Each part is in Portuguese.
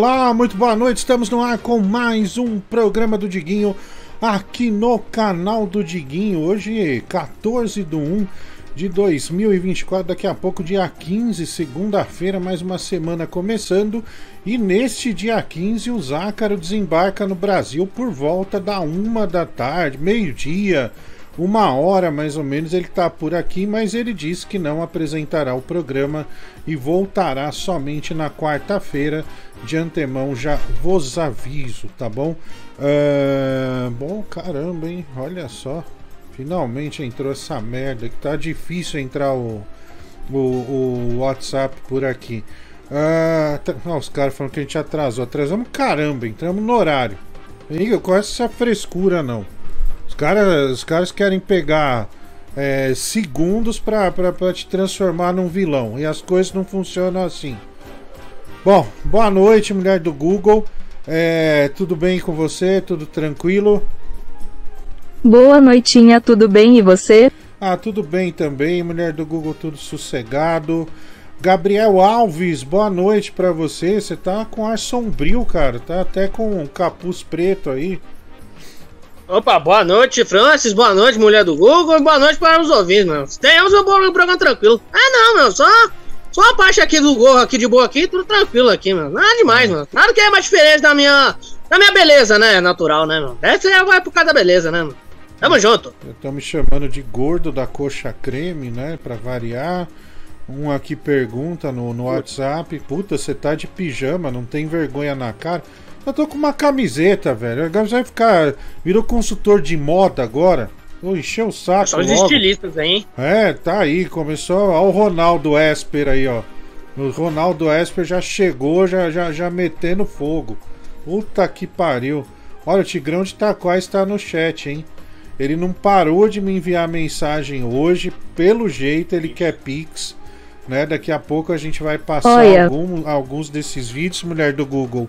olá, muito boa noite. Estamos no ar com mais um programa do Diguinho aqui no canal do Diguinho. Hoje, 14 de 1 de 2024, daqui a pouco, dia 15, segunda-feira, mais uma semana começando. E neste dia 15, o Zácaro desembarca no Brasil por volta da uma da tarde, meio-dia uma hora mais ou menos ele está por aqui, mas ele disse que não apresentará o programa e voltará somente na quarta-feira. De antemão já vos aviso, tá bom? Uh, bom, caramba, hein? Olha só. Finalmente entrou essa merda que tá difícil entrar o, o, o WhatsApp por aqui. Uh, os caras falam que a gente atrasou. Atrasamos caramba, entramos no horário. Amiga, com essa frescura não cara, os caras querem pegar é, segundos pra, pra, pra te transformar num vilão. E as coisas não funcionam assim. Bom, boa noite, mulher do Google. É, tudo bem com você? Tudo tranquilo? Boa noitinha, tudo bem e você? Ah, tudo bem também, mulher do Google, tudo sossegado. Gabriel Alves, boa noite para você. Você tá com ar sombrio, cara. Tá até com um capuz preto aí. Opa, boa noite, Francis. Boa noite, mulher do Google. Boa noite para os ouvintes, meu. Tenhamos um bom programa tranquilo. Ah, não, meu. Só, só a parte aqui do gorro aqui de boa aqui, tudo tranquilo aqui, meu. Nada demais, meu. Nada que é mais diferente da minha, da minha beleza, né? Natural, né, meu. Essa vai por causa da beleza, né, meu. Tamo junto. Estão me chamando de gordo da coxa creme, né? Pra variar. Um aqui pergunta no, no WhatsApp: Puta, você tá de pijama, não tem vergonha na cara. Eu tô com uma camiseta, velho. Agora vai ficar. Virou consultor de moda agora. Vou encher o saco. São os estilistas, hein? É, tá aí. Começou. Olha o Ronaldo Esper aí, ó. O Ronaldo Esper já chegou, já, já, já metendo fogo. Puta que pariu. Olha, o Tigrão de Taquais está no chat, hein? Ele não parou de me enviar mensagem hoje. Pelo jeito, ele quer Pix. Né? Daqui a pouco a gente vai passar algum, alguns desses vídeos, mulher do Google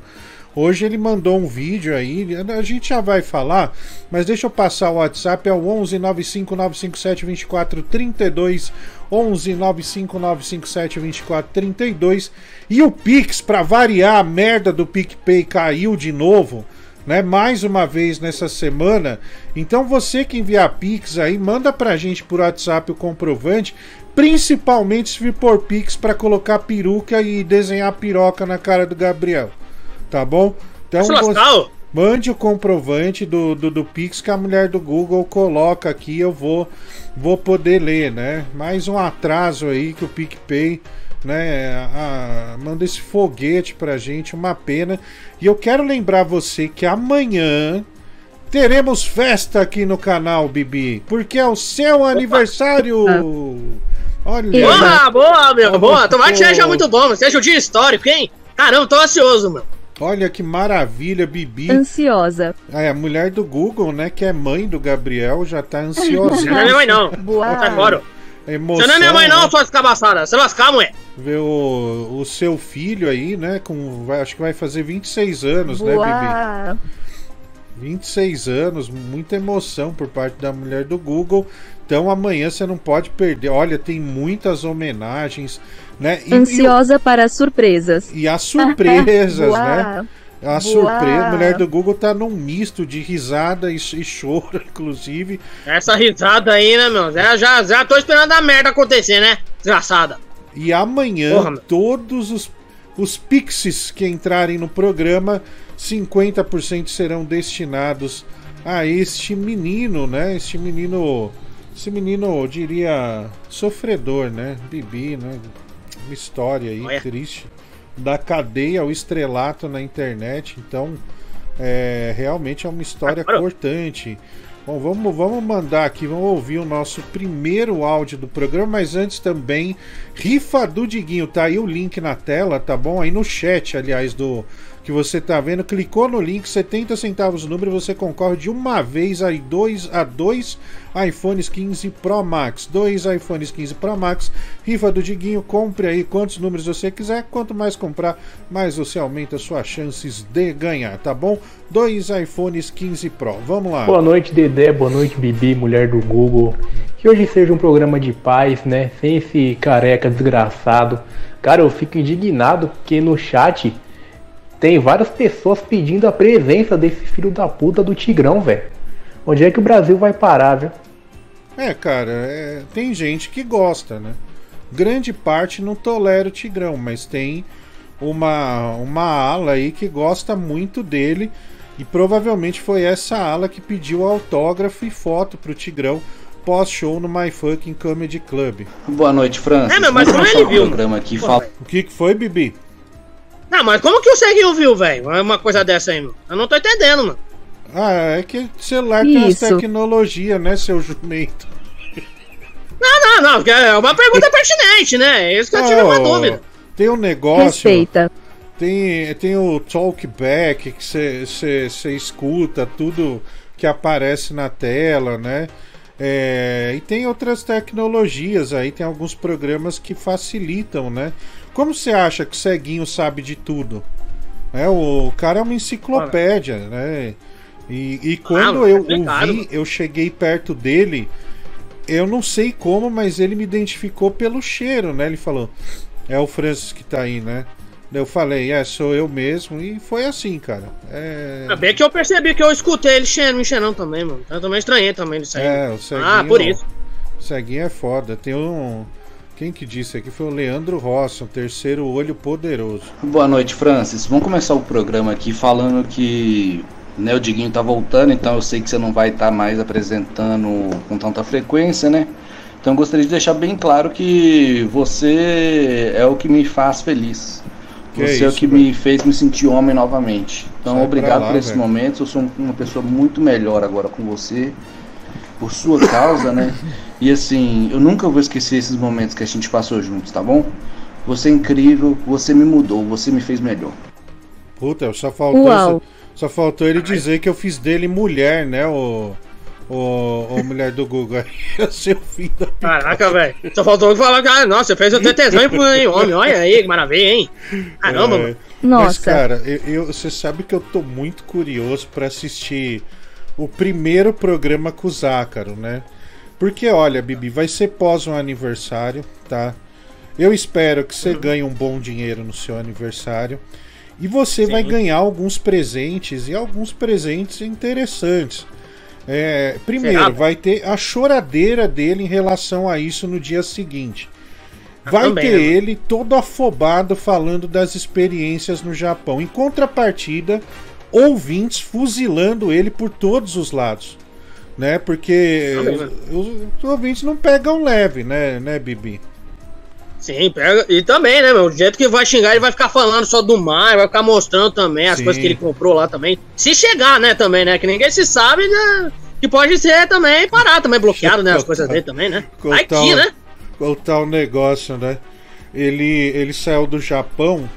Hoje ele mandou um vídeo aí, a gente já vai falar, mas deixa eu passar o WhatsApp, é o 11 957 24 32 11 95957 24 32 e o Pix, para variar, a merda do PicPay caiu de novo, né? Mais uma vez nessa semana. Então você que enviar Pix aí, manda pra gente por WhatsApp o comprovante, principalmente se por Pix para colocar peruca e desenhar piroca na cara do Gabriel tá bom? Então você, mande o comprovante do, do, do Pix que a mulher do Google coloca aqui, eu vou, vou poder ler, né? Mais um atraso aí que o PicPay né, a, manda esse foguete pra gente, uma pena. E eu quero lembrar você que amanhã teremos festa aqui no canal, Bibi, porque é o seu aniversário. Olha. Boa, boa, meu, boa. Tomara que seja muito bom, seja um dia histórico, hein? Caramba, tô ansioso, meu. Olha que maravilha, Bibi. Ansiosa. É, a mulher do Google, né? Que é mãe do Gabriel, já tá ansiosa. não é minha mãe, não. Boa. Sai fora. Emoção, Você não é minha mãe, não, né? sua escabaçada. Você lascar, mulher. Ver o, o seu filho aí, né? Com, vai, acho que vai fazer 26 anos, né, Boa. né, Bibi? 26 anos, muita emoção por parte da mulher do Google. Então amanhã você não pode perder. Olha, tem muitas homenagens, né? E, Ansiosa e, para surpresas. E as surpresas, né? A surpresa, a mulher do Google tá num misto de risada e, e, choro, inclusive. Essa risada aí, né, meu? Já, já, já tô esperando a merda acontecer, né? Desgraçada. E amanhã, Porra, todos os, os pixies que entrarem no programa, 50% serão destinados a este menino, né? Este menino esse menino, eu diria, sofredor, né? Bibi, né? Uma história aí Olha. triste. Da cadeia ao estrelato na internet. Então, é, realmente é uma história ah, cortante. Bom, vamos, vamos mandar aqui, vamos ouvir o nosso primeiro áudio do programa, mas antes também, rifa do Diguinho, tá aí o link na tela, tá bom? Aí no chat, aliás, do, que você está vendo, clicou no link, 70 centavos o número, você concorre de uma vez aí dois, a dois iPhones 15 Pro Max. Dois iPhones 15 Pro Max, rifa do Diguinho, compre aí quantos números você quiser. Quanto mais comprar, mais você aumenta suas chances de ganhar, tá bom? Dois iPhones 15 Pro. Vamos lá. Boa noite, Dedé. Boa noite, Bibi, mulher do Google. Que hoje seja um programa de paz, né? Sem esse careca desgraçado. Cara, eu fico indignado porque no chat tem várias pessoas pedindo a presença desse filho da puta do Tigrão, velho. Onde é que o Brasil vai parar, viu? É, cara, é, tem gente que gosta, né? Grande parte não tolera o Tigrão, mas tem uma, uma ala aí que gosta muito dele. E provavelmente foi essa ala que pediu autógrafo e foto pro Tigrão pós-show no My Fucking Comedy Club. Boa noite, Francis. É, meu, mas como ele o viu? programa aqui fala- O que, que foi, Bibi? Não, mas como que o Ceguinho viu, velho? É Uma coisa dessa aí, mano. Eu não tô entendendo, mano. Ah, é que celular tem as tecnologia, né, seu jumento? Não, não, não. porque É uma pergunta pertinente, né? É isso que eu tive uma Oh, dúvida. Tem um negócio. Respeita. Tem, tem o talkback que você escuta tudo que aparece na tela, né? É, e tem outras tecnologias aí, tem alguns programas que facilitam, né? Como você acha que o ceguinho sabe de tudo? É, o cara é uma enciclopédia, né? E, e quando Ah, é eu o complicado, vi, eu cheguei perto dele, eu não sei como, mas ele me identificou pelo cheiro, né? Ele falou: É o Francis que tá aí, né? Eu falei, é, sou eu mesmo, e foi assim, cara. É, Ainda bem que eu percebi que eu escutei ele cheirando, me cheirando também, mano. Eu também estranhei também isso aí. é o ceguinho. ah, por isso. O ceguinho é foda. Tem um. Quem que disse aqui foi o Leandro Rossi, um terceiro olho poderoso. Boa noite, Francis. Vamos começar o programa aqui falando que né, o Diguinho tá voltando, então eu sei que você não vai estar mais apresentando com tanta frequência, né? Então eu gostaria de deixar bem claro que você é o que me faz feliz. Que você é o isso, que me fez me sentir homem novamente. Então Sai obrigado lá, por esse velho. momento. Eu sou um- uma pessoa muito melhor agora com você. Por sua causa, né? E assim, eu nunca vou esquecer esses momentos que a gente passou juntos, tá bom? Você é incrível, você me mudou, você me fez melhor. Puta, só faltou, essa- só faltou ele dizer que eu fiz dele mulher, né? O, o, o mulher do Google. Aí ia ser o fim da. Caraca, velho. Só faltou falar que, ah, nossa, você fez eu ter tesão em homem. Olha aí, que maravilha, hein? Caramba, É, mano. Mas, Nossa. cara, eu, eu- você sabe que eu tô muito curioso pra assistir o primeiro programa com o Zácaro, né? Porque, olha, Bibi, vai ser pós um aniversário, tá? Eu espero que você ganhe um bom dinheiro no seu aniversário. E você vai ganhar alguns presentes e alguns presentes interessantes. É, primeiro, Será? vai ter a choradeira dele em relação a isso no dia seguinte. Vai também, ter né, ele todo afobado falando das experiências no Japão. Em contrapartida, ouvintes fuzilando ele por todos os lados. Né? Porque os, os ouvintes não pegam leve, né, né, Bibi? Sim, pega. E também, né, meu? O jeito que vai xingar, ele vai ficar falando só do mar, vai ficar mostrando também as Sim. coisas que ele comprou lá também. Se chegar, né, também, né? Que ninguém se sabe, né? Que pode ser também parar, também bloqueado, né? As coisas dele também, né? O- né? Contar um negócio, né? Ele, ele saiu do Japão.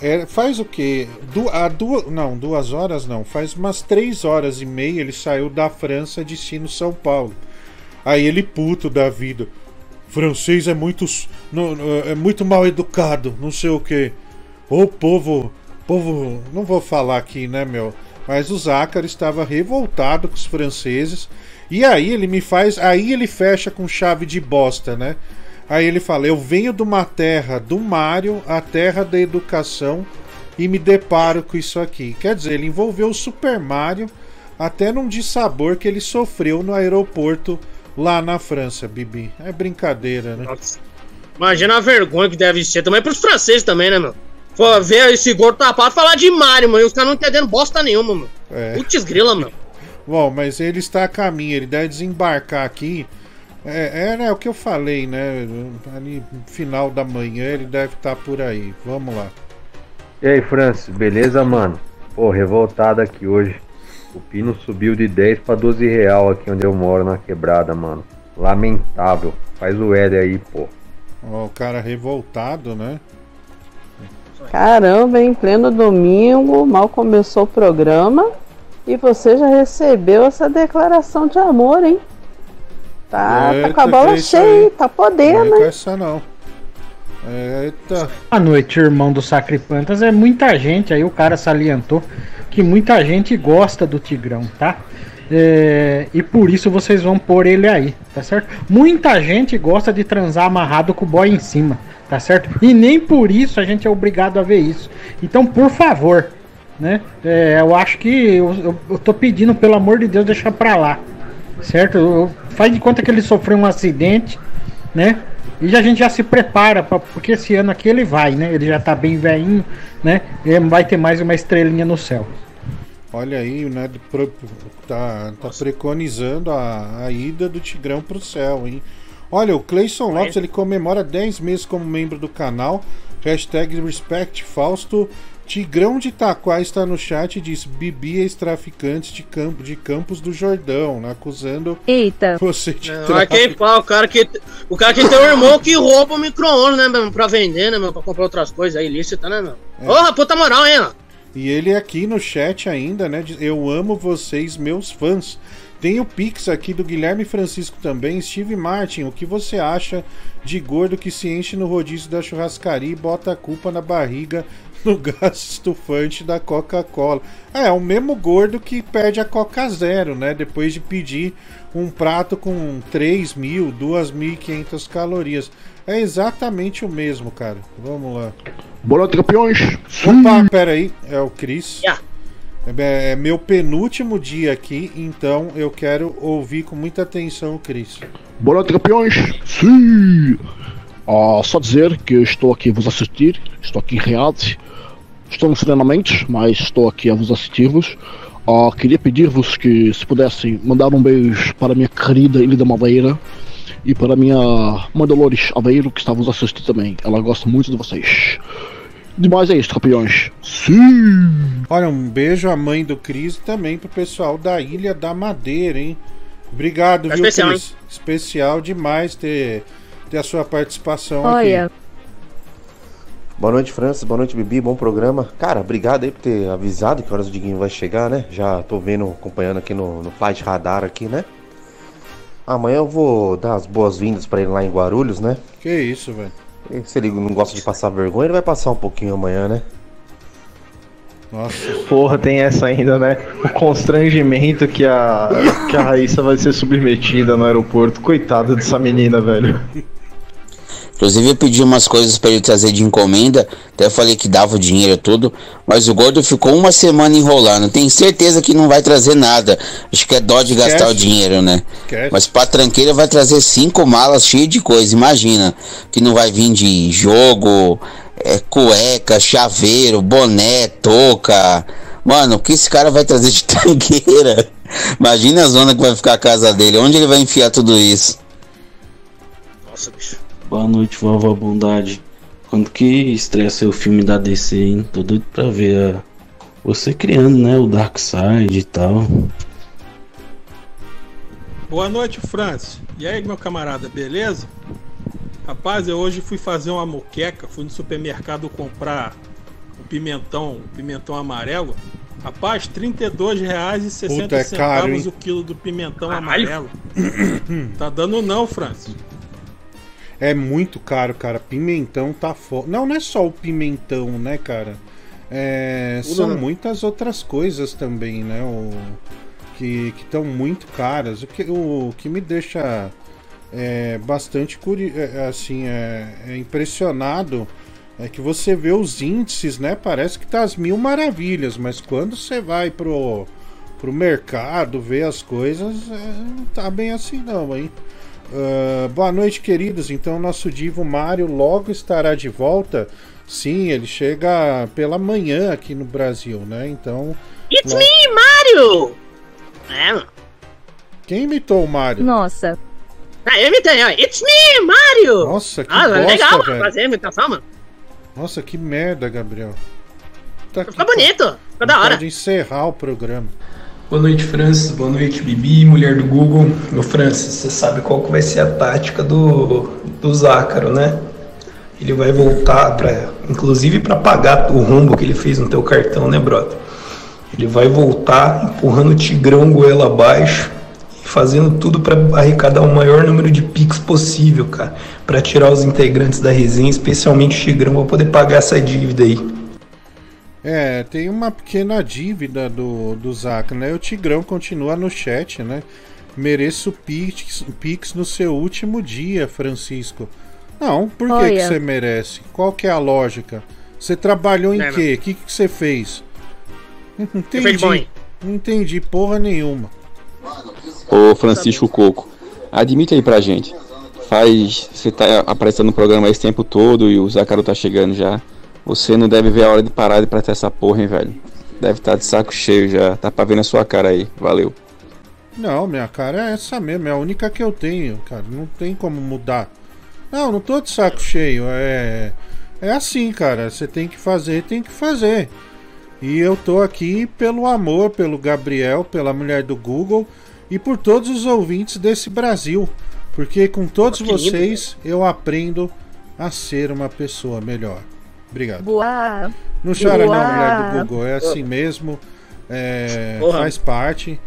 É, faz o quê? Du, a duas, não, duas horas não. Faz umas três horas e meia ele saiu da França destino São Paulo. Aí ele puto da vida. Francês é muito é muito mal educado, não sei o que. O povo, povo, não vou falar aqui, né, meu? Mas o Zácaro estava revoltado com os franceses. E aí ele me faz, aí ele fecha com chave de bosta, né? Aí ele fala: "Eu venho de uma terra do Mário, a terra da educação, e me deparo com isso aqui". Quer dizer, ele envolveu o Super Mario até num dissabor que ele sofreu no aeroporto lá na França, Bibi. É brincadeira, né? Nossa. Imagina a vergonha que deve ser também pros franceses também, né, meu? Ver esse gordo tapado falar de Mario, mano. E os caras não entendendo bosta nenhuma, mano. É. Putz grila, mano. Bom, mas ele está a caminho, ele deve desembarcar aqui. É, é, né, o que eu falei, né? Ali no final da manhã ele deve estar por aí. Vamos lá. E aí, Francis, beleza, mano? Pô, revoltado aqui hoje. O pino subiu de 10 pra 12 real aqui onde eu moro na quebrada, mano. Lamentável. Faz o L aí, pô. Ó, o cara revoltado, né? Caramba, em pleno domingo, mal começou o programa e você já recebeu essa declaração de amor, hein? Tá, tá com a Eita, bola que isso cheia, tá Não podendo, é com hein? essa não. Eita. Boa noite, irmão do Sacripantas. É muita gente, aí o cara salientou que muita gente gosta do Tigrão, tá? É, e por isso vocês vão pôr ele aí, tá certo? Muita gente gosta de transar amarrado com o boy em cima, tá certo? E nem por isso a gente é obrigado a ver isso. Então, por favor, né? É, eu acho que eu, eu, eu tô pedindo, pelo amor de Deus, deixar pra lá. Certo? Faz de conta que ele sofreu um acidente, né? E a gente já se prepara, pra, porque esse ano aqui ele vai, né? Ele já tá bem velhinho, né? E vai ter mais uma estrelinha no céu. Olha aí, né? pro- Tá, tá preconizando a, a ida do Tigrão pro céu, hein? Olha, o Cleison Lopes ele comemora 10 meses como membro do canal. Hashtag Respect Fausto. Tigrão de Itaquá está no chat e diz: Bibi ex-traficante de, campo, de Campos do Jordão, né, acusando Eita. você de tráfico. fala, o cara que. O cara que tem um irmão que rouba o micro-ondas, né, meu? Pra vender, né, meu? Pra comprar outras coisas aí, ilícitas, né, meu? Porra, puta moral, hein, ó. E ele aqui no chat ainda, né? diz, Eu amo vocês, meus fãs. Tem o Pix aqui do Guilherme Francisco também. Steve Martin, o que você acha de gordo que se enche no rodízio da churrascaria e bota a culpa na barriga no gás estufante da Coca-Cola? É, é o mesmo gordo que pede a Coca Zero, né? Depois de pedir um prato com 3 mil, 2.500 calorias. É exatamente o mesmo, cara. Vamos lá. Boa noite, campeões. Opa, peraí, é o Cris. Yeah. É, é meu penúltimo dia aqui, então eu quero ouvir com muita atenção o Cris. Boa noite, campeões. Sim. Ah, só dizer que eu estou aqui a vos assistir. Estou aqui em Riad. Estou nos treinamentos, mas estou aqui a vos assistir-vos. Ah, queria pedir-vos que, se pudessem, mandar um beijo para a minha querida Ilha da Madeira e para a minha mãe Dolores Aveiro, que está a vos assistir também. Ela gosta muito de vocês. Demais é isso, campeões. Sim. Olha, um beijo à mãe do Cris e também pro pessoal da Ilha da Madeira, hein? Obrigado, Tá viu, especial, Cris? Especial demais ter, ter a sua participação Olha, aqui. Boa noite, França. Boa noite, Bibi. Bom programa. Cara, obrigado aí por ter avisado que horas o Diguinho vai chegar, né? Já tô vendo, acompanhando aqui no, no Flight Radar aqui, né? Amanhã eu vou dar as boas-vindas pra ele lá em Guarulhos, né? Que isso, velho. Se ele não gosta de passar vergonha, ele vai passar um pouquinho amanhã, né? Nossa. Porra, tem essa ainda, né? O constrangimento que a, que a Raíssa vai ser submetida no aeroporto. Coitada dessa menina, velho. Inclusive eu pedi umas coisas pra ele trazer de encomenda, até falei que dava o dinheiro tudo, mas o gordo ficou uma semana enrolando. Tenho certeza que não vai trazer nada. Acho que é dó de gastar Esquece. o dinheiro, né? Esquece. Mas pra tranqueira vai trazer cinco malas cheias de coisa. Imagina que não vai vir de jogo, é, cueca, chaveiro, boné, touca. Mano, o que esse cara vai trazer de tranqueira? Imagina a zona que vai ficar a casa dele. Onde ele vai enfiar tudo isso? Nossa, bicho. Boa noite, vovó Bondade. Quando que estreia seu filme da DC, hein? Tô doido pra ver a... você criando, né? O Darkseid e tal. Boa noite, Francis. E aí, meu camarada, beleza? Rapaz, eu hoje fui fazer uma moqueca, fui no supermercado comprar o pimentão, o pimentão amarelo. Rapaz, R$ 32,60 Puta, é caro, o quilo do pimentão Caralho. amarelo. tá dando não, Francis. É muito caro, cara. Pimentão tá foda. Não, não é só o pimentão, né, cara? É, são né? muitas outras coisas também, né? O, que estão muito caras. O que, o que me deixa é, bastante curi é, assim, é, é impressionado é que você vê os índices, né? Parece que tá às mil maravilhas, mas quando você vai pro, pro mercado ver as coisas, é, não tá bem assim não, hein? Ah, boa noite, queridos. Então, nosso divo Mário logo estará de volta. Sim, ele chega pela manhã aqui no Brasil, né? Então, It's Lá- me, Mario! É, quem imitou o Mário? nossa. Ah, eu imitei, ó. It's me, Mario! Nossa, que ah, bosta, legal velho. fazer a imitação, mano. Nossa, que merda, Gabriel. Tá Ficou bonito, ficou da hora. Pode encerrar o programa. Boa noite, Francis. Boa noite, Bibi, mulher do Google. Meu Francis, você sabe qual que vai ser a tática do, do Zácaro, né? Ele vai voltar para, inclusive para pagar o rombo que ele fez no teu cartão, né, brother? Ele vai voltar empurrando o Tigrão goela abaixo e fazendo tudo para arrecadar o maior número de pics possível, cara, para tirar os integrantes da resenha, especialmente o Tigrão, para poder pagar essa dívida aí. É, tem uma pequena dívida do, do Zac, né? O Tigrão continua no chat, né? Mereço Pix, Pix no seu último dia, Francisco. Não, por que, que você merece? Qual que é a lógica? Você trabalhou em É, quê? O que, que você fez? Não entendi. Não entendi porra nenhuma. Ô Francisco Coco, admite aí pra gente. Faz. Você tá aparecendo no programa esse tempo todo e o Zacaro tá chegando já. Você não deve ver a hora de parar de prestar essa porra, hein, velho? Deve estar de saco cheio já. Tá pra ver na sua cara aí. Valeu. Não, minha cara é essa mesmo, é a única que eu tenho, cara. Não tem como mudar. Não, não tô de saco cheio. É. É assim, cara. Você tem que fazer, tem que fazer. E eu tô aqui pelo amor, pelo Gabriel, pela mulher do Google e por todos os ouvintes desse Brasil. Porque com todos vocês eu aprendo a ser uma pessoa melhor. Obrigado. Boa. Não chora não, Boa. mulher do Google. É assim mesmo. É, faz parte.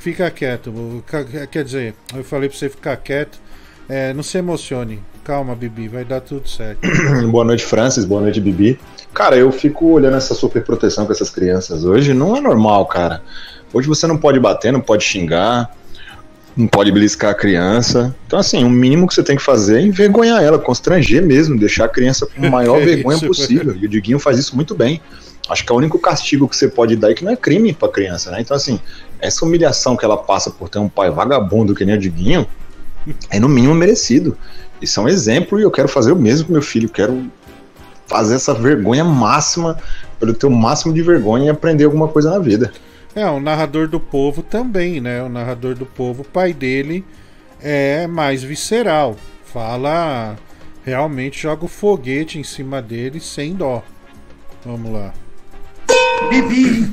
Fica- quieto. Ca- Quer dizer, eu falei pra você ficar quieto. É, não se emocione. Calma, Bibi, vai dar tudo certo. boa noite, Francis. Boa noite, Bibi. Cara, eu fico olhando essa super proteção com essas crianças hoje. Não é normal, cara. Hoje você não pode bater, não pode xingar, não pode beliscar a criança. Então, assim, o mínimo que você tem que fazer é envergonhar ela, constranger mesmo, deixar a criança com a maior Que vergonha isso, possível. E o Diguinho faz isso muito bem. Acho que é o único castigo que você pode dar é que não é crime pra criança, né? Então, assim, essa humilhação que ela passa por ter um pai vagabundo que nem o Diguinho é no mínimo merecido. Isso é um exemplo e eu quero fazer o mesmo com meu filho. Quero fazer essa vergonha máxima, pelo ter o máximo de vergonha e aprender alguma coisa na vida. É, o narrador do povo também, né? O narrador do povo, o pai dele é mais visceral. Fala. Realmente joga o foguete em cima dele sem dó. Vamos lá. Bibi,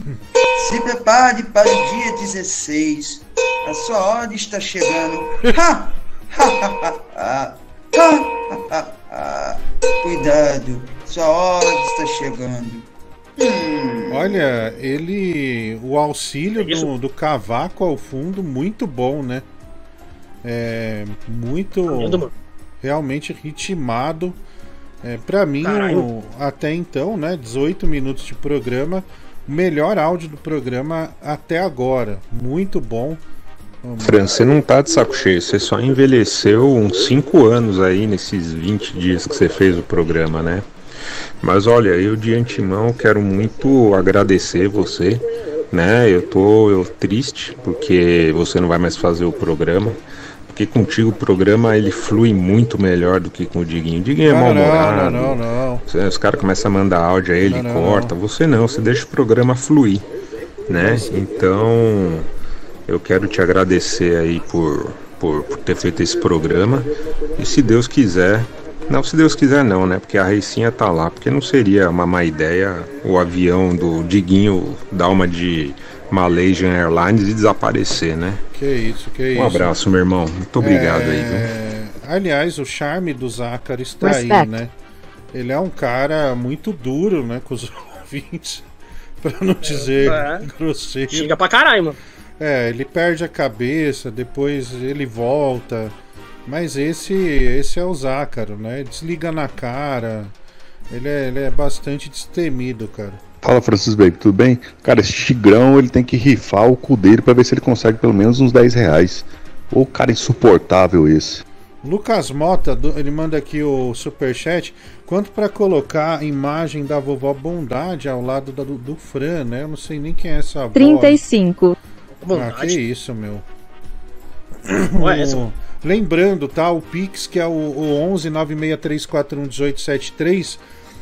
se prepare para o dia 16. A sua hora está chegando. Ha! Ha, ha, ha. Cuidado, sua hora está chegando. Olha, ele. O auxílio É do, do cavaco ao fundo, muito bom, né? É. Muito. Realmente ritmado. É, pra mim, o- até então, né? 18 minutos de programa. O melhor áudio do programa até agora. Muito bom. Fran, você não tá de saco cheio, você só envelheceu uns 5 anos aí nesses 20 dias que você fez o programa, né? Mas olha, eu de antemão quero muito agradecer você, né? Eu tô eu, triste porque você não vai mais fazer o programa. Porque contigo o programa ele flui muito melhor do que com o Diguinho. O Diguinho é Não, não, mal-humorado. não, não, não. Os caras começam a mandar áudio aí, ele Não, não, corta. Você não, você deixa o programa fluir, né? Então, eu quero te agradecer aí por, por, por ter feito esse programa. E se Deus quiser. Não, se Deus quiser não, né? Porque a Reicinha tá lá. Porque não seria uma má ideia o avião do Diguinho dar uma de Malaysian Airlines e desaparecer, né? Que isso, que isso. Um abraço, meu irmão. Muito obrigado aí, viu? É, Aliás, o charme do Zácaro está aí, Respect. né? Ele é um cara muito duro, né? Com os ouvintes. Pra não dizer é. grosseiro. Xinga pra caralho, mano. É, ele perde a cabeça, depois ele volta. Mas esse esse é o Zácaro, né? Desliga na cara. Ele é, ele é bastante destemido, cara. Fala Francis Baby, tudo bem? Cara, esse Tigrão ele tem que rifar o cu dele pra ver se ele consegue pelo menos uns 10 reais. Ô cara insuportável esse. Lucas Mota, ele manda aqui o superchat. Quanto pra colocar a imagem da vovó Bondade ao lado da, do, do Fran, né? Eu não sei nem quem é essa avó. 35. Ah, que isso, meu. Ué, essa- Lembrando, tá? O Pix, que é o, o 11 96341 1873.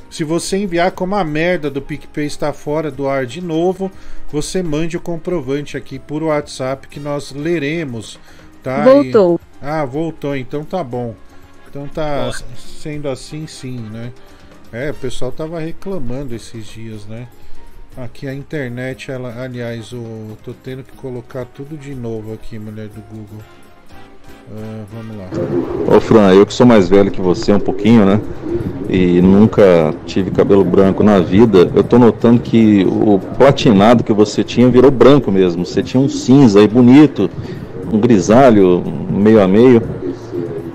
Se você enviar como a merda do PicPay está fora do ar de novo, você mande o comprovante aqui por WhatsApp que nós leremos, tá? Voltou. E- Ah, voltou, então tá bom. Então tá sendo assim sim, né? É, o pessoal tava reclamando esses dias, né? Aqui a internet, ela, aliás, o tô tendo que colocar tudo de novo aqui, mulher do Google. Ah, vamos lá. Ô Fran, eu que sou mais velho que você um pouquinho, né? E nunca tive cabelo branco na vida, eu tô notando que o platinado que você tinha virou branco mesmo. Você tinha um cinza aí bonito, um grisalho meio a meio.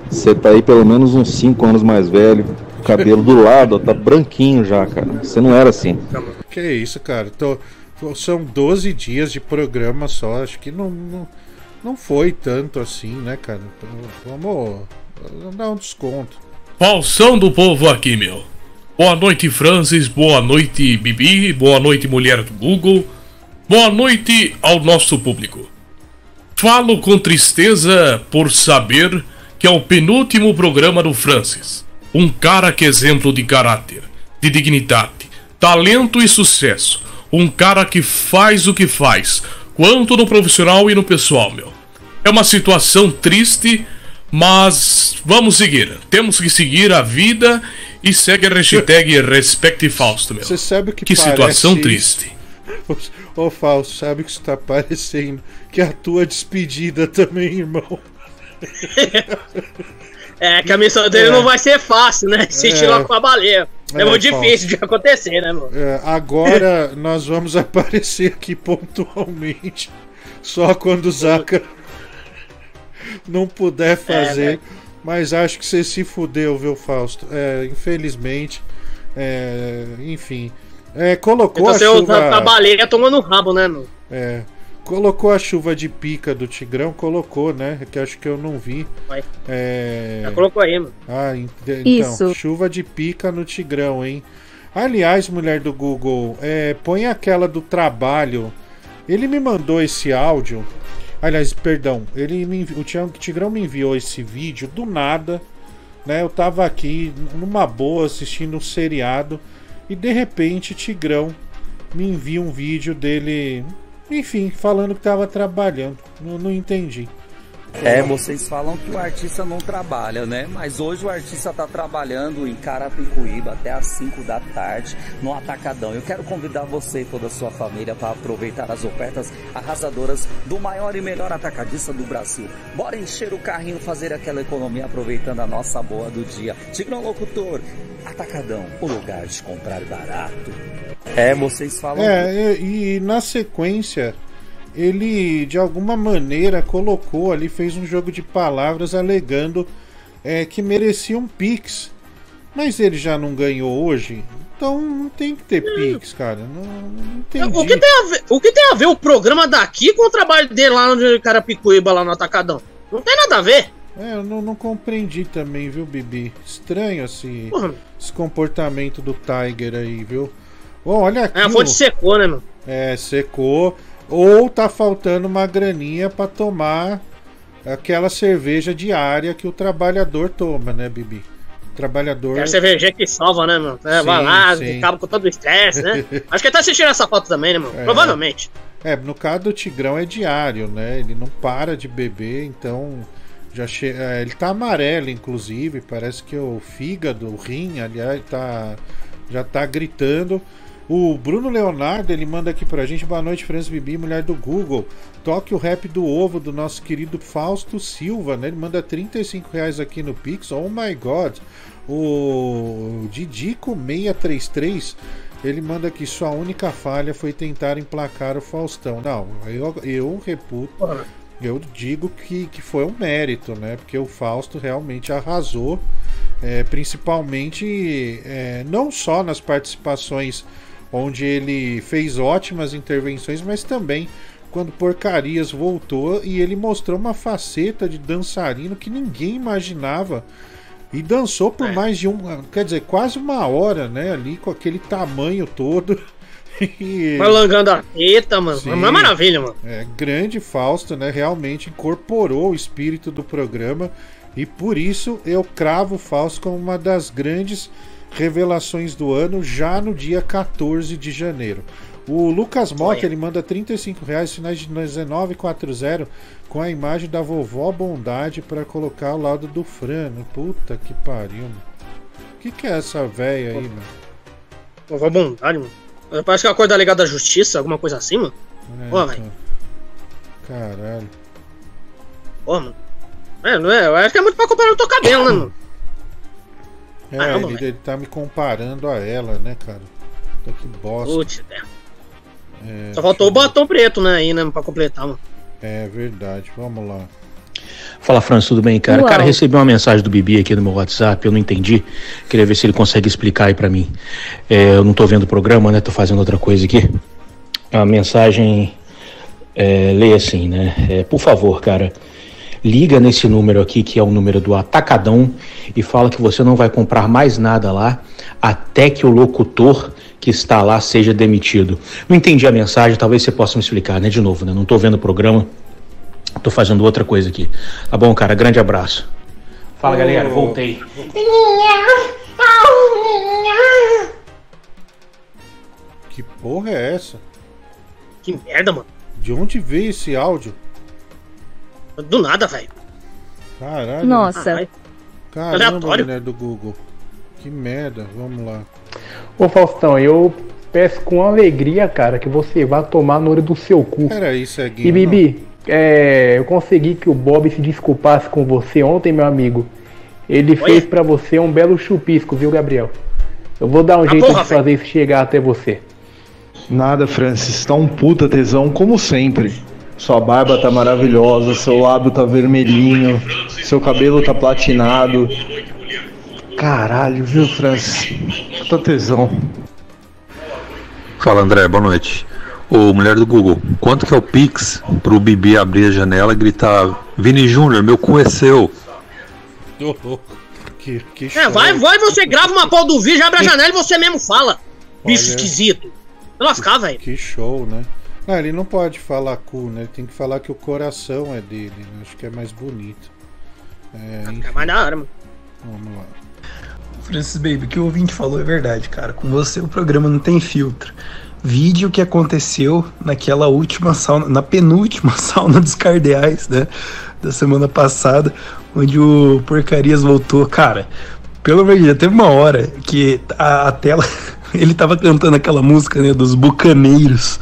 Você tá aí pelo menos uns 5 anos mais velho. O cabelo do lado, ó, tá branquinho já, cara. Você não era assim. Que isso, cara? Tô, são 12 dias de programa só. Acho que não, não, não foi tanto assim, né, cara? Então, Vamos, vamos dar um desconto. Qual são do povo aqui, meu? Boa noite, Francis. Boa noite, Bibi. Boa noite, mulher do Google. Boa noite ao nosso público. Falo com tristeza por saber que é o penúltimo programa do Francis. Um cara que é exemplo de caráter, de dignidade, talento e sucesso. Um cara que faz o que faz, quanto no profissional e no pessoal, meu. É uma situação triste, mas vamos seguir. Temos que seguir a vida e segue a hashtag Respecte Fausto, meu. Você sabe o que Que parece situação triste. Ô Fausto, sabe o que isso tá parecendo? Que a tua despedida também, irmão. É, que a missão dele É. não vai ser fácil, né? Se É. tirar com a baleia. É, É, muito Fausto. difícil de acontecer, né, mano? É, agora nós vamos aparecer aqui pontualmente. Só quando o Zaka não puder fazer. né? Mas acho que você se fudeu, viu, Fausto? É, infelizmente. É, enfim. É, colocou Então a chuva. a baleia tomando rabo, né, mano? É, colocou a chuva de pica do Tigrão, colocou, né? Que acho que eu não vi. É... Já colocou aí, mano. Ah, ent- então, Isso. chuva de pica no Tigrão, hein? Aliás, mulher do Google, é, põe aquela do trabalho. Ele me mandou esse áudio. Aliás, perdão, ele me envi- o Tigrão me enviou esse vídeo do nada, né? Eu tava aqui numa boa assistindo um seriado e de repente Tigrão me envia um vídeo dele, enfim, falando que tava trabalhando. Não, não entendi. É, vocês falam que o artista não trabalha, né? Mas hoje o artista tá trabalhando em Carapicuíba até às 5 da tarde no Atacadão. Eu quero convidar você e toda a sua família para aproveitar as ofertas arrasadoras do maior e melhor atacadista do Brasil. Bora encher o carrinho, fazer aquela economia aproveitando a nossa boa do dia. Tigrão Locutor, Atacadão, o lugar de comprar barato. É, vocês falam que... É, e, e na sequência, ele de alguma maneira colocou ali, fez um jogo de palavras alegando é, que merecia um Pix. Mas ele já não ganhou hoje, então não tem que ter Pix, cara. Não, não entendi. O que, tem a ver, o que tem a ver o programa daqui com o trabalho dele lá no Carapicuíba, lá no Atacadão? Não tem nada a ver. É, eu não, não compreendi também, viu, Bibi? Estranho esse, esse comportamento do Tiger aí, viu? Ó, olha aqui. É, a fonte secou, né, mano? É, secou. Ou tá faltando uma graninha pra tomar aquela cerveja diária que o trabalhador toma, né, Bibi? O trabalhador. Quero cerveja que salva, né, mano? É, vai Sim, lá, sim. acaba com todo o estresse, né? Acho que ele tá assistindo essa foto também, né, mano? É. Provavelmente. É, no caso do Tigrão é diário, né? Ele não para de beber, então já che... é, ele tá amarelo, inclusive. Parece que o fígado, o rim, aliás, tá já tá gritando. O Bruno Leonardo, ele manda aqui pra gente, boa noite, França Bibi, mulher do Google. Toque o rap do ovo do nosso querido Fausto Silva, né? Ele manda 35 reais aqui no Pix. Oh my god. O Didico633, ele manda aqui, sua única falha foi tentar emplacar o Faustão. Não, eu, eu reputo, eu digo que, que foi um mérito, né? Porque o Fausto realmente arrasou, é, principalmente é, não só nas participações onde ele fez ótimas intervenções, mas também quando Porcarias voltou e ele mostrou uma faceta de dançarino que ninguém imaginava. E dançou por mais de um, quer dizer, quase uma hora, né? Ali com aquele tamanho todo. E- Vai langando a teta, mano. Sim. É uma maravilha, mano. É, grande Fausto, né? Realmente incorporou o espírito do programa e por isso eu cravo o Fausto como uma das grandes revelações do ano já no dia 14 de janeiro. O Lucas Mota, ele manda 35 reais, finais de 1940, com a imagem da vovó Bondade para colocar ao lado do Frano. Puta que pariu, mano. O que, que é essa véia aí, mano? Vovó Bondade, mano. Parece que é uma coisa da Liga da Justiça, alguma coisa assim, mano. É, Pô, velho. Caralho. Pô, mano. É, não é? Eu acho que é muito pra comparar o teu cabelo, né, mano? É, Caramba, ele, ele tá me comparando a ela, né, cara? Puta que bosta. Putz, é. É, Só faltou o batom preto, né, aí, né, pra completar, mano. É verdade, vamos lá. Fala, Franz, tudo bem, cara? Uau. Cara, recebi uma mensagem do Bibi aqui no meu WhatsApp, eu não entendi. Queria ver se ele consegue explicar aí pra mim. É, eu não tô vendo o programa, né? Tô fazendo outra coisa aqui. A mensagem é, lê assim, né? É, por favor, cara, liga nesse número aqui, que é o número do Atacadão, e fala que você não vai comprar mais nada lá até que o locutor que está lá seja demitido. Não entendi a mensagem, talvez você possa me explicar, né? De novo, né? Não tô vendo o programa, tô fazendo outra coisa aqui. Tá bom, cara? Grande abraço. Fala, galera, voltei. Que porra é essa? Que merda, mano. De onde veio esse áudio? Do nada, velho. Caralho. Nossa. Caramba, Aleatório. mulher do Google. Que merda, vamos lá. Ô Faustão, eu peço com alegria, cara, que você vá tomar no olho do seu cu. Peraí, ceguinho. E Bibi, é, eu consegui que o Bob se desculpasse com você ontem, meu amigo. Ele fez pra você um belo chupisco, viu, Gabriel? Eu vou dar um jeito porra, de fazer isso chegar até você. Nada, Francis, tá um puta tesão, como sempre. Sua barba tá maravilhosa, seu lábio tá vermelhinho, seu cabelo tá platinado. Caralho, viu, Francis? Puta tesão. Fala André, boa noite. Ô mulher do Google, quanto que é o Pix pro Bibi abrir a janela e gritar Vini Júnior, meu cu é seu? Ô, louco. Que, que É, vai, vai, você grava uma pau do vídeo, abre a janela e você mesmo fala. Bicho Olha. esquisito. Vai lascar, velho. Que show, né? Não, ele não pode falar cu, né? Ele tem que falar que o coração é dele. né? Acho que é mais bonito. É, enfim, É mais da hora, mano. vamos lá. Francis Baby, o que o ouvinte falou é verdade, cara. Com você o programa não tem filtro. Vídeo o que aconteceu naquela última sauna, na penúltima sauna dos cardeais, né? Da semana passada, onde o Porcarias voltou. Cara, pelo amor de Deus, teve uma hora que a, a tela. Ele tava cantando aquela música, né? Dos Bucaneiros.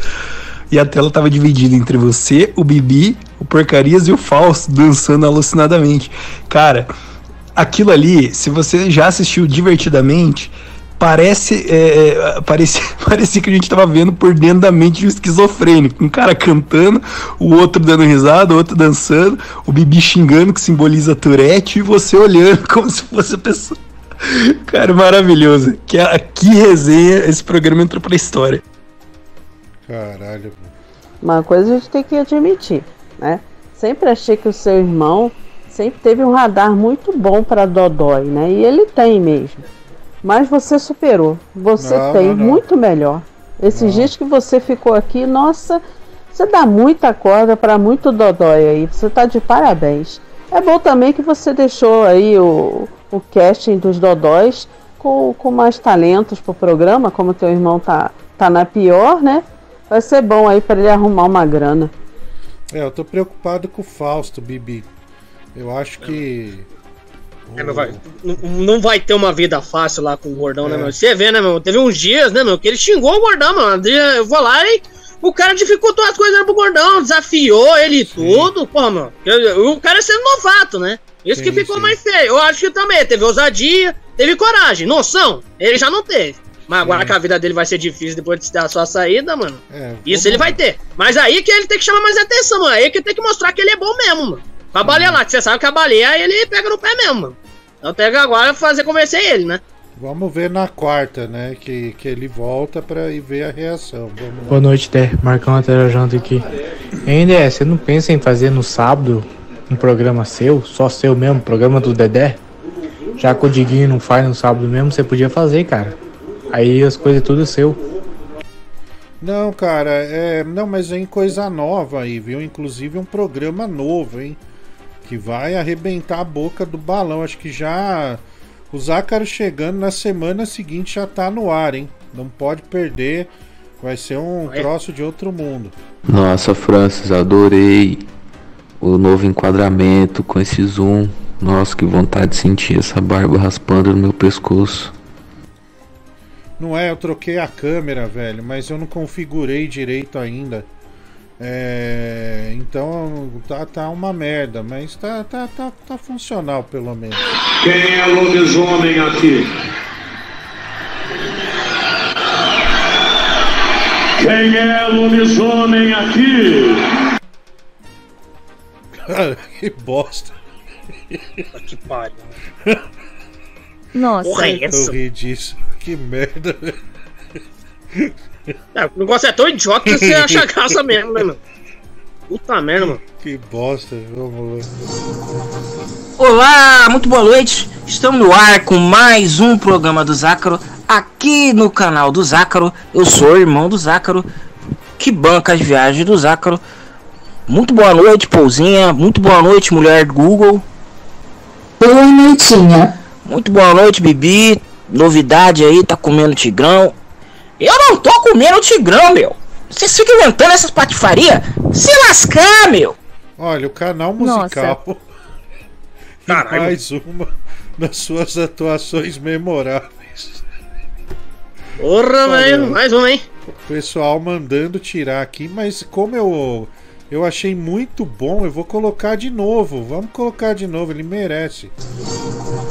E a tela tava dividida entre você, o Bibi, o Porcarias e o Fausto dançando alucinadamente. Cara, aquilo ali, se você já assistiu divertidamente, parece, é, é, parece, parecia que a gente tava vendo por dentro da mente de um esquizofrênico. Um cara cantando, o outro dando risada, o outro dançando, o Bibi xingando, que simboliza Tourette, e você olhando como se fosse a pessoa. Cara, maravilhoso. Que, que resenha esse programa entrou pra história. Caralho. Uma coisa a gente tem que admitir, né? Sempre achei que o seu irmão sempre teve um radar muito bom para Dodói, né? E ele tem mesmo. Mas você superou. Você Não, tem não, não. muito melhor. Esses dias que você ficou aqui, nossa, você dá muita corda para muito Dodói aí. Você tá de parabéns. É bom também que você deixou aí o, o casting dos Dodóis com, com mais talentos pro programa, como teu irmão tá, tá na pior, né? Vai ser bom aí para ele arrumar uma grana. É, eu tô preocupado com o Fausto, Bibi. Eu acho que. É, meu, vai, não, vai ter uma vida fácil lá com o gordão, né, É. meu? Você vê, né, meu? Teve uns dias, né, meu, que ele xingou o gordão, mano. Dia Eu vou lá e o cara dificultou as coisas pro gordão, desafiou ele e tudo. Porra, mano. O cara é sendo novato, né? Isso que Sim, ficou sim. mais feio. Eu acho que também teve ousadia, teve coragem, noção. Ele já não teve. Mas agora que a vida dele vai ser difícil depois de dar sua saída, mano. É, Isso ele vai ter. Mas aí que ele tem que chamar mais atenção, mano. Aí que tem que mostrar que ele é bom mesmo, mano. Com a baleia lá, que você sabe que a baleia ele pega no pé mesmo, mano. Então pega agora e fazer convencer ele, né? Vamos ver na quarta, né? Que, que ele volta pra ir ver a reação. Vamos lá. Boa noite, Té. Marcão Aterajando aqui. Ainda é, você não pensa em fazer no sábado um programa seu, só seu mesmo, programa do Dedé? Já que o Diguinho não faz no sábado mesmo, você podia fazer, cara. Aí as coisas tudo seu. Não, cara, é. Não, mas vem coisa nova aí, viu? Inclusive um programa novo, hein? Que vai arrebentar a boca do balão. Acho que já. O Zácaro chegando na semana seguinte já tá no ar, hein? Não pode perder. Vai ser um troço de outro mundo. Nossa, Francis, adorei o novo enquadramento com esse zoom. Nossa, que vontade de sentir essa barba raspando no meu pescoço. Não é, eu troquei a câmera, velho, mas eu não configurei direito ainda. É, então tá, tá uma merda, mas tá, tá, tá, tá funcional pelo menos. Quem é lobisomem aqui? Quem é lobisomem aqui? Cara, que bosta. que pariu. Nossa. Porra, é? Eu ri disso. Que merda, velho. É, o negócio é tão idiota que você acha graça mesmo, né, mano? Puta merda, mano. Que bosta, vamos lá. Olá, muito boa noite. Estamos no ar com mais um programa do Zácaro aqui no canal do Zácaro. Eu sou o irmão do Zácaro, que banca as viagens do Zácaro. Muito boa noite, Pouzinha. Muito boa noite, mulher do Google. Boa noitinha. Muito boa noite, Bibi. Novidade aí, tá comendo tigrão. Eu não tô comendo tigrão, meu. Vocês ficam inventando essas patifarias? Se lascar, meu. Olha, o canal musical. e mais uma das suas atuações memoráveis. Porra, velho. Mais um, hein? O pessoal mandando tirar aqui, mas como eu eu achei muito bom, eu vou colocar de novo. Vamos colocar de novo, ele merece.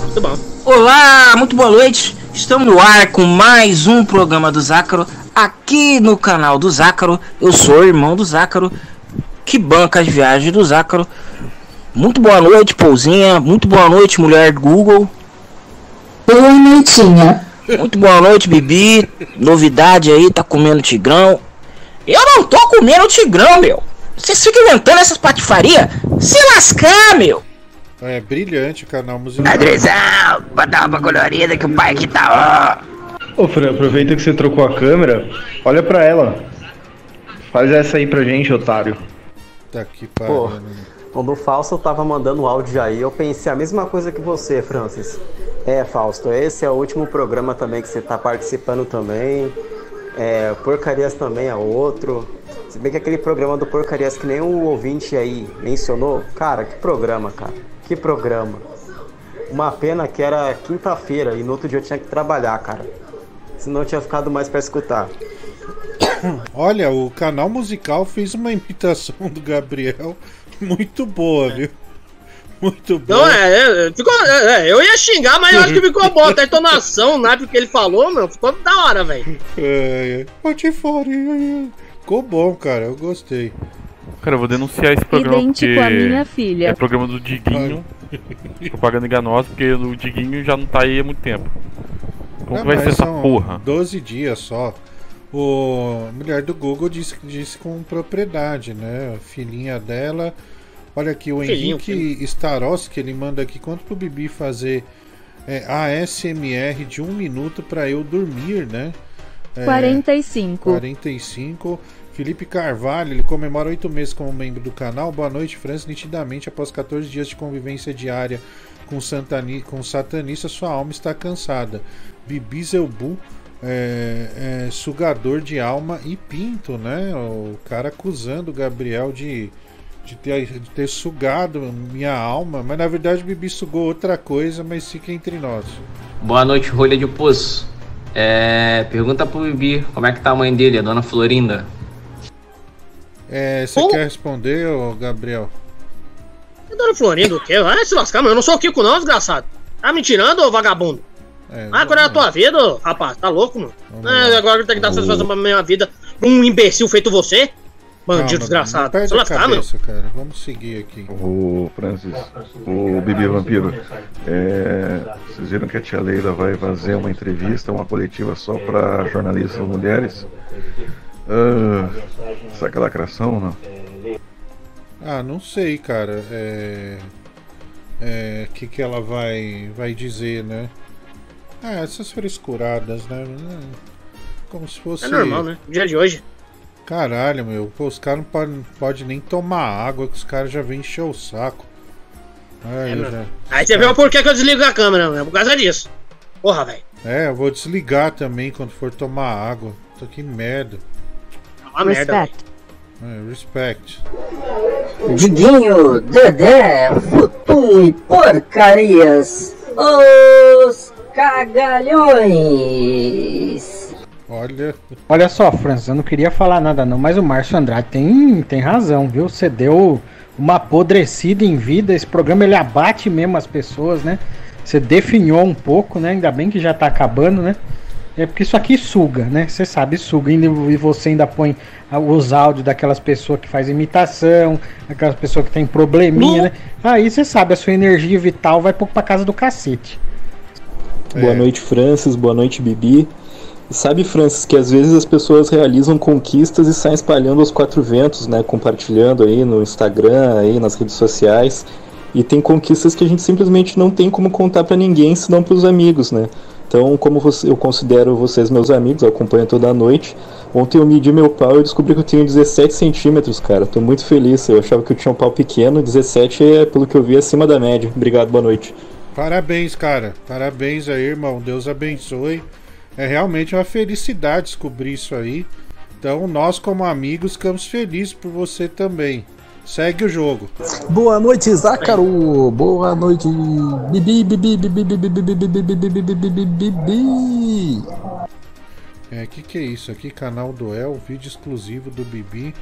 Muito bom. Olá, muito boa noite. Estamos no ar com mais um programa do Zácaro aqui no canal do Zácaro. Eu sou o irmão do Zácaro, que banca as viagens do Zácaro. Muito boa noite, Pouzinha. Muito boa noite, mulher do Google. Boa noitinha. Muito boa noite, Bibi. Novidade aí, tá comendo tigrão. Eu não tô comendo tigrão, meu. Vocês ficam inventando essas patifarias? Se lascar, meu. É brilhante o canal musical. Adrizão, bota uma colorida que o pai aqui tá ó. Ô Fran, aproveita que você trocou a câmera, olha pra ela. Faz essa aí pra gente, otário. Tá que Pô, quando o Fausto tava mandando áudio aí, eu pensei a mesma coisa que você, Francis. É, Fausto, esse é o último programa também que você tá participando também. É, Porcarias também é outro. Se bem que aquele programa do Porcarias que nem o ouvinte aí mencionou, cara, que programa, cara. Que programa. Uma pena que era quinta-feira e no outro dia eu tinha que trabalhar, cara. Senão eu tinha ficado mais pra escutar. Olha, o canal musical fez uma imitação do Gabriel muito boa, viu? Muito boa. Não, é, é, ficou, é, é, eu ia xingar, mas eu acho que ficou bom. Até a entonação, né? Porque ele falou, meu, ficou da hora, velho. É, é. Patifaria. Ficou bom, cara, eu gostei. Cara, eu vou denunciar esse programa Idêntico porque à minha filha. é programa do Diguinho. propaganda enganosa, porque o Diguinho já não tá aí há muito tempo. Como que vai ser essa porra? 12 dias só. O a mulher do Google disse, disse com propriedade, né? A filhinha dela. Olha aqui, o Filhinho, Henrique Staroski, ele manda aqui quanto pro Bibi fazer é, ASMR de um minuto pra eu dormir, né? É, 45. 45. Felipe Carvalho, ele comemora oito meses como membro do canal. Boa noite, França. Nitidamente, após 14 dias de convivência diária com, santani, com satanista, sua alma está cansada. Bibi Zelbu, é, é, sugador de alma e pinto, né? O cara acusando o Gabriel de, de, ter, de ter sugado minha alma. Mas na verdade, o Bibi sugou outra coisa, mas fica entre nós. Boa noite, rolha de poço. É, pergunta pro Bibi como é que tá a mãe dele, a dona Florinda. É, você quer responder, ô Gabriel? Dona Florinda, o quê? Vai se lascar, mano. Eu não sou o Kiko, não, desgraçado. Tá me tirando, ô vagabundo? É, ah, qual é a tua vida, ô, rapaz? Tá louco, mano? É, agora tem que dar satisfação pra minha vida pra um imbecil feito você? Bandido desgraçado. Perde mano. cabeça, cara. Vamos seguir aqui. Ô Francis, o Bibi Vampiro, é, vocês viram que a tia Leila vai fazer uma entrevista, uma coletiva só para jornalistas mulheres? Ah, será que é lacração ou não? Ah, não sei, cara. É. É. O que, que ela vai, vai dizer, né? Ah, essas frescuradas, né? Como se fosse. É normal, né? Dia de hoje. Caralho, meu. Pô, os caras não podem pode nem tomar água, que os caras já vêm encher o saco. Aí, É, meu. já... Aí você vê o porquê que eu desligo a câmera, né? Por causa disso. Porra, velho. É, eu vou desligar também quando for tomar água. Tô que merda. Uma merda. velho. É, respect. Diguinho, Dedé, Futum e Porcarias. Os cagalhões. Olha. Olha só, Francis, eu não queria falar nada não, mas o Márcio Andrade tem, tem razão, viu? Você deu uma apodrecida em vida, esse programa ele abate mesmo as pessoas, né? Você definhou um pouco, né? Ainda bem que já tá acabando, né? É porque isso aqui suga, né? Você sabe, suga. E você ainda põe os áudios daquelas pessoas que fazem imitação, aquelas pessoas que tem probleminha, né? Aí você sabe, a sua energia vital vai pouco pra casa do cacete. Boa noite, Francis. Boa noite, Bibi. Sabe, Francis, que às vezes as pessoas realizam conquistas e saem espalhando aos quatro ventos, né? Compartilhando aí no Instagram, aí nas redes sociais. E tem conquistas que a gente simplesmente não tem como contar para ninguém, senão para os amigos, né? Então, como eu considero vocês meus amigos, eu acompanho toda a noite. Ontem eu medi meu pau e descobri que eu tenho 17 centímetros, cara. Tô muito feliz. Eu achava que eu tinha um pau pequeno, 17 é, pelo que eu vi, acima da média. Obrigado, boa noite. Parabéns, cara. Parabéns aí, irmão. Deus abençoe. É realmente uma felicidade descobrir isso aí. Então, nós, como amigos, ficamos felizes por você também. Segue o jogo. Boa noite, Zácaro. Boa noite, Bibi, Bibi, Bibi, Bibi, Bibi, Bibi, Bibi, Bibi, Bibi, Bibi. É, que que é isso aqui? Canal Duel, vídeo exclusivo do Bibi,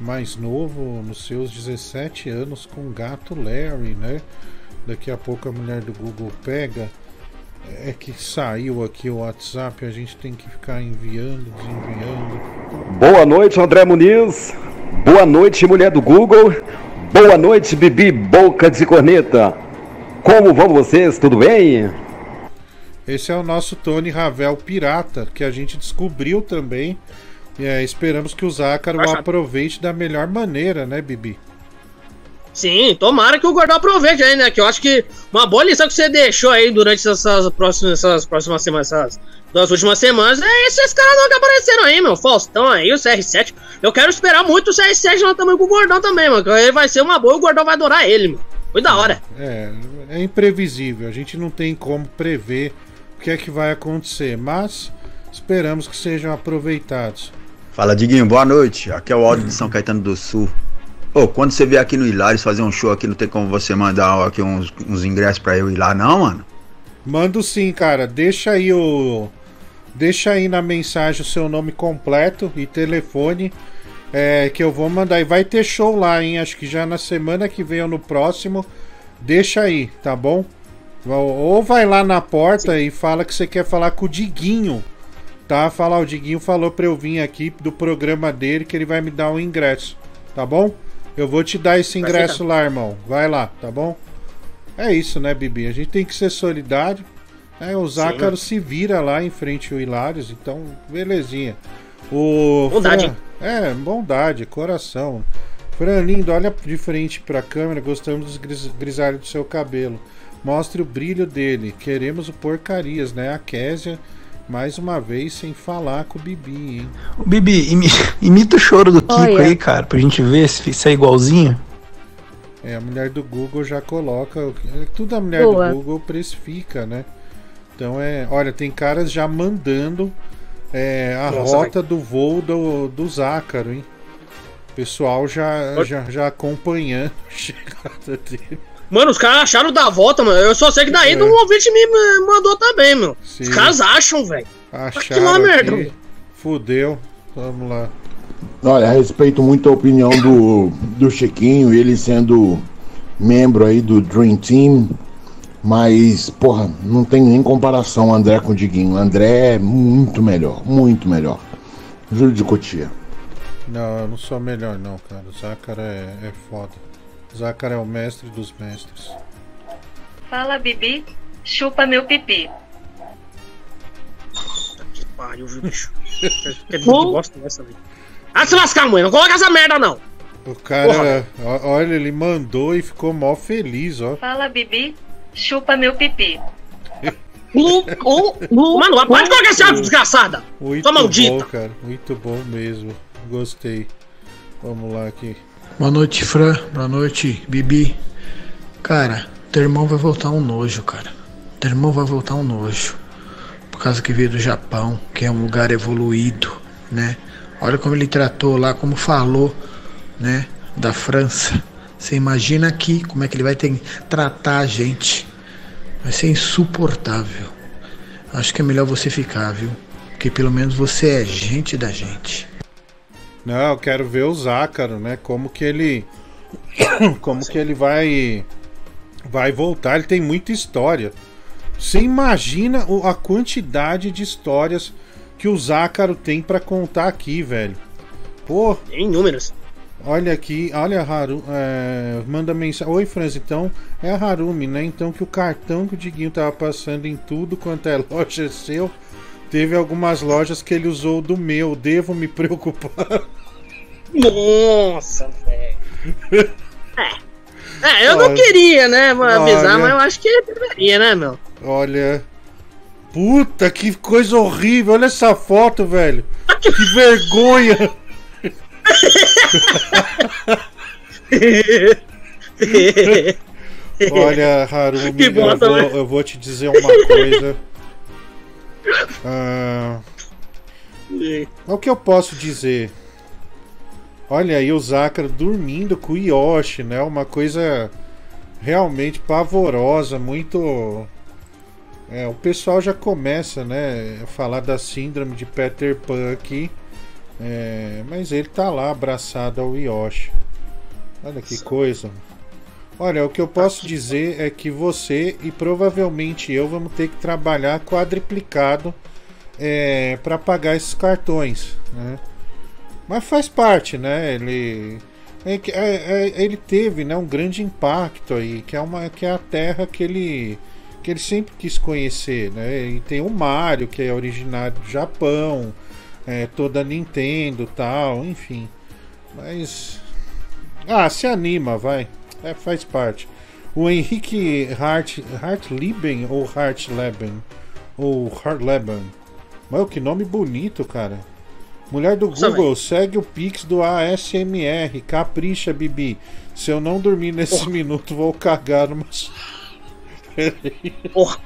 mais novo, nos seus 17 anos, com o gato Larry, né? Daqui a pouco a mulher do Google pega. É que saiu aqui o WhatsApp, a gente tem que ficar enviando, desenviando. Boa noite, André Muniz. Boa noite, mulher do Google. Boa noite, Bibi Boca de Corneta. Como vão vocês? Tudo bem? Esse é o nosso Tony Ravel Pirata, que a gente descobriu também. E é, esperamos que o Zácaro aproveite da melhor maneira, né, Bibi? Sim, tomara que o Gordão aproveite aí, né? Que eu acho que uma boa lição que você deixou aí durante essas próximas, essas próximas semanas, essas duas últimas semanas, é esses caras não que apareceram aí, meu. Faustão aí, o CR7. Eu quero esperar muito o CR7 lá também com o Gordão também, mano. Que ele vai ser uma boa e o Gordão vai adorar ele, mano. Foi da hora. É, é imprevisível, a gente não tem como prever o que é que vai acontecer, mas esperamos que sejam aproveitados. Fala, Diguinho, boa noite. Aqui é o Aldo de São Caetano do Sul. Ô, quando você vier aqui no Hilários fazer um show aqui, não tem como você mandar aqui uns, uns ingressos pra eu ir lá, não, mano? Mando sim, cara. Deixa aí o. Deixa aí na mensagem o seu nome completo e telefone. É, que eu vou mandar. E vai ter show lá, hein? Acho que já na semana que vem ou no próximo. Deixa aí, tá bom? Ou vai lá na porta e fala que você quer falar com o Diguinho. Tá? Fala, o Diguinho falou pra eu vir aqui do programa dele que ele vai me dar um ingresso. Tá bom? Eu vou te dar esse ingresso lá, irmão. Vai lá, tá bom? É isso, né, Bibi? A gente tem que ser solidário. né? o Zácaro se vira lá em frente ao Hilários, então, belezinha. O Bondade. Fran- É, bondade, coração. Fran, lindo, olha de frente pra câmera, gostamos dos gris- grisalhos do seu cabelo. Mostre o brilho dele. Queremos o porcarias, né? A Késia, mais uma vez, sem falar com o Bibi, hein? Ô, Bibi, imi- imita o choro do Kiko Olha. aí, cara, pra gente ver se sai igualzinho. É, a mulher do Google já coloca. é, Tudo a mulher Boa. do Google precifica, né? Então é. Olha, tem caras já mandando é, a Nossa, rota do voo do, do Zácaro, hein? O pessoal já, já, já acompanhando a chegada dele. Mano, os caras acharam da volta, mano. Eu só sei que daí É. um ouvinte me mandou também, meu. Sim. Os caras acham, velho. Acharam lá, aqui, merda. Fudeu. Vamos lá. Olha, respeito muito a opinião do, do Chiquinho, ele sendo membro aí do Dream Team, mas, porra, não tem nem comparação o André com o Diguinho. O André é muito melhor, muito melhor. Júlio de Cotia. Não, eu não sou melhor não, cara. O Zácaro é, é foda. O Zácaro é o mestre dos mestres. Fala, Bibi. Chupa meu pipi. Pariu, viu, bicho? Que bosta é essa, velho? Ah, se lascar, mãe. Não coloca essa merda, não. O cara, ó- olha, ele mandou e ficou mó feliz, ó. Fala, Bibi. Chupa meu pipi. Mano, para de colocar esse áudio, desgraçada. Muito Sua maldita. bom, cara. Muito bom mesmo. Gostei. Vamos lá aqui. Boa noite, Fran. Boa noite, Bibi. Cara, teu irmão vai voltar um nojo, cara. Teu irmão vai voltar um nojo. Por causa que veio do Japão, que é um lugar evoluído, né? Olha como ele tratou lá, como falou, né? Da França. Você imagina aqui como é que ele vai ter tratar a gente. Vai ser insuportável. Acho que é melhor você ficar, viu? Porque pelo menos você é gente da gente. Não, eu quero ver o Zácaro, né? Como que ele. Como que ele vai. Vai voltar. Ele tem muita história. Você imagina a quantidade de histórias que o Zácaro tem pra contar aqui, velho. Pô. Tem números. Olha aqui, olha a Haru, é, manda mensagem. Oi, Franz, então é a Harumi, né? Então que o cartão que o Diguinho tava passando em tudo quanto é loja é seu, Teve algumas lojas que ele usou do meu. Devo me preocupar? Nossa, velho. É. É, eu não Olha. queria, né, avisar, Olha. mas eu acho que deveria, né, meu? Olha. Puta, que coisa horrível. Olha essa foto, velho. Que vergonha. Olha, Harumi, eu, vou, eu vou te dizer uma coisa. Ah, o que eu posso dizer? Olha aí o Zakara dormindo com o Yoshi, né? Uma coisa realmente pavorosa, muito. É, o pessoal já começa, né, a falar da síndrome de Peter Pan aqui. É, mas ele tá lá abraçado ao Yoshi. Olha que coisa. Olha, o que eu posso dizer é que você e provavelmente eu vamos ter que trabalhar quadriplicado é, para pagar esses cartões, né? Mas faz parte, né? Ele é é- é- ele teve, né, um grande impacto aí, que é uma que é a terra que ele que ele sempre quis conhecer, né? E tem o Mario que é originário do Japão, é, toda a Nintendo, tal, enfim. Mas ah, se anima, vai. É, faz parte. O Henrique Hart, Hartleben ou Hartleben? Ou Hartleben? Mas que nome bonito, cara. Mulher do Nossa, Google, segue o Pix do ASMR. Capricha, Bibi. Se eu não dormir nesse minuto, vou cagar numa. Porra.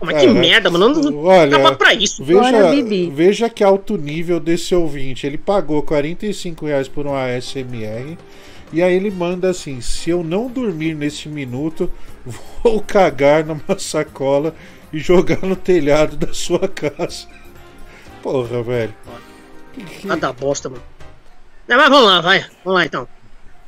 Mas que merda, mano. Não, Olha, tava pra isso. Veja, veja que alto nível desse ouvinte. Ele pagou 45 reais por um ASMR. E aí ele manda assim: se eu não dormir nesse minuto, vou cagar numa sacola e jogar no telhado da sua casa. Porra, velho. Ah, da bosta, mano. Não, mas vamos lá, vai. Vamos lá então.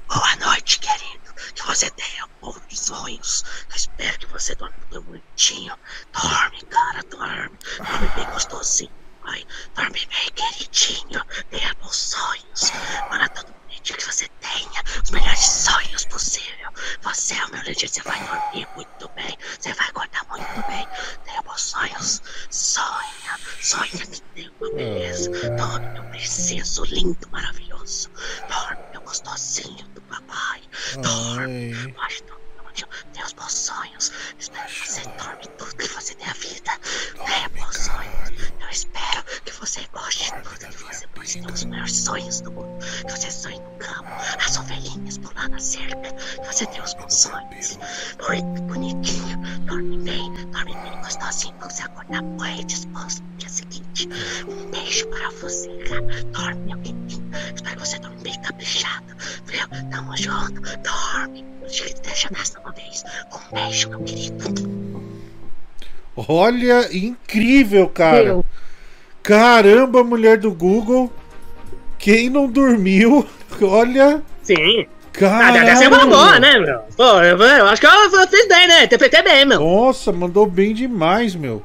Boa noite, querido. Que você tenha bons sonhos. Eu espero que você dorme tudo bonitinho. Dorme, cara, dorme. Dorme bem gostosinho, vai. Dorme bem, queridinho. Tenha bons sonhos. Para todo mundo que você tenha os melhores sonhos possível. Você é o meu líder, você vai dormir muito bem. Você vai acordar muito bem. Tenha bons sonhos. Sonha, sonha que tem uma beleza. Dorme, meu princesa, lindo, maravilhoso. Dorme, meu gostosinho do papai. Dorme, pode Tenha os bons sonhos. Espero que você dorme tudo que você tem a vida. Tenha bons sonhos. Eu espero que você goste de tudo que você pode ter os melhores sonhos do mundo. Que você sonhe no campo, as ovelhinhas pular na cerca. Que você tenha os bons sonhos. Muito bonitinho. Dorme bem, dorme bem gostosinho. Quando você acordar bem disposto no dia seguinte. Um beijo para você, cara. Dorme, meu queridinho. Espero que você dorme bem caprichado. Viu? Tamo junto. Dorme. Deixa dessa uma vez. Um beijo, meu querido. Olha, incrível, cara. Meu. Caramba, mulher do Google. Quem não dormiu? Olha. Sim. Cara, Ah, deve ser uma boa, né, meu? Pô, eu, eu acho que ela fez bem, né? Interpretei bem, meu. Nossa, mandou bem demais, meu.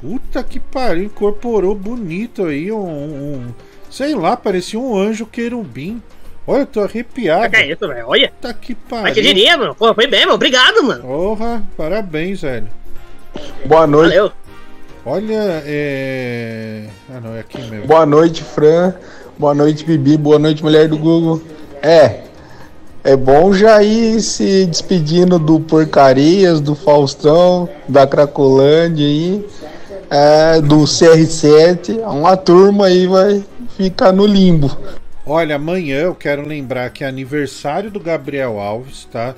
Puta que pariu, incorporou bonito aí um, um- sei lá, parecia um anjo querubim. Olha, eu tô arrepiado. Que é isso, velho? Olha. Tá que pariu. Mas que diria, mano? Pô, foi bem, mano. Obrigado, mano. Porra, parabéns, velho. Boa noite. Valeu. Olha, é. Ah, não, é aqui mesmo. Boa noite, Fran. Boa noite, Bibi. Boa noite, mulher do Google. É. É bom já ir se despedindo do Porcarias, do Faustão, da Cracolândia aí, é, do CR7. Uma turma aí vai ficar no limbo. Olha, amanhã eu quero lembrar que é aniversário do Gabriel Alves, tá?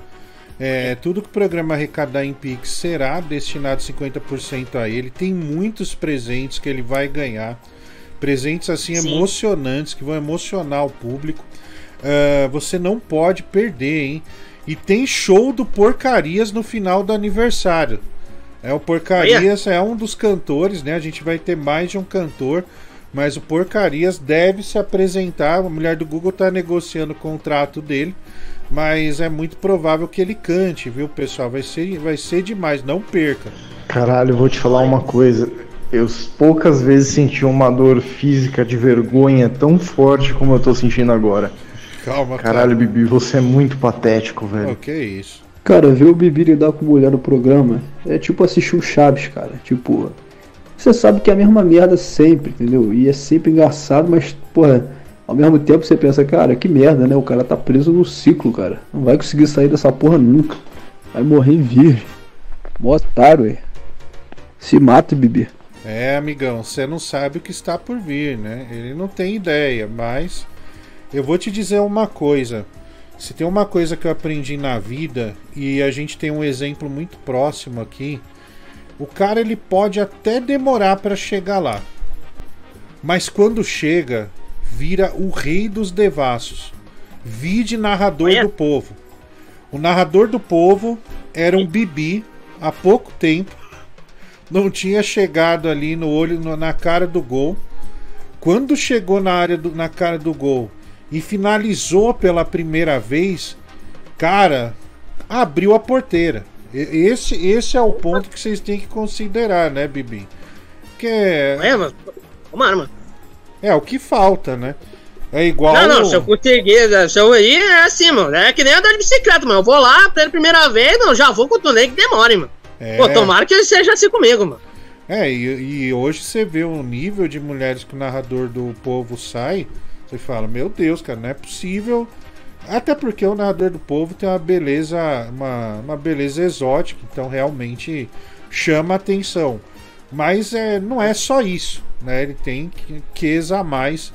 É, tudo que o programa arrecadar em Pix será destinado 50% a ele. Tem muitos presentes que ele vai ganhar. Presentes assim Sim. emocionantes que vão emocionar o público. Ah, você não pode perder, hein? E tem show do Porcarias no final do aniversário. É o Porcarias é um dos cantores, né? A gente vai ter mais de um cantor, mas o Porcarias deve se apresentar. A mulher do Google está negociando o contrato dele, mas é muito provável que ele cante, viu, pessoal? Vai ser, vai ser demais, não perca. Caralho, eu vou te falar uma coisa. Eu poucas vezes senti uma dor física de vergonha tão forte como eu tô sentindo agora. Calma, Caralho, Bibi, você é muito patético, velho. O que é isso? Cara, ver o Bibi lidar com mulher no programa é tipo assistir o Chaves, cara. Tipo, você sabe que é a mesma merda sempre, entendeu? E é sempre engraçado, mas, porra, ao mesmo tempo você pensa, cara, que merda, né? O cara tá preso no ciclo, cara. Não vai conseguir sair dessa porra nunca. Vai morrer virgem. Mó otário, ué. Se mata, bebê. É, amigão, você não sabe o que está por vir, né? Ele não tem ideia, mas eu vou te dizer uma coisa. Se tem uma coisa que eu aprendi na vida e a gente tem um exemplo muito próximo aqui, o cara ele pode até demorar para chegar lá. Mas quando chega, vira o rei dos devassos. Vide narrador do povo. O narrador do povo era um bibi há pouco tempo. Não tinha chegado ali no olho no- na cara do gol. Quando chegou na área do, na cara do gol e finalizou pela primeira vez, cara, abriu a porteira. Esse, esse é o ponto que vocês têm que considerar, né, Bibi? Que é, É, mas. Mano, mano. é o que falta, né? É igual. Não, não, se eu conseguir, se eu ir, é assim, mano. É que nem andar de bicicleta, mano. Eu vou lá pela primeira vez, não, já vou com o que demore, mano. É. Pô, tomara que seja assim comigo, mano. É, e, e hoje você vê o nível de mulheres que o narrador do povo sai, você fala, meu Deus, cara, não é possível. Até porque o narrador do povo tem uma beleza, uma, uma beleza exótica, então realmente chama atenção. Mas é, não é só isso, né? Ele tem que- quês a mais.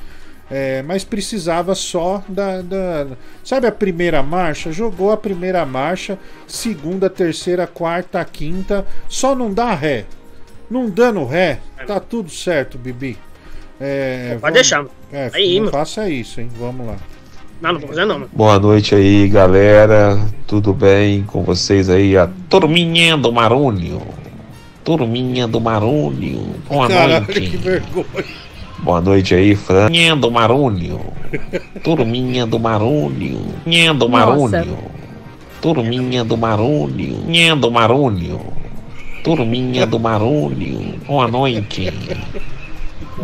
é, mas precisava só da, da- Sabe a primeira marcha? Jogou a primeira marcha, segunda, terceira, quarta, quinta, só não dá ré. Não dando ré, tá tudo certo, Bibi. É, Pode deixar, mano. É, Aí, não mano. faça isso, hein? Vamos lá. Não, não vou fazer não, mano. Boa noite aí, galera. Tudo bem com vocês aí? A turminha do Marúnio. Turminha do Marúnio. Boa Caralho, noite. que vergonha. Boa noite aí, Francinha do Marúnio. Turminha do Marúnio. Turminha do Marúnio. Turminha do Marúnio. Turminha do Marúnio. Turminha do Marúnio. Boa noite.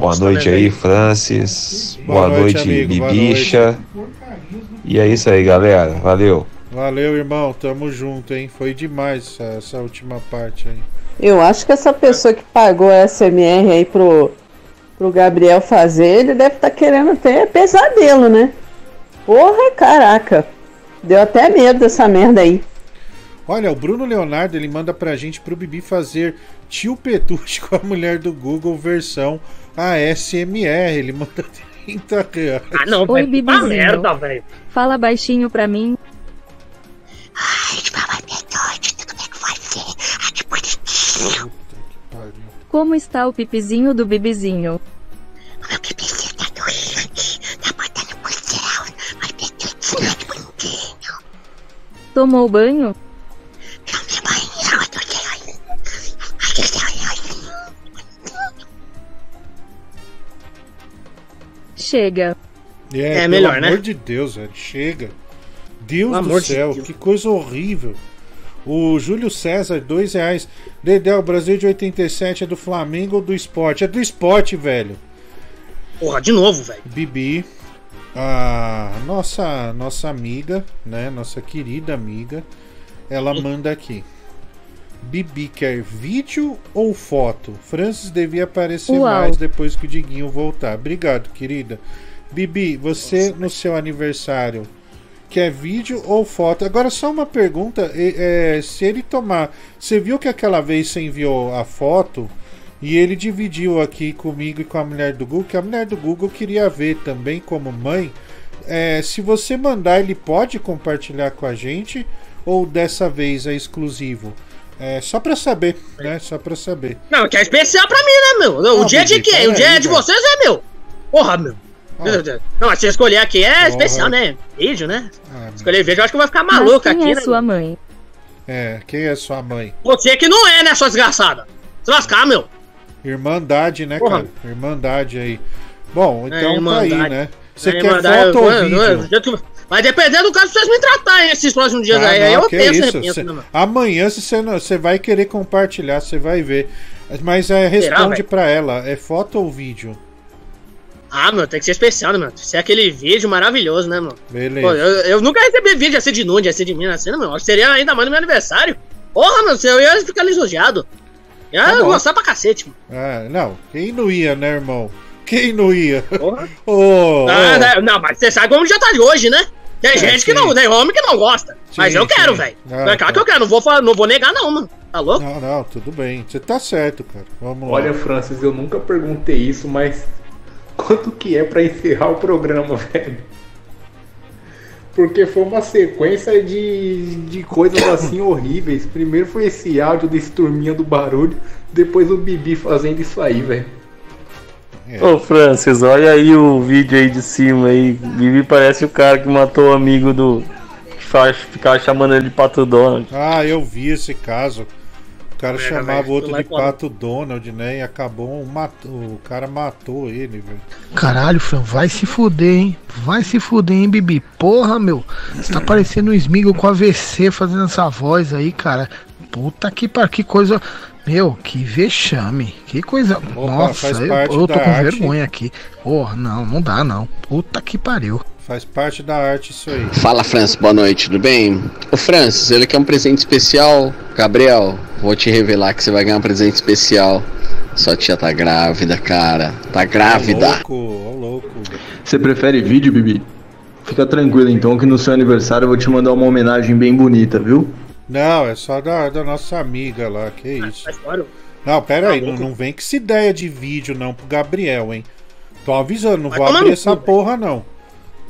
Boa noite aí, Francis. Boa, Boa noite, noite, amigo. Boa Bibicha. E é isso aí, galera. Valeu. Valeu, irmão. Tamo junto, hein? Foi demais essa, essa última parte aí. Eu acho que essa pessoa que pagou a SMR aí pro, pro Gabriel fazer, ele deve estar querendo ter pesadelo, né? Porra, caraca. Deu até medo dessa merda aí. Olha, o Bruno Leonardo ele manda pra gente pro Bibi fazer tio Petuche com a mulher do Google versão ASMR. Ele manda 30 reais. Ah, não, Oi. Tá Bibizinho. merda, velho. Fala baixinho pra mim. Como está o pipizinho do bibizinho? Tomou banho? Chega. É, É pelo melhor, amor né? de Deus, velho. Chega. Deus Pelo do amor de céu, Deus. que coisa horrível. O Júlio César, dois reais. Dedé, o Brasil de 87 é do Flamengo ou do esporte? É do esporte, velho. Porra, de novo, velho. Bibi, a nossa, nossa amiga, né? Nossa querida amiga, ela manda aqui. Bibi quer vídeo ou foto? Francis devia aparecer Uau. mais depois que o Diguinho voltar. Obrigado, querida. Bibi, você no seu aniversário quer vídeo ou foto? Agora só uma pergunta, e- é, se ele tomar, você viu que aquela vez você enviou a foto e ele dividiu aqui comigo e com a mulher do Google, que a mulher do Google queria ver também como mãe. É, se você mandar, ele pode compartilhar com a gente ou dessa vez é exclusivo? É, só pra saber, né? Só pra saber. Não, que é especial pra mim, né, meu? O dia é de quem? O dia peraí, é de velho. vocês é meu. Porra, meu. Não, mas se eu escolher aqui é Porra. especial, né? Vídeo, né? Ah, Escolher vídeo, eu acho que eu vou ficar Mas maluco quem aqui, é né? sua mãe? É, quem é sua mãe? Você que não é, né, sua desgraçada? Se lascar, meu. Irmandade, né, Porra. cara? Irmandade aí. Bom, então É, tá aí, né? Você É, quer foto ou eu- eu- vídeo? eu- eu- Mas dependendo do caso, vocês me tratarem esses próximos dias Ah, aí. não, aí eu que penso, isso, repenso, cê- né, mano? Amanhã se você, vai querer compartilhar, você vai ver. Mas é, responde velho? pra ela, é foto ou vídeo? Ah, meu, tem que ser especial, né, mano? Isso é aquele vídeo maravilhoso, né, mano? Beleza. Pô, eu, eu nunca recebi vídeo assim de nude, assim de mim, assim, né, meu? Que seria ainda mais no meu aniversário. Porra, meu, eu ia ficar lisonjeado. Eu Tá ia bom. gostar pra cacete, mano. Ah, não, quem não ia, né, irmão? Quem não ia? Porra. Ah, né, não, mas você sabe como já tá de hoje, né? Tem É, gente que sim. não, tem homem que não gosta. mas Sim, eu quero, sim. velho. Ah, é claro tá. que eu quero, não vou, falar- não vou negar, não, mano. Tá louco? Não, não, tudo bem. Você tá certo, cara. Vamos lá. Olha, Francis, eu nunca perguntei isso, mas quanto que é pra encerrar o programa, velho? Porque foi uma sequência de, de coisas assim horríveis. Primeiro foi esse áudio desse turminha do barulho, depois o Bibi fazendo isso aí, velho. Ô Francis, olha aí o vídeo aí de cima aí. Bibi parece o cara que matou o amigo do. que faz, ficava chamando ele de Pato Donald. Ah, eu vi esse caso. O cara É, chamava o outro de. Pato Donald, né? E acabou, um mat- o cara matou ele, velho. Caralho, Fran, vai se fuder, hein? Vai se fuder, hein, Bibi? Porra, meu. Você tá parecendo um Smigol com AVC fazendo essa voz aí, cara. Puta que par, que coisa. Meu, que vexame. Que coisa. Nossa, faz eu, eu tô com arte. vergonha aqui. Porra, não, não dá não. Puta que pariu. Faz parte da arte isso aí. Fala Francis, boa noite, tudo bem? Ô Francis, ele quer um presente especial. Gabriel, vou te revelar que você vai ganhar um presente especial. Sua tia tá grávida, cara. Tá grávida. Louco, ô louco. Você prefere vídeo, Bibi? Fica tranquilo então que no seu aniversário eu vou te mandar uma homenagem bem bonita, viu? Não, é só da, da nossa amiga lá, que isso. Sai fora. Não, pera aí, Tá não, não vem com essa ideia de vídeo não pro Gabriel, hein? Tô avisando, não Vai vou tomar abrir no essa cu, porra não.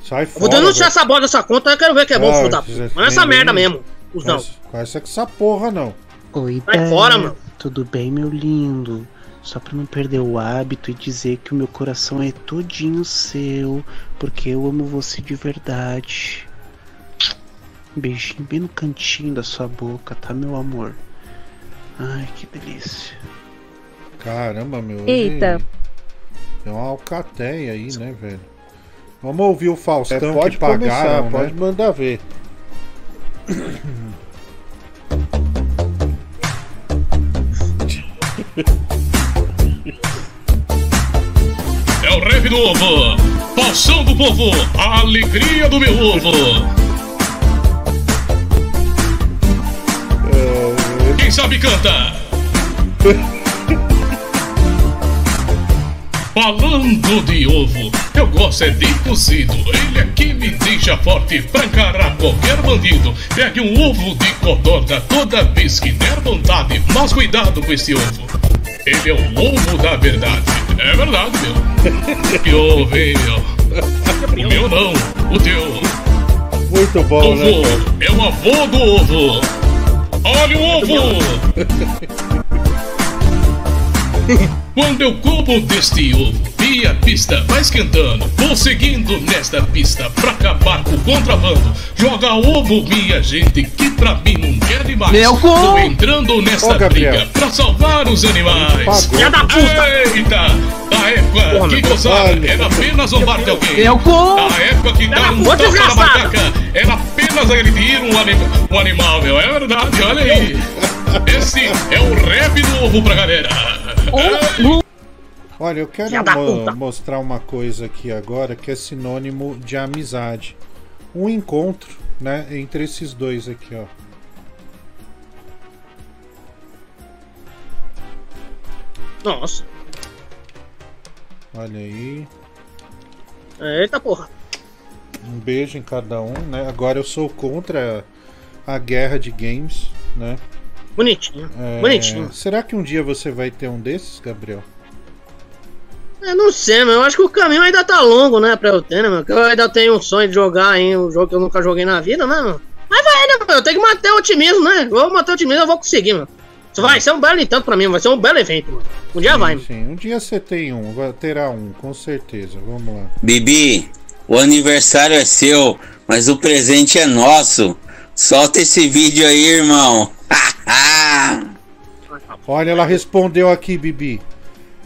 Sai fora. vou denunciar essa bola dessa conta, eu quero ver que é bom, Ah, filho da puta. Mas essa ninguém- merda mesmo, cuzão. Conhece- Conhece com essa porra não. Oi, Vai Bé. fora, mano. Tudo bem, meu lindo? Só pra não perder o hábito e dizer que o meu coração é todinho seu, porque eu amo você de verdade. Um beijinho bem no cantinho da sua boca, tá, meu amor? Ai, que delícia. Caramba, meu. hoje Eita. Tem uma alcateia aí, né, velho? Vamos ouvir o Faustão É, pode que pagaram, começar, né? pode mandar ver. É o rap do ovo, paixão do povo, a alegria do meu ovo. Sabe canta. Falando de ovo, eu gosto é de cozido. Ele é que me deixa forte pra encarar qualquer bandido. Pegue um ovo de codorna toda vez que der vontade. Mas cuidado com esse ovo. Ele é o ovo da verdade. É verdade, meu. Que ovo, hein, meu? O meu não, o teu. Muito bom, né? Ovo é o avô do ovo. Olha o ovo! Quando eu como deste ovo e a pista vai esquentando, vou seguindo nesta pista pra acabar com o contrabando. Joga ovo, minha gente, que pra mim não quer demais. Meu cu! Tô entrando nesta Ô, Gabriel. briga pra salvar os animais. Filha da puta! Eita! Da época Porra, que gozar era apenas zombar de alguém. Meu cu! Da época que dar um tapa na macaca era apenas agredir um, anim um animal, meu. É verdade, olha aí. Esse é o rap do ovo pra galera. Olha, eu quero puta. mostrar uma coisa aqui agora que é sinônimo de amizade. Um encontro, né, entre esses dois aqui, ó. Nossa. Olha aí. Eita porra. Um beijo em cada um, né? Agora eu sou contra a guerra de games, né? Bonitinho. É, Bonitinho. Será que um dia você vai ter um desses, Gabriel? Eu não sei, mas eu acho que o caminho ainda tá longo, né, pra eu ter, né, mano? Que eu ainda tenho um sonho de jogar aí um jogo que eu nunca joguei na vida, né, mano? Mas vai, né, mano? Eu tenho que manter o otimismo, né? Eu vou manter o otimismo, eu vou conseguir, mano. Isso vai ser um belo entanto pra mim, vai ser um belo evento, mano. Um dia sim, vai, mano. Sim, um dia você tem um, vai- terá um, com certeza. Vamos lá. Bibi, o aniversário é seu, mas o presente é nosso. Solta esse vídeo aí, irmão. Olha, ela respondeu aqui, Bibi.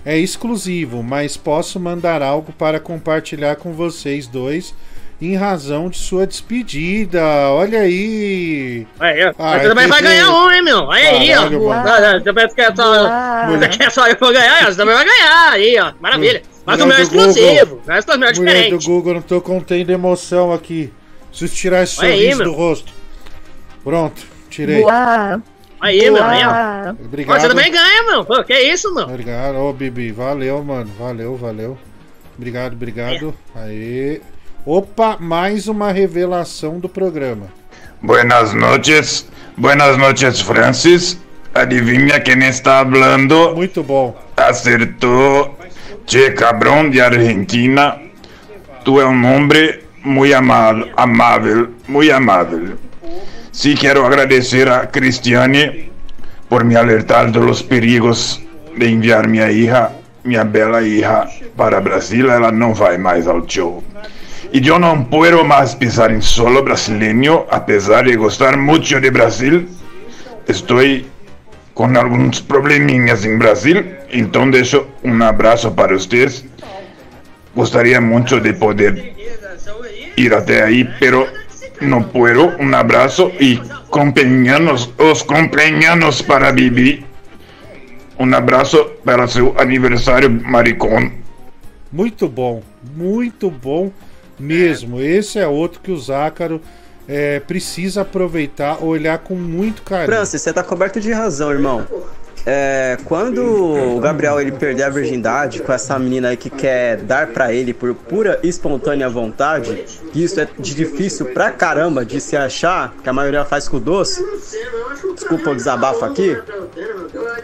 É exclusivo, mas posso mandar algo para compartilhar com vocês dois em razão de sua despedida. Olha aí. Aí, ó. Ah, você também vai ganhar um, hein, meu? Olha aí, ó. Você pensa que é só, quer só eu vou ganhar? Você também vai ganhar. Aí, ó. Maravilha. Mas o meu é exclusivo. Google. O meu é é Mulher do diferente. Google, não tô contendo emoção aqui. Preciso tirar esse Olha aí, sorriso meu. do rosto. Pronto, tirei. Boa. Aí, meu, aí, ó. Obrigado. Você também ganha, meu. Pô, que isso, meu? Obrigado, ô Bibi. Valeu, mano. Valeu, valeu. Obrigado, obrigado. Aí. Opa, mais uma revelação do programa. Buenas noches, buenas noches, Francis. Adivinha quem está hablando? Muito bom. Acertou. Che cabrón de Argentina. Tu é um homem muito amado, amável, muito amável. Sí quiero agradecer a Cristiane por me alertar de los perigos de enviar minha hija, minha bela hija, para Brasil. Ela não vai mais ao show. E eu não puedo mais pisar em solo brasileño, apesar de gostar muito de Brasil. Estou com alguns probleminhas em Brasil, então deixo um abraço para vocês. Gostaria muito de poder ir até aí, pero não puedo. Um abraço e companheiros, os companheiros para Bibi. Um abraço para seu aniversário, maricón. Muito bom, muito bom mesmo. Esse é outro que o Zácaro é, precisa aproveitar, olhar com muito carinho. Francis, você tá coberto de razão, irmão. É, quando o Gabriel ele perder a virgindade com essa menina aí que quer dar pra ele por pura e espontânea vontade, isso é difícil pra caramba de se achar, que a maioria faz com doce. Desculpa o desabafo aqui.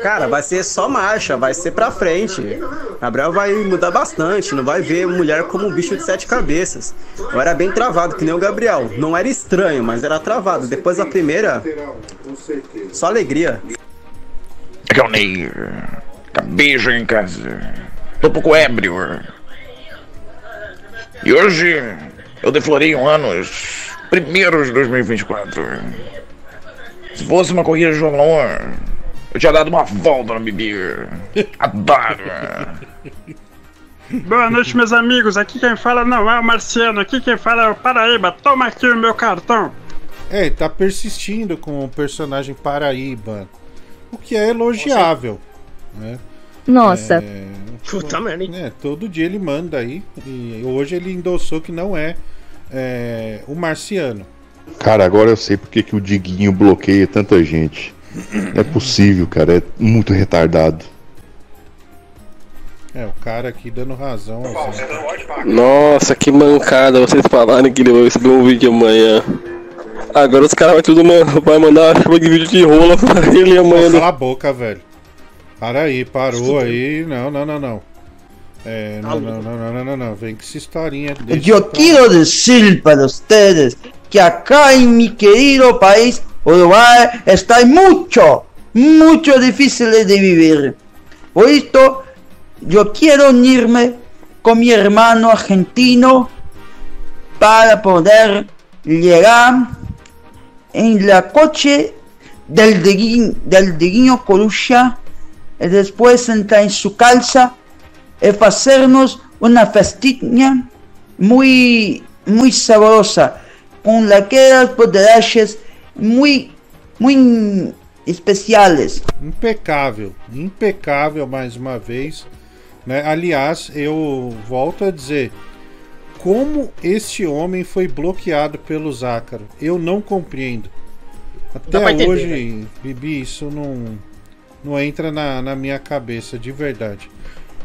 Cara, vai ser só marcha, vai ser pra frente. Gabriel vai mudar bastante, não vai ver mulher como um bicho de sete cabeças. Eu era bem travado, que nem o Gabriel. Não era estranho, mas era travado. Depois da primeira, só alegria. Aqui é o Ney. Beijo em casa. Tô um pouco ébrio. E hoje eu deflorei um anos primeiros de 2024. Se fosse uma corrida de João eu tinha dado uma volta no Bibi. Adoro. Boa noite, meus amigos. Aqui quem fala não é o Marciano. Aqui quem fala é o Paraíba. Toma aqui o meu cartão. É, ele tá persistindo com o personagem Paraíba, o que é elogiável, né? Nossa. É, Puta merda, é, todo dia ele manda aí e hoje ele endossou que não é, é, o Marciano. Cara, agora eu sei porque que o Diguinho bloqueia tanta gente. Não é possível, cara. É muito retardado. É, o cara aqui dando razão. Assim. Nossa, que mancada vocês falarem que ele vai receber um vídeo amanhã. Agora os caras vai tudo man- vai mandar chuva de vídeo de rola pra ele amanhã. Cala a boca, velho. Para aí, parou aí. Não, não, não, não. É, não, não, não, não, não, não, não. Vem com essa historinha. pra- quiero decir para ustedes que acá en mi querido país, Uruguay, está mucho, mucho difícil de vivir. Por esto, yo quiero unirme con mi hermano argentino para poder llegar en la coche del Diguín, del Coruja y después entrar en su calza y hacernos una festinha muy, muy sabrosa, con aquellas poderachas muy, muy especiales. Impecável, impecável mais uma vez. Aliás, eu volto a dizer: como este homem foi bloqueado pelo Zácaro? Eu não compreendo. Até entender, hoje, né? Bibi, isso não, não entra na, na minha cabeça, de verdade.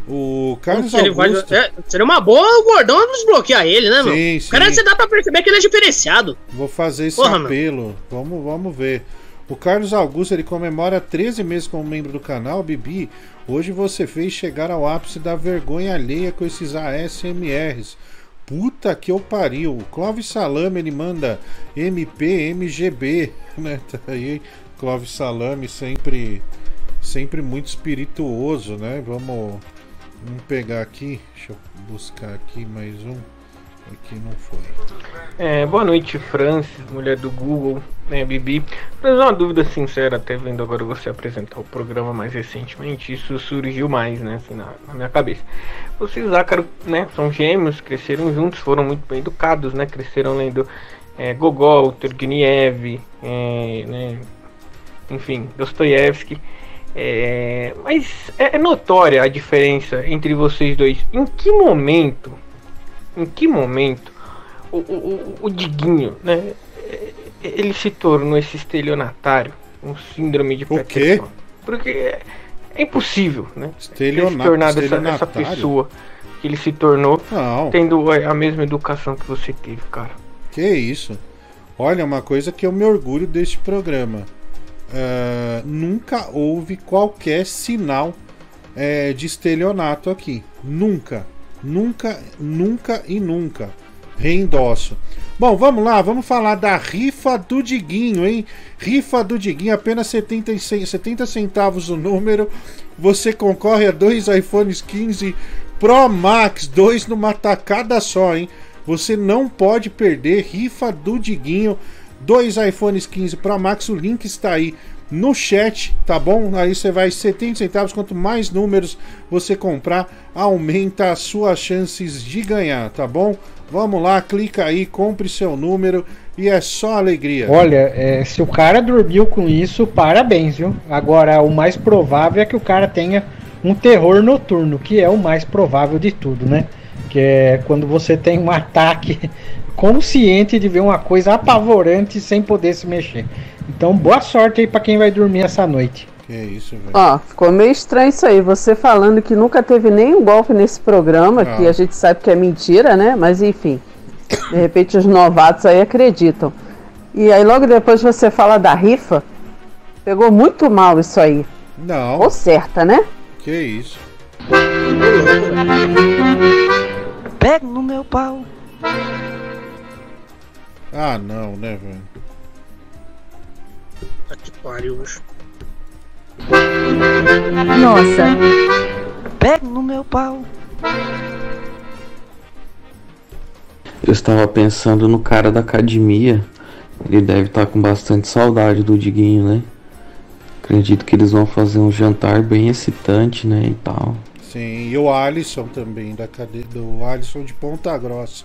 O Carlos vai- Augusto. é, seria uma boa o Gordão desbloquear ele, né, meu? Sim, cara sim. você dá pra perceber que ele é diferenciado. Vou fazer esse Porra, apelo. Vamos, vamos ver. O Carlos Augusto ele comemora 13 meses como membro do canal. Bibi, hoje você fez chegar ao ápice da vergonha alheia com esses ASMRs. Puta que eu pariu. O Clóvis Salame ele manda MPMGB, né? Tá aí, Clóvis Salame sempre sempre muito espirituoso, né? Vamos, vamos pegar aqui. Deixa eu buscar aqui mais um. Aqui não foi. É, boa noite, Francis, mulher do Google, né, Bibi. Mas uma dúvida sincera, até vendo agora você apresentar o programa mais recentemente, isso surgiu mais, né, assim, na, na minha cabeça. Vocês, Zácaro, né, são gêmeos, cresceram juntos, foram muito bem educados, né, cresceram lendo é, Gogol, Turgenev, é, né, enfim, Dostoiévski. É, mas é, é notória a diferença entre vocês dois. Em que momento, em que momento o, o, o- Diguinho, né? Ele se tornou esse estelionatário, um síndrome de O quê? Porque é, é impossível, né? Estelionato- Ele se tornar dessa, dessa estelionatário? pessoa que ele se tornou Não. tendo a mesma educação que você teve, cara. Que isso? Olha, uma coisa que eu me orgulho deste programa. Ah, nunca houve qualquer sinal eh, de estelionato aqui. Nunca. Nunca, nunca e nunca. Reendosso. Bom, vamos lá, vamos falar da rifa do Diguinho, hein? Rifa do Diguinho, apenas 76, 70 centavos o número. Você concorre a dois iPhones 15 Pro Max, dois numa tacada só, hein? Você não pode perder rifa do Diguinho, dois iPhones 15 Pro Max, o link está aí no chat, tá bom? Aí você vai 70 centavos, quanto mais números você comprar, aumenta as suas chances de ganhar, tá bom? Vamos lá, clica aí, compre seu número e é só alegria. Olha, é, se o cara dormiu com isso, parabéns, viu? Agora, o mais provável é que o cara tenha um terror noturno, que é o mais provável de tudo, né? Que é quando você tem um ataque consciente de ver uma coisa apavorante sem poder se mexer. Então, boa sorte aí pra quem vai dormir essa noite. Que isso, velho. Ó, ficou meio estranho isso aí. Você falando que nunca teve nenhum golpe nesse programa, Ah. que a gente sabe que é mentira, né? Mas enfim. De repente os novatos aí acreditam. E aí logo depois você fala da rifa. Pegou muito mal isso aí. Não. Ou certa, né? Que isso? Pega no meu pau. Ah, não, né, velho? Tá que pariu, bicho. Nossa. Pega no meu pau. Eu estava pensando no cara da academia. Ele deve estar com bastante saudade do Diguinho, né? Acredito que eles vão fazer um jantar bem excitante, né? E tal. Sim, e o Alisson também, da cade... do Alisson de Ponta Grossa.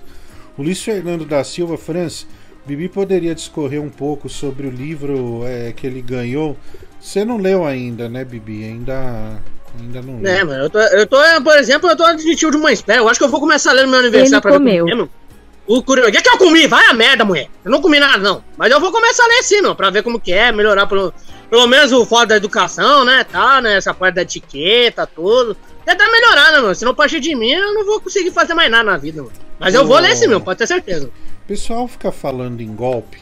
O Luiz Fernando da Silva França, Bibi poderia discorrer um pouco sobre o livro é, que ele ganhou. Você não leu ainda, né, Bibi? Ainda, ainda não leu. É, mano, eu tô, eu tô, por exemplo, eu tô admitindo de uma espera. Eu acho que eu vou começar a ler no meu aniversário Ele pra ver comeu. como é, mano. O curioso. O que, que eu comi? Vai a merda, mulher. Eu não comi nada, não. Mas eu vou começar a ler sim, não, pra ver como que é, melhorar pelo, pelo menos o foda da educação, né? Tá, né? Essa parte da etiqueta, tudo. Tentar melhorar, né, mano? Se não partir de mim, eu não vou conseguir fazer mais nada na vida, mano. Mas eu vou Ô. ler sim, meu, pode ter certeza. O pessoal fica falando em golpe,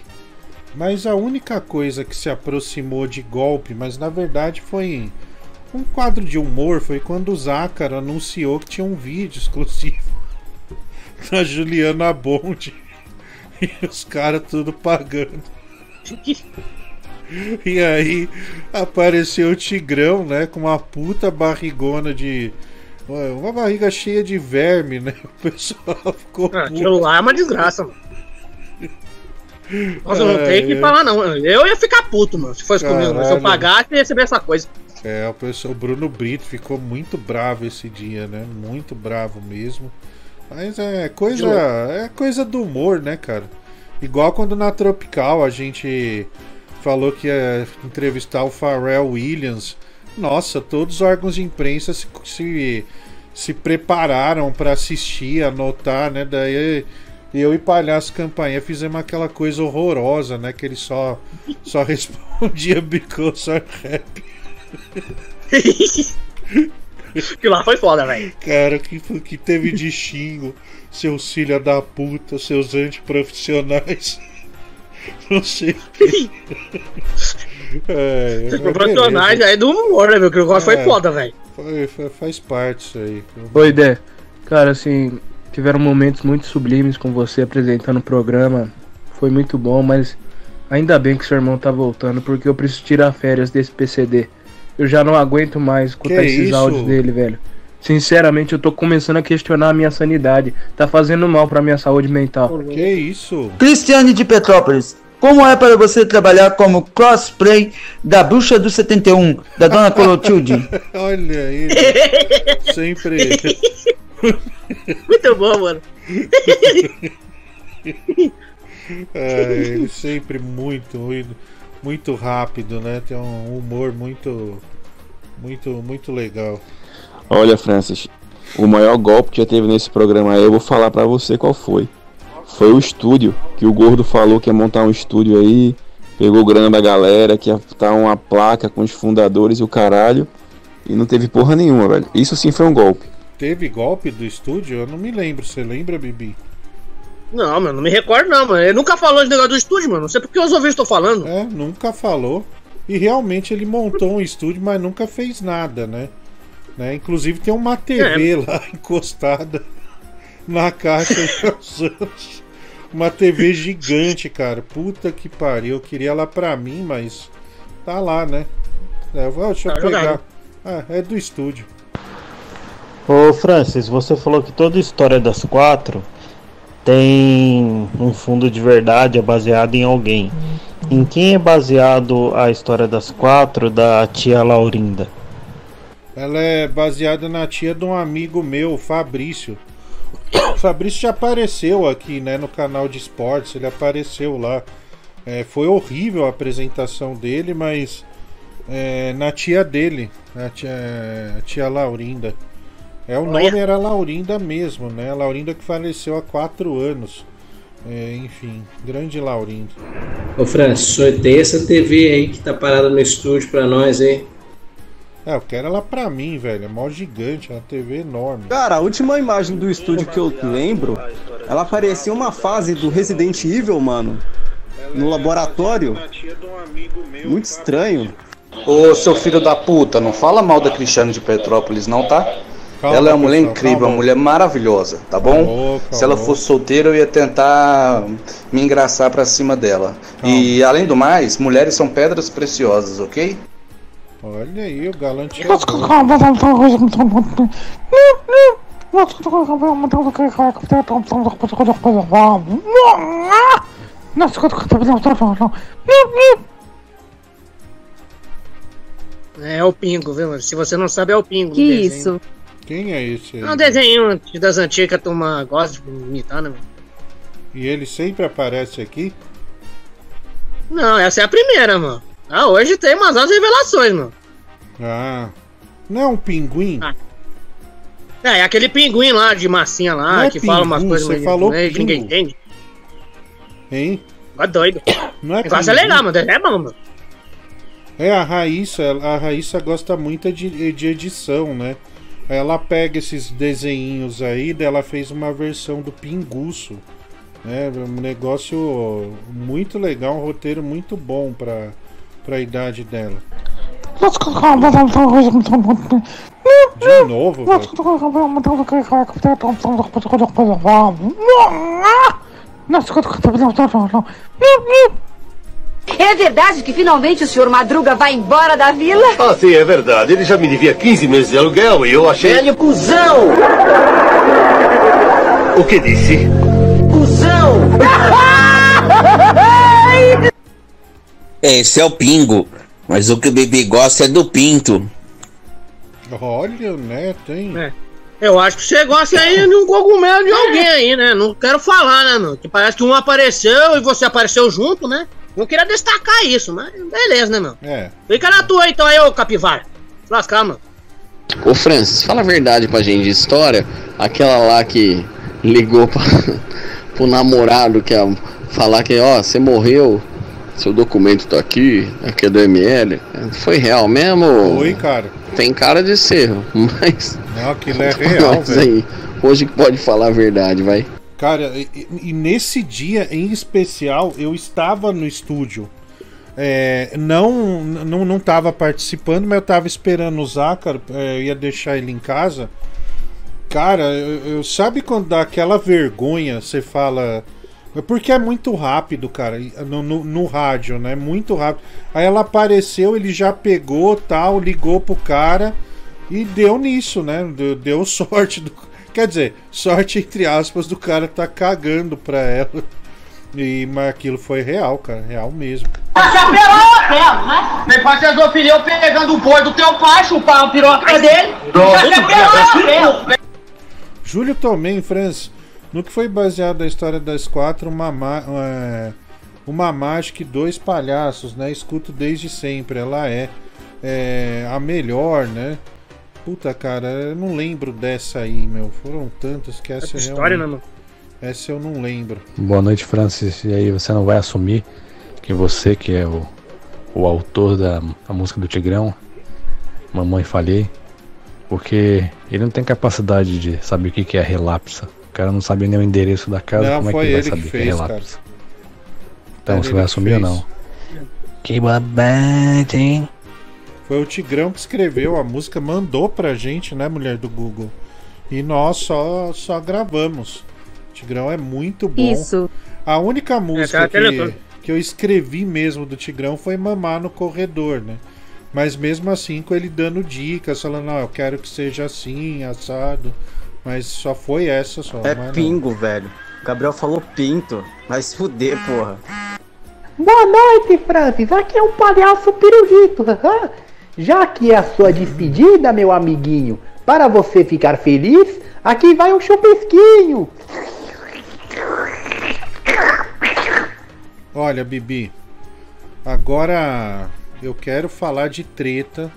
mas a única coisa que se aproximou de golpe, mas na verdade foi um quadro de humor, foi quando o Zácaro anunciou que tinha um vídeo exclusivo da Juliana Bond e os caras tudo pagando. E aí apareceu o Tigrão, né? Com uma puta barrigona de. Uma barriga cheia de verme, né? O pessoal ficou. Ah, aquilo lá é uma desgraça, mano. Nossa, eu não Ai, tenho que ai. falar, não. Eu ia ficar puto, mano, se fosse comigo. mano. Se eu Caralho. pagasse, eu ia receber essa coisa. É, o pessoal, o Bruno Brito ficou muito bravo esse dia, né? Muito bravo mesmo. Mas é coisa, é coisa do humor, né, cara? Igual quando na Tropical a gente falou que ia entrevistar o Pharrell Williams. Nossa, todos os órgãos de imprensa se, se, se prepararam para assistir, anotar, né? Daí eu e Palhaço Campanha fizemos aquela coisa horrorosa, né? Que ele só, só respondia because I'm happy. que lá foi foda, velho. Cara, que, que teve de xingo, seus filha da puta, seus antiprofissionais. Não sei. é, mas profissionais aí do humor, né, meu? Que o negócio foi É, foda, velho. foi- foi- faz parte isso aí. Oi, Dé. Cara, assim, tiveram momentos muito sublimes com você apresentando o programa. Foi muito bom, mas ainda bem que seu irmão tá voltando, porque eu preciso tirar férias desse PCD. Eu já não aguento mais escutar Que esses isso? áudios dele, velho. Sinceramente, eu tô começando a questionar a minha sanidade. Tá fazendo mal pra minha saúde mental. Que isso? Cristiane de Petrópolis, como é para você trabalhar como crossplay da Bruxa do 71, da Dona Clotilde? Olha ele. Sempre. Muito bom, mano. É, ele sempre muito, muito, muito rápido, né? Tem um humor muito, muito, muito legal. Olha, Francis, o maior golpe que já teve nesse programa aí, eu vou falar pra você qual foi. Foi o estúdio, que o gordo falou que ia montar um estúdio aí, pegou grana da galera, que ia tá uma placa com os fundadores e o caralho. E não teve porra nenhuma, velho. Isso sim foi um golpe. Teve golpe do estúdio? Eu não me lembro. Você lembra, Bibi? Não, mano, não me recordo não, mano. Ele nunca falou de negócio do estúdio, mano. Não sei porque os ouvintes estão falando. É, nunca falou. E realmente ele montou um estúdio, mas nunca fez nada, né? né? Inclusive tem uma TV É. lá encostada na caixa de. Uma TV gigante, cara. Puta que pariu. Eu queria ela pra mim, mas tá lá, né? É, eu vou- deixa eu Tá pegar. Ah, é do estúdio. Ô Francis, você falou que toda história das quatro tem um fundo de verdade, é baseado em alguém. Em quem é baseado a história das quatro da tia Laurinda? Ela é baseada na tia de um amigo meu, o Fabrício. O Fabrício já apareceu aqui, né, no canal de esportes, ele apareceu lá. É, foi horrível a apresentação dele, mas é, na tia dele, a tia, a tia Laurinda. É, o Olha. nome era Laurinda mesmo, né? A Laurinda que faleceu há quatro anos. É, enfim, grande Laurinda. Ô Francis, sorteia essa TV aí que tá parada no estúdio pra nós aí. É, eu quero ela pra mim, velho. É mó gigante, é uma TV enorme. Cara, a última imagem do estúdio que eu lembro, ela parecia uma fase do Resident Evil, mano. No laboratório. Muito estranho. Ô, seu filho da puta, não fala mal da Cristiane de Petrópolis, não, tá? Calma, ela é uma mulher pessoal, incrível, calma. uma mulher maravilhosa, tá bom? Calma, Se ela fosse solteira, eu ia tentar me engraçar pra cima dela. E além do mais, mulheres são pedras preciosas, ok? Olha aí, o galante. É, o Pingo, viu, mano? Se você não sabe, é o Pingo. Que desenho. Quem é esse aí? É um desenho das antigas que a turma gosta de imitar, né? E ele sempre aparece aqui? Não, essa é a primeira, mano. Ah, hoje tem umas altas revelações, mano. Ah. Não é um pinguim? É, é aquele pinguim lá de massinha lá, é que fala umas coisas você falou que ninguém entende. Hein? Tá doido. Não é negócio é legal, mano. É bom, mano. É, a Raíssa, a Raíssa gosta muito de, de edição, né? Ela pega esses desenhinhos aí, daí ela fez uma versão do Pinguço. Né? Um negócio muito legal, um roteiro muito bom pra, pra idade dela. De novo, velho. É verdade que finalmente o senhor Madruga vai embora da vila? Ah, sim, é verdade. Ele já me devia 15 meses de aluguel e eu achei. Velho cuzão! O que disse? Cuzão! Esse é o Pingo, mas o que o bebê gosta é do Pinto. Olha, né? Tem. É. Eu acho que você gosta aí de um cogumelo de alguém aí, né? Não quero falar, né, mano? Que parece que um apareceu e você apareceu junto, né? Não queria destacar isso, mas beleza, né, meu? É. Fica na tua então aí, ô capivara. Se lascar, mano. Ô Francis, fala a verdade pra gente de história. Aquela lá que ligou pra, pro namorado que ia falar que, ó, você morreu, seu documento tá aqui, aqui é do ML. Foi real mesmo? Foi, cara. Tem cara de ser, mas. Não, aquilo é real, velho. aí, hoje que pode falar a verdade, vai. Cara, e, e nesse dia em especial, eu estava no estúdio. É, não, não, não tava participando, mas eu tava esperando o Zácaro, é, eu ia deixar ele em casa. Cara, eu, eu- sabe quando dá aquela vergonha, você fala. É Porque é muito rápido, cara, no, no, no rádio, né? Muito rápido. Aí ela apareceu, ele já pegou, tal, ligou pro cara e deu nisso, né? Deu, deu sorte do. Quer dizer, sorte entre aspas do cara tá cagando pra ela. E, mas aquilo foi real, cara, real mesmo. Você apelou, Belo, né? Vem fazer as opiniões pegando o boi do teu pai, chupar a piroca dele. Você apelou, Belo. Júlio Tomé, Franz, no que foi baseado a história das quatro, uma, ma- é, uma mágica e dois palhaços, né? Escuto desde sempre, ela é, é a melhor, né? Puta, cara, eu não lembro dessa aí, meu. Foram tantas que essa Essa é história, né, mano? Essa eu não lembro. Boa noite, Francis. E aí, você não vai assumir que você, que é o, o autor da, da música do Tigrão, Mamãe Falhei, porque ele não tem capacidade de saber o que que é relapsa. O cara não sabe nem o endereço da casa, Não, como é que ele vai ele saber que que é relapsa? cara. Então Foi você vai assumir ou fez. não? Que babado, hein? Foi o Tigrão que escreveu a música, mandou pra gente, né, mulher do Google? E nós só, só gravamos. O Tigrão é muito bom. Isso. A única música tá telefone. que, que eu escrevi mesmo do Tigrão foi Mamar no Corredor, né? Mas mesmo assim, com ele dando dicas, falando, não, eu quero que seja assim, assado. Mas só foi essa só. É mas não. pingo, velho. O Gabriel falou pinto. Vai se fuder, porra. Boa noite, Francis. Aqui é um palhaço pirulito. Já que é a sua despedida, meu amiguinho, para você ficar feliz, aqui vai um chupisquinho. Olha, Bibi, agora eu quero falar de treta,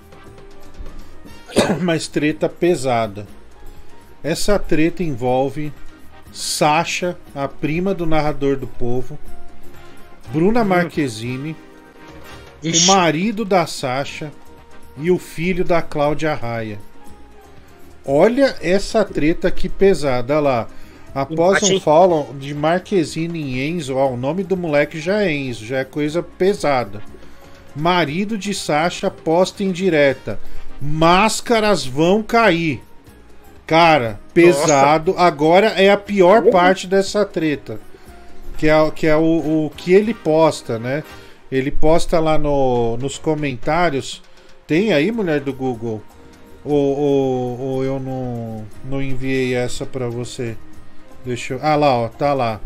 mas treta pesada. Essa treta envolve Sasha, a prima do narrador do povo, Bruna Marquezine, o marido da Sasha e o filho da Cláudia Raia. Olha essa treta que pesada lá. Após um follow de Marquezine em Enzo, ó, o nome do moleque já é Enzo, já é coisa pesada. Marido de Sasha posta em direta. Máscaras vão cair. Cara, pesado. Agora é a pior parte dessa treta. Que é, que é o, o que ele posta, né? Ele posta lá no, nos comentários. Tem aí, mulher do Google? Ou, ou, ou eu não, não enviei essa pra você? Deixa eu. Ah lá, ó, tá lá.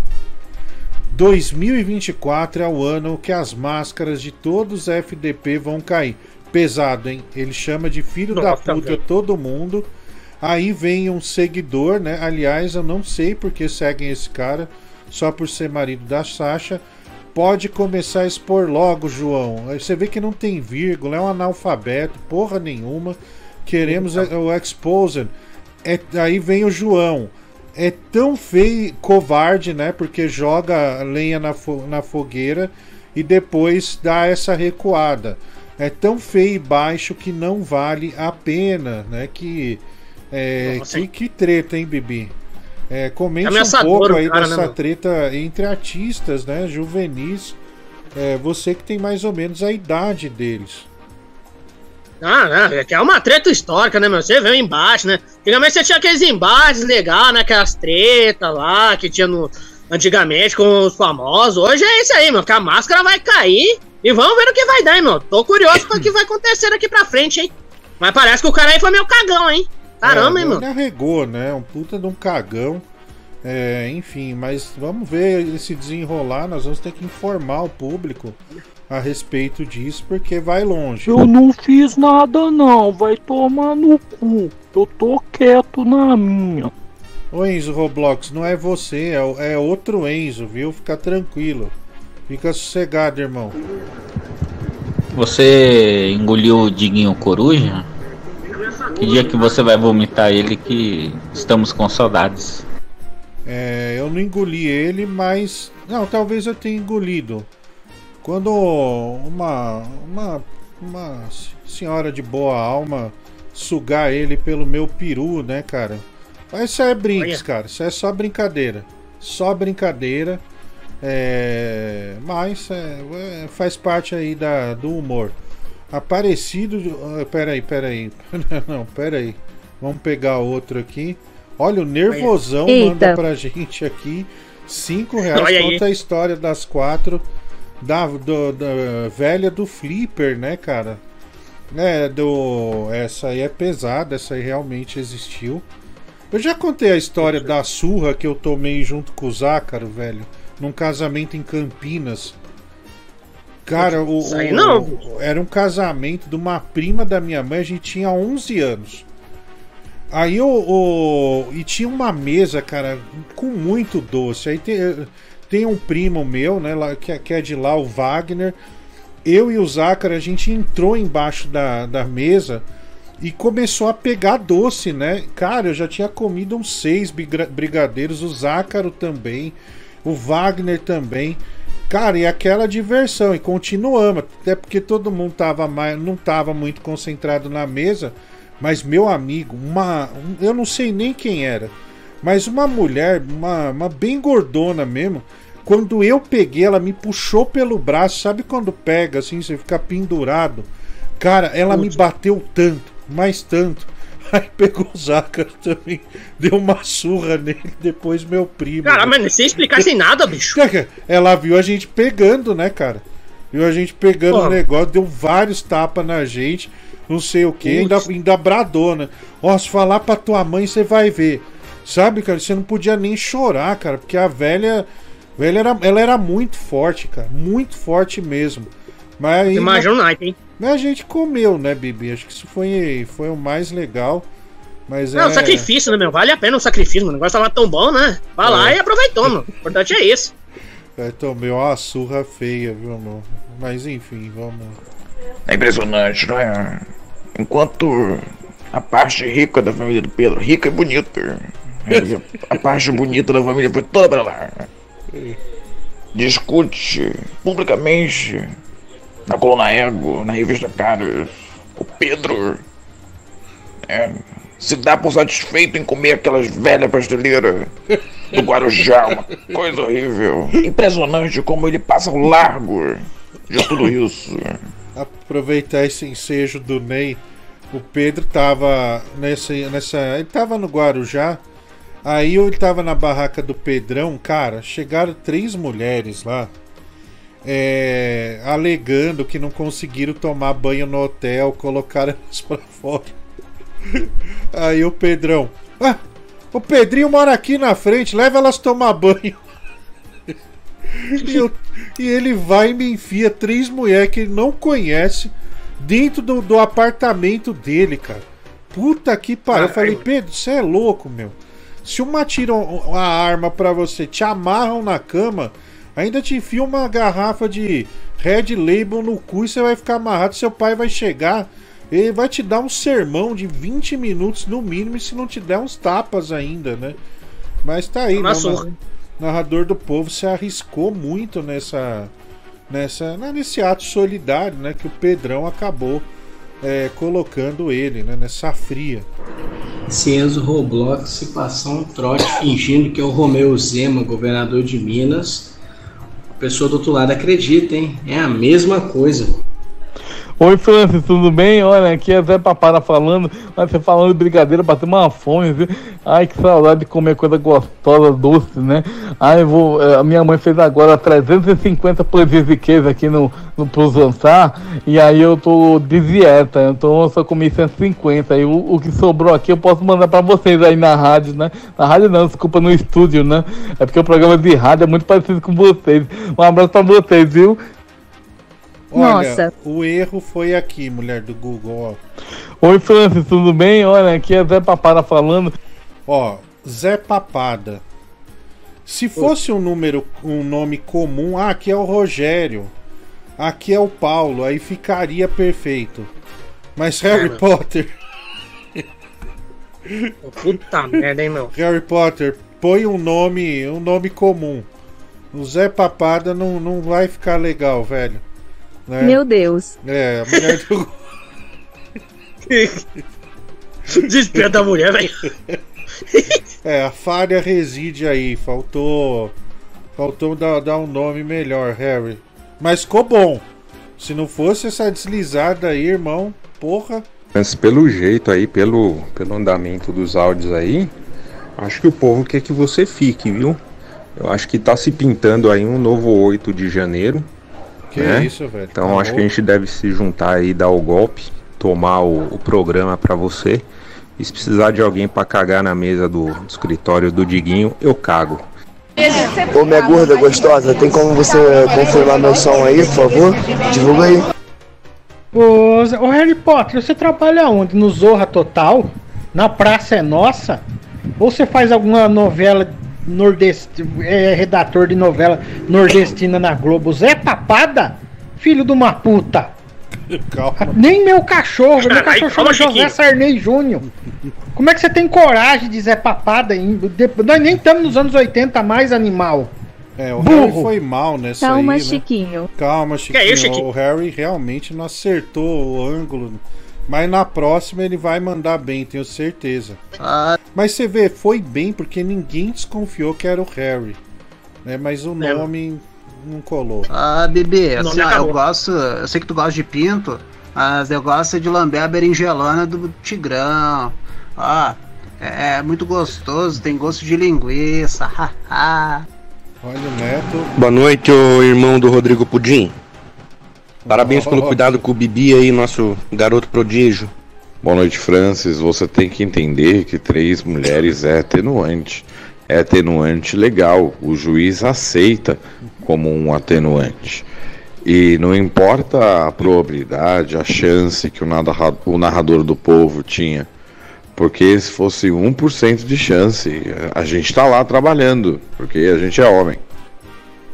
2024 é o ano que as máscaras de todos os FDP vão cair. Pesado, hein? Ele chama de filho da Nossa, puta velho. todo mundo. Aí vem um seguidor, né? Aliás, eu não sei porque seguem esse cara, só por ser marido da Sasha. Pode começar a expor logo, João. Aí Você vê que não tem vírgula, é um analfabeto, porra nenhuma. Queremos o Exposed. É, aí vem o João. É tão feio, covarde, né? Porque joga lenha na, fo- na fogueira e depois dá essa recuada. É tão feio e baixo que não vale a pena, né? Que, é, que, que treta, hein, Bibi? É, comente um Ameaçador pouco aí cara, né, dessa meu? treta entre artistas, né? Juvenis. É, você que tem mais ou menos a idade deles. Ah, né? Que é uma treta histórica, né, meu? Você vê o embate, né? Antigamente você tinha aqueles embates legais, né? Aquelas tretas lá que tinha no, antigamente com os famosos. Hoje é isso aí, meu. Que a máscara vai cair e vamos ver o que vai dar, hein, meu. Tô curioso com o que vai acontecer daqui pra frente, hein? Mas parece que o cara aí foi meio cagão, hein? Caramba, é, hein, Ele mano. arregou, né? Um puta de um cagão. É, enfim, mas vamos ver ele se desenrolar. Nós vamos ter que informar o público a respeito disso, porque vai longe. Eu não fiz nada não, vai tomar no cu. Eu tô quieto na minha. Ô Enzo Roblox, não é você, é, é outro Enzo, viu? Fica tranquilo. Fica sossegado, irmão. Você engoliu o Diguinho Coruja? Que dia que você vai vomitar ele que estamos com saudades? É, eu não engoli ele, mas. Não, talvez eu tenha engolido. Quando uma, uma, uma senhora de boa alma sugar ele pelo meu peru, né, cara? Mas isso é brinks, cara. Isso é só brincadeira. Só brincadeira. É, mas é, é, faz parte aí da, do humor. Aparecido. ah, Peraí, peraí. Não, peraí. Vamos pegar outro aqui. Olha, o nervosão Eita. manda pra gente aqui. Cinco reais. Olha aí. Conta a história das quatro. Da, do- da velha do Flipper, né, cara? É, do. Essa aí é pesada, essa aí realmente existiu. Eu já contei a história da surra que eu tomei junto com o Zácaro, velho, num casamento em Campinas. Cara, o, aí o- não. era um casamento de uma prima da minha mãe, a gente tinha 11 anos. Aí o, o- e tinha uma mesa, cara, com muito doce. Aí tem, tem um primo meu, né, lá, que, é- que é de lá, o Wagner. Eu e o Zácaro, a gente entrou embaixo da, da mesa e começou a pegar doce, né? Cara, eu já tinha comido uns seis brigadeiros, o Zácaro também, o Wagner também. Cara, e aquela diversão, e continuamos, até porque todo mundo tava mais, não tava muito concentrado na mesa, mas meu amigo, uma, um- eu não sei nem quem era, mas uma mulher, uma, uma bem gordona mesmo, quando eu peguei, ela me puxou pelo braço, sabe quando pega assim, você fica pendurado? Cara, ela me bateu tanto, mais tanto. Aí pegou o Zácaro também, deu uma surra nele, depois meu primo. Caralho, mas sem explicar sem nada, bicho. Ela viu a gente pegando, né, cara? Viu a gente pegando o Porra. negócio, deu vários tapas na gente, não sei o que, ainda, ainda bradou, né? Ó, se falar pra tua mãe, você vai ver. Sabe, cara, você não podia nem chorar, cara, porque a velha. velha era, ela era muito forte, cara. Muito forte mesmo. Mas Imagina o naipe, hein? Mas a gente comeu, né, Bibi? Acho que isso foi, foi o mais legal. Mas Não, é. sacrifício, né, meu? Vale a pena o sacrifício, mano. O negócio tava tão bom, né? Vai lá É. e aproveitou, mano. O importante é isso. É, tomei uma surra feia, viu, amor? Mas enfim, vamos. É impressionante, não é? Enquanto a parte rica da família do Pedro, rica e bonita, é, a parte bonita da família foi toda pra lá. Discute publicamente na coluna Ego, na revista Caras, o Pedro é, se dá por satisfeito em comer aquelas velhas pasteleiras do Guarujá, uma coisa horrível. Impressionante como ele passa ao largo de tudo isso. aproveitar esse ensejo do Ney. O Pedro tava nessa, nessa. Ele tava no Guarujá. Aí ele tava na barraca do Pedrão, cara. Chegaram três mulheres lá. É, alegando que não conseguiram tomar banho no hotel, colocaram elas pra fora. Aí o Pedrão. Ah, o Pedrinho mora aqui na frente, leva elas tomar banho. E, eu- e ele vai e me enfia três mulheres que ele não conhece dentro do, do apartamento dele, cara. Puta que pariu. Eu falei, Pedro, você é louco, meu. Se uma tiram a arma pra você, te amarram na cama, ainda te enfia uma garrafa de Red Label no cu e você vai ficar amarrado. Seu pai vai chegar, ele vai te dar um sermão de 20 minutos no mínimo, e se não te der uns tapas ainda, né? Mas tá aí, Uma né? surra. O narrador do povo se arriscou muito nessa, nessa, né, nesse ato solidário, né? Que o Pedrão acabou é, colocando ele, né? Nessa fria. Se Enzo Roblox se passar um trote fingindo que é o Romeu Zema, governador de Minas, pessoa do outro lado acredita, hein? É a mesma coisa. Oi, Francis, tudo bem? Olha, aqui é Zé Papada falando. Mas você falando de brigadeiro, bateu uma fome, viu? Ai, que saudade de comer coisa gostosa, doce, né? Ai, vou. eh, A minha mãe fez agora 350 pães de queijo aqui no, no pro jantar. E aí eu tô de dieta, então eu só comi 150. E o, o que sobrou aqui eu posso mandar pra vocês aí na rádio, né? Na rádio não, desculpa, no estúdio, né? É porque o programa de rádio é muito parecido com vocês. Um abraço pra vocês, viu? Olha, Nossa. o erro foi aqui, mulher do Google, ó. Oi, Francis, tudo bem? Olha, aqui é Zé Papada falando. Ó, Zé Papada. Se fosse um número, um nome comum, ah, aqui é o Rogério, aqui é o Paulo, aí ficaria perfeito. Mas Harry meu. Potter, Puta merda, hein, meu? Harry Potter, põe um nome, um nome comum. O Zé Papada não, não vai ficar legal, velho. Né? Meu Deus. É, a mulher do Desespero da mulher, velho. É, a falha reside aí. Faltou. Faltou dar, dar um nome melhor, Harry. Mas ficou bom. Se não fosse essa deslizada aí, irmão, porra. Mas pelo jeito aí, pelo, pelo andamento dos áudios aí, acho que o povo quer que você fique, viu? Eu acho que tá se pintando aí um novo 8 de janeiro. Que né? isso, velho. Então Tá acho que a gente deve se juntar aí, dar o golpe, tomar o, o programa pra você. E se precisar de alguém pra cagar na mesa do, do escritório do Diguinho, eu cago. Ô minha gorda gostosa, tem como você confirmar meu som aí, por favor? Divulga aí. Ô, ô Harry Potter, você trabalha onde? No Zorra Total? Na Praça é Nossa? Ou você faz alguma novela nordestina, é redator de novela nordestina na Globo? Zé Papada? Filho de uma puta! Calma. Nem meu cachorro, meu cachorro chama José. Sarney Júnior. Como é que você tem coragem de Zé Papada Nós nem estamos nos anos 80 mais, animal. É, o Burro. Harry foi mal nessa Calma, aí, né? Chiquinho. Calma, Chiquinho. É isso, Chiquinho? O Harry realmente não acertou o ângulo. Mas na próxima ele vai mandar bem, tenho certeza. Mas você vê, foi bem porque ninguém desconfiou que era o Harry. Né? Mas o nome não colou. Ah, bebê, assim, ó, eu gosto. Eu sei que tu gosta de pinto, mas eu gosto de lamber a berinjelana do Tigrão. Ó, é, é muito gostoso, tem gosto de linguiça. Olha o Neto. Boa noite, ô irmão do Rodrigo Pudim. Parabéns pelo cuidado com o Bibi aí, nosso garoto prodígio. Boa noite, Francis. Você tem que entender que três mulheres é atenuante. É atenuante legal. O juiz aceita como um atenuante. E não importa a probabilidade, a chance que o narra- o narrador do povo tinha. Porque se fosse 1% de chance, a gente tá lá trabalhando. Porque a gente é homem.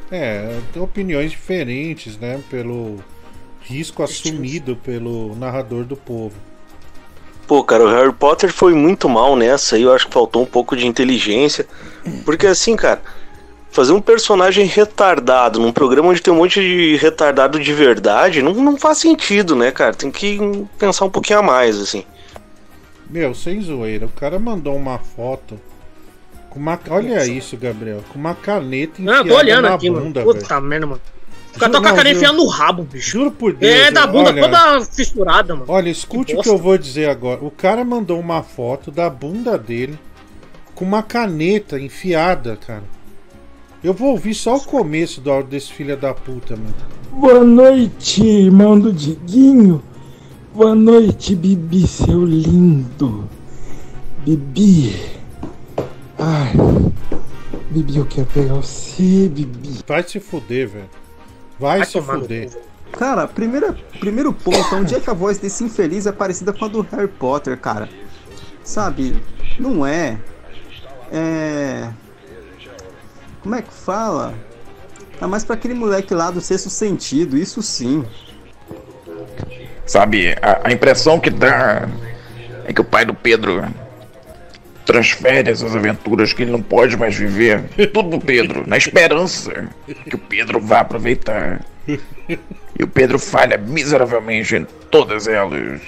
É, tem opiniões diferentes, né? Pelo risco assumido pelo narrador do povo. Pô, cara, o Harry Potter foi muito mal nessa aí, eu acho que faltou um pouco de inteligência. Porque assim, cara, fazer um personagem retardado num programa onde tem um monte de retardado de verdade não, não faz sentido, né, cara? Tem que pensar um pouquinho a mais, assim. Meu, sem zoeira, o cara mandou uma foto com uma. Olha isso, Gabriel. Com uma caneta enfiada tô olhando na aqui, bunda, mano. velho. Puta merda, mano. O cara tá com a cara enfiando no rabo, bicho. Juro por Deus. É, da bunda olha, toda fissurada, mano. Olha, escute o que eu vou dizer agora. O cara mandou uma foto da bunda dele com uma caneta enfiada, cara. Eu vou ouvir só o começo do áudio desse filho da puta, mano. Boa noite, irmão do Diguinho. Boa noite, Bibi, seu lindo. Bibi. Ai. Bibi, eu quero pegar você, Bibi. Vai se fuder, velho. Vai, se tomar no fuder. Cara, primeira, primeiro ponto, onde é que a voz desse infeliz é parecida com a do Harry Potter, cara? Sabe? Não é. É. Como é que fala? Tá mais pra aquele moleque lá do sexto sentido, isso sim. Sabe, a, a impressão que dá é que o pai do Pedro transfere essas aventuras que ele não pode mais viver. Tudo pro Pedro, na esperança que o Pedro vá aproveitar. E o Pedro falha miseravelmente em todas elas.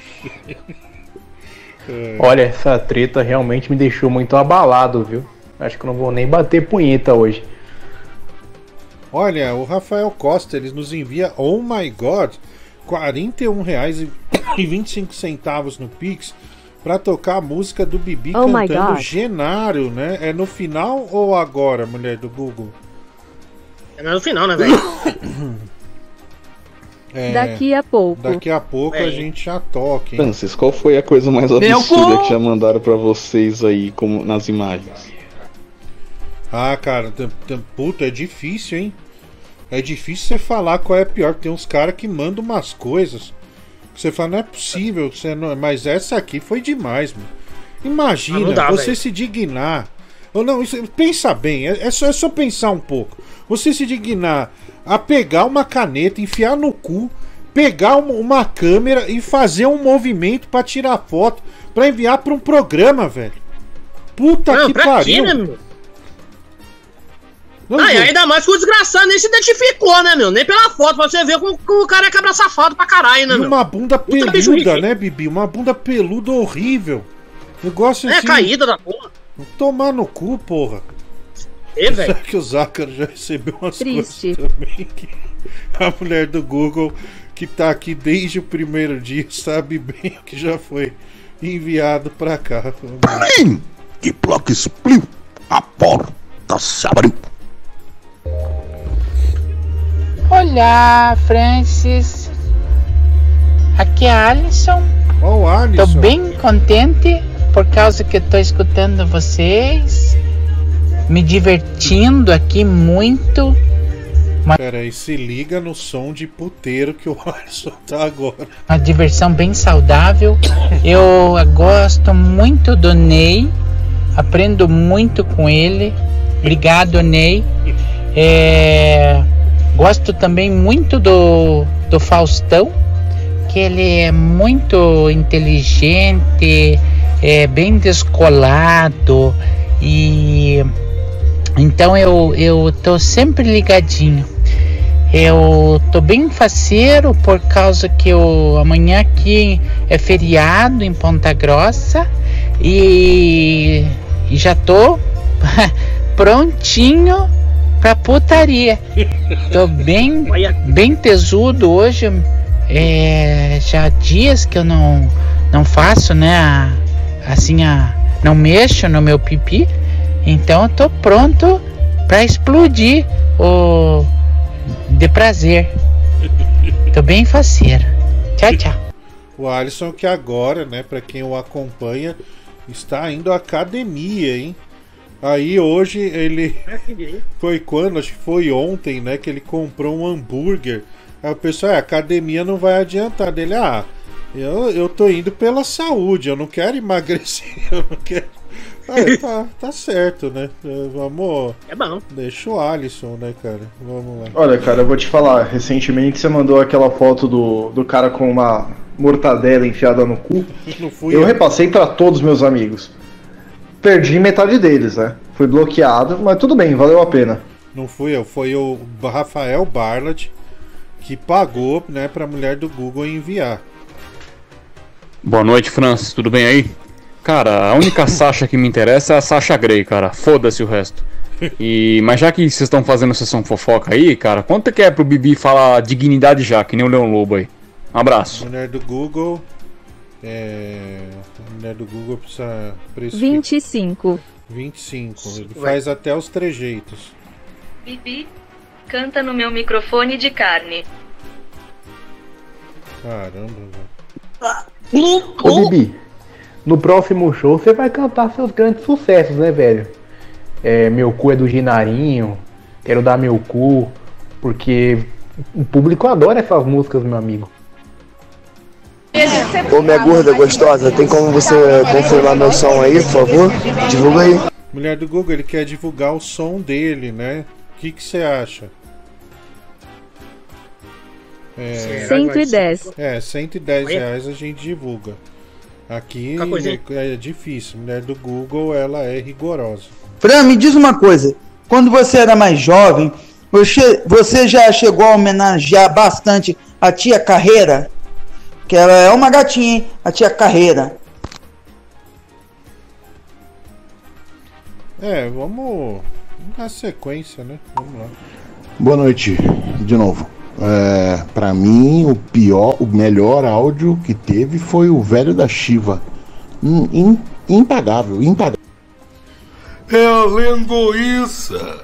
Olha, essa treta realmente me deixou muito abalado, viu? Acho que eu não vou nem bater punheta hoje. Olha, o Rafael Costa, eles nos envia, oh my god, R$ 41,25 no Pix pra tocar a música do Bibi Oh cantando. Genário, né? É no final ou agora, mulher do Google? É no final, né, velho? É, Daqui a pouco. Daqui a pouco a gente já toca, hein? Francis, qual foi a coisa mais absurda que já mandaram pra vocês aí como nas imagens? Ah, cara, puta, é difícil, hein? É difícil você falar qual é pior. Tem uns caras que mandam umas coisas você fala, não é possível, você não... mas essa aqui foi demais, mano. Imagina Ah, dá, você velho. se dignar. Ou não, isso- pensa bem, é, é só, é só pensar um pouco. Você se dignar a pegar uma caneta, enfiar no cu, pegar uma, uma câmera e fazer um movimento pra tirar foto, pra enviar pra um programa, velho. Puta Não, que pariu. quê, né, meu? Não, ah, e ainda mais que o desgraçado nem se identificou, né, meu? Nem pela foto, pra você ver como, como o cara é cabra safado pra caralho, né, E meu? uma bunda Puta peluda, né, Bibi? Uma bunda peluda horrível. Negócio É, assim. caída da porra. Tomar no cu, porra. É, velho. Será que o Zácaro já recebeu umas Triste. coisas também? Que a mulher do Google, que tá aqui desde o primeiro dia, sabe bem o que já foi enviado pra cá. Plim! E bloco explodiu. A porta se abriu. Olá, Francis. Aqui é a Alison. Oh, Tô bem contente por causa que tô escutando vocês, me divertindo aqui muito. Pera aí, se liga no som de puteiro que o Alisson tá agora. Uma diversão bem saudável. Eu gosto muito do Ney, aprendo muito com ele. Obrigado, Ney. É, gosto também muito do, do Faustão, que ele é muito inteligente, é bem descolado e Então eu, eu tô sempre ligadinho. Eu tô bem faceiro por causa que eu, amanhã aqui é feriado em Ponta Grossa e, e já tô prontinho pra putaria. Tô bem, bem tesudo hoje. É, já há dias que eu não, não faço, né? a- assim, a, não mexo no meu pipi. Então eu tô pronto pra explodir o de prazer. Tô bem faceiro. Tchau, tchau. O Alisson que agora, né, pra quem o acompanha, está indo à academia, hein? Aí hoje ele foi quando, acho que foi ontem, né, que ele comprou um hambúrguer. Aí o pessoal, é, academia não vai adiantar dele. Ah, eu, eu tô indo pela saúde, eu não quero emagrecer, eu não quero. Aí, tá, tá certo, né? Vamos. É bom. Deixa o Alisson, né, cara? Vamos lá. Olha, cara, eu vou te falar. Recentemente você mandou aquela foto do, do cara com uma mortadela enfiada no cu. Não fui eu eu. repassei pra todos os meus amigos. Perdi metade deles, né? Fui bloqueado, mas tudo bem, valeu a pena. Não fui eu, foi o Rafael Barlat que pagou, né, pra mulher do Google enviar. Boa noite, Francis. Tudo bem aí? Cara, a única Sasha que me interessa é a Sasha Grey, cara. Foda-se o resto. E, mas já que vocês estão fazendo sessão fofoca aí, cara, quanto que é pro Bibi falar dignidade já, que nem o Leão Lobo aí? Um abraço. Mulher do Google. É. A mulher do Google precisa. precisa 25. 25. Ele faz até os trejeitos. Bibi, canta no meu microfone de carne. Caramba, velho. Ô Bibi, no próximo show você vai cantar seus grandes sucessos, né, velho? É, meu cu é do Ginarinho, quero dar meu cu, porque o público adora essas músicas, meu amigo. Ô minha gorda gostosa, tem como você confirmar meu som aí, por favor? Divulga aí. Mulher do Google, ele quer divulgar o som dele, né? O que você acha? É, 110. É, 110 reais a gente divulga. Aqui é, é difícil. Mulher do Google, ela é rigorosa. Fran, me diz uma coisa. Quando você era mais jovem, você, você já chegou a homenagear bastante a tia Carreira? Que ela é uma gatinha, hein? A tia Carreira. É, vamos na sequência, né? Vamos lá. Boa noite, de novo. É, para mim, o pior, o melhor áudio que teve foi o velho da Shiva. Im- im- impagável, impagável. É a linguiça.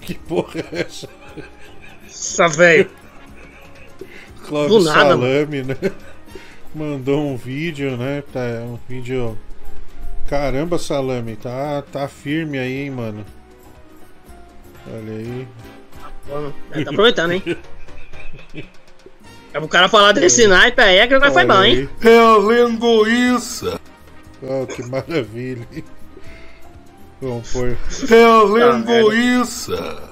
Que porra é essa? Nossa, velho. Cláudio Do nada, Salame, né? Mandou um vídeo, né? Tá, um vídeo. Caramba, Salame, tá, tá firme aí, hein, mano. Olha aí. É, tá aproveitando, hein? É pro cara falar desse naipe aí, é que agora foi bom, hein? É a linguiça. Oh, que maravilha. hein? Vamos pôr. É a linguiça.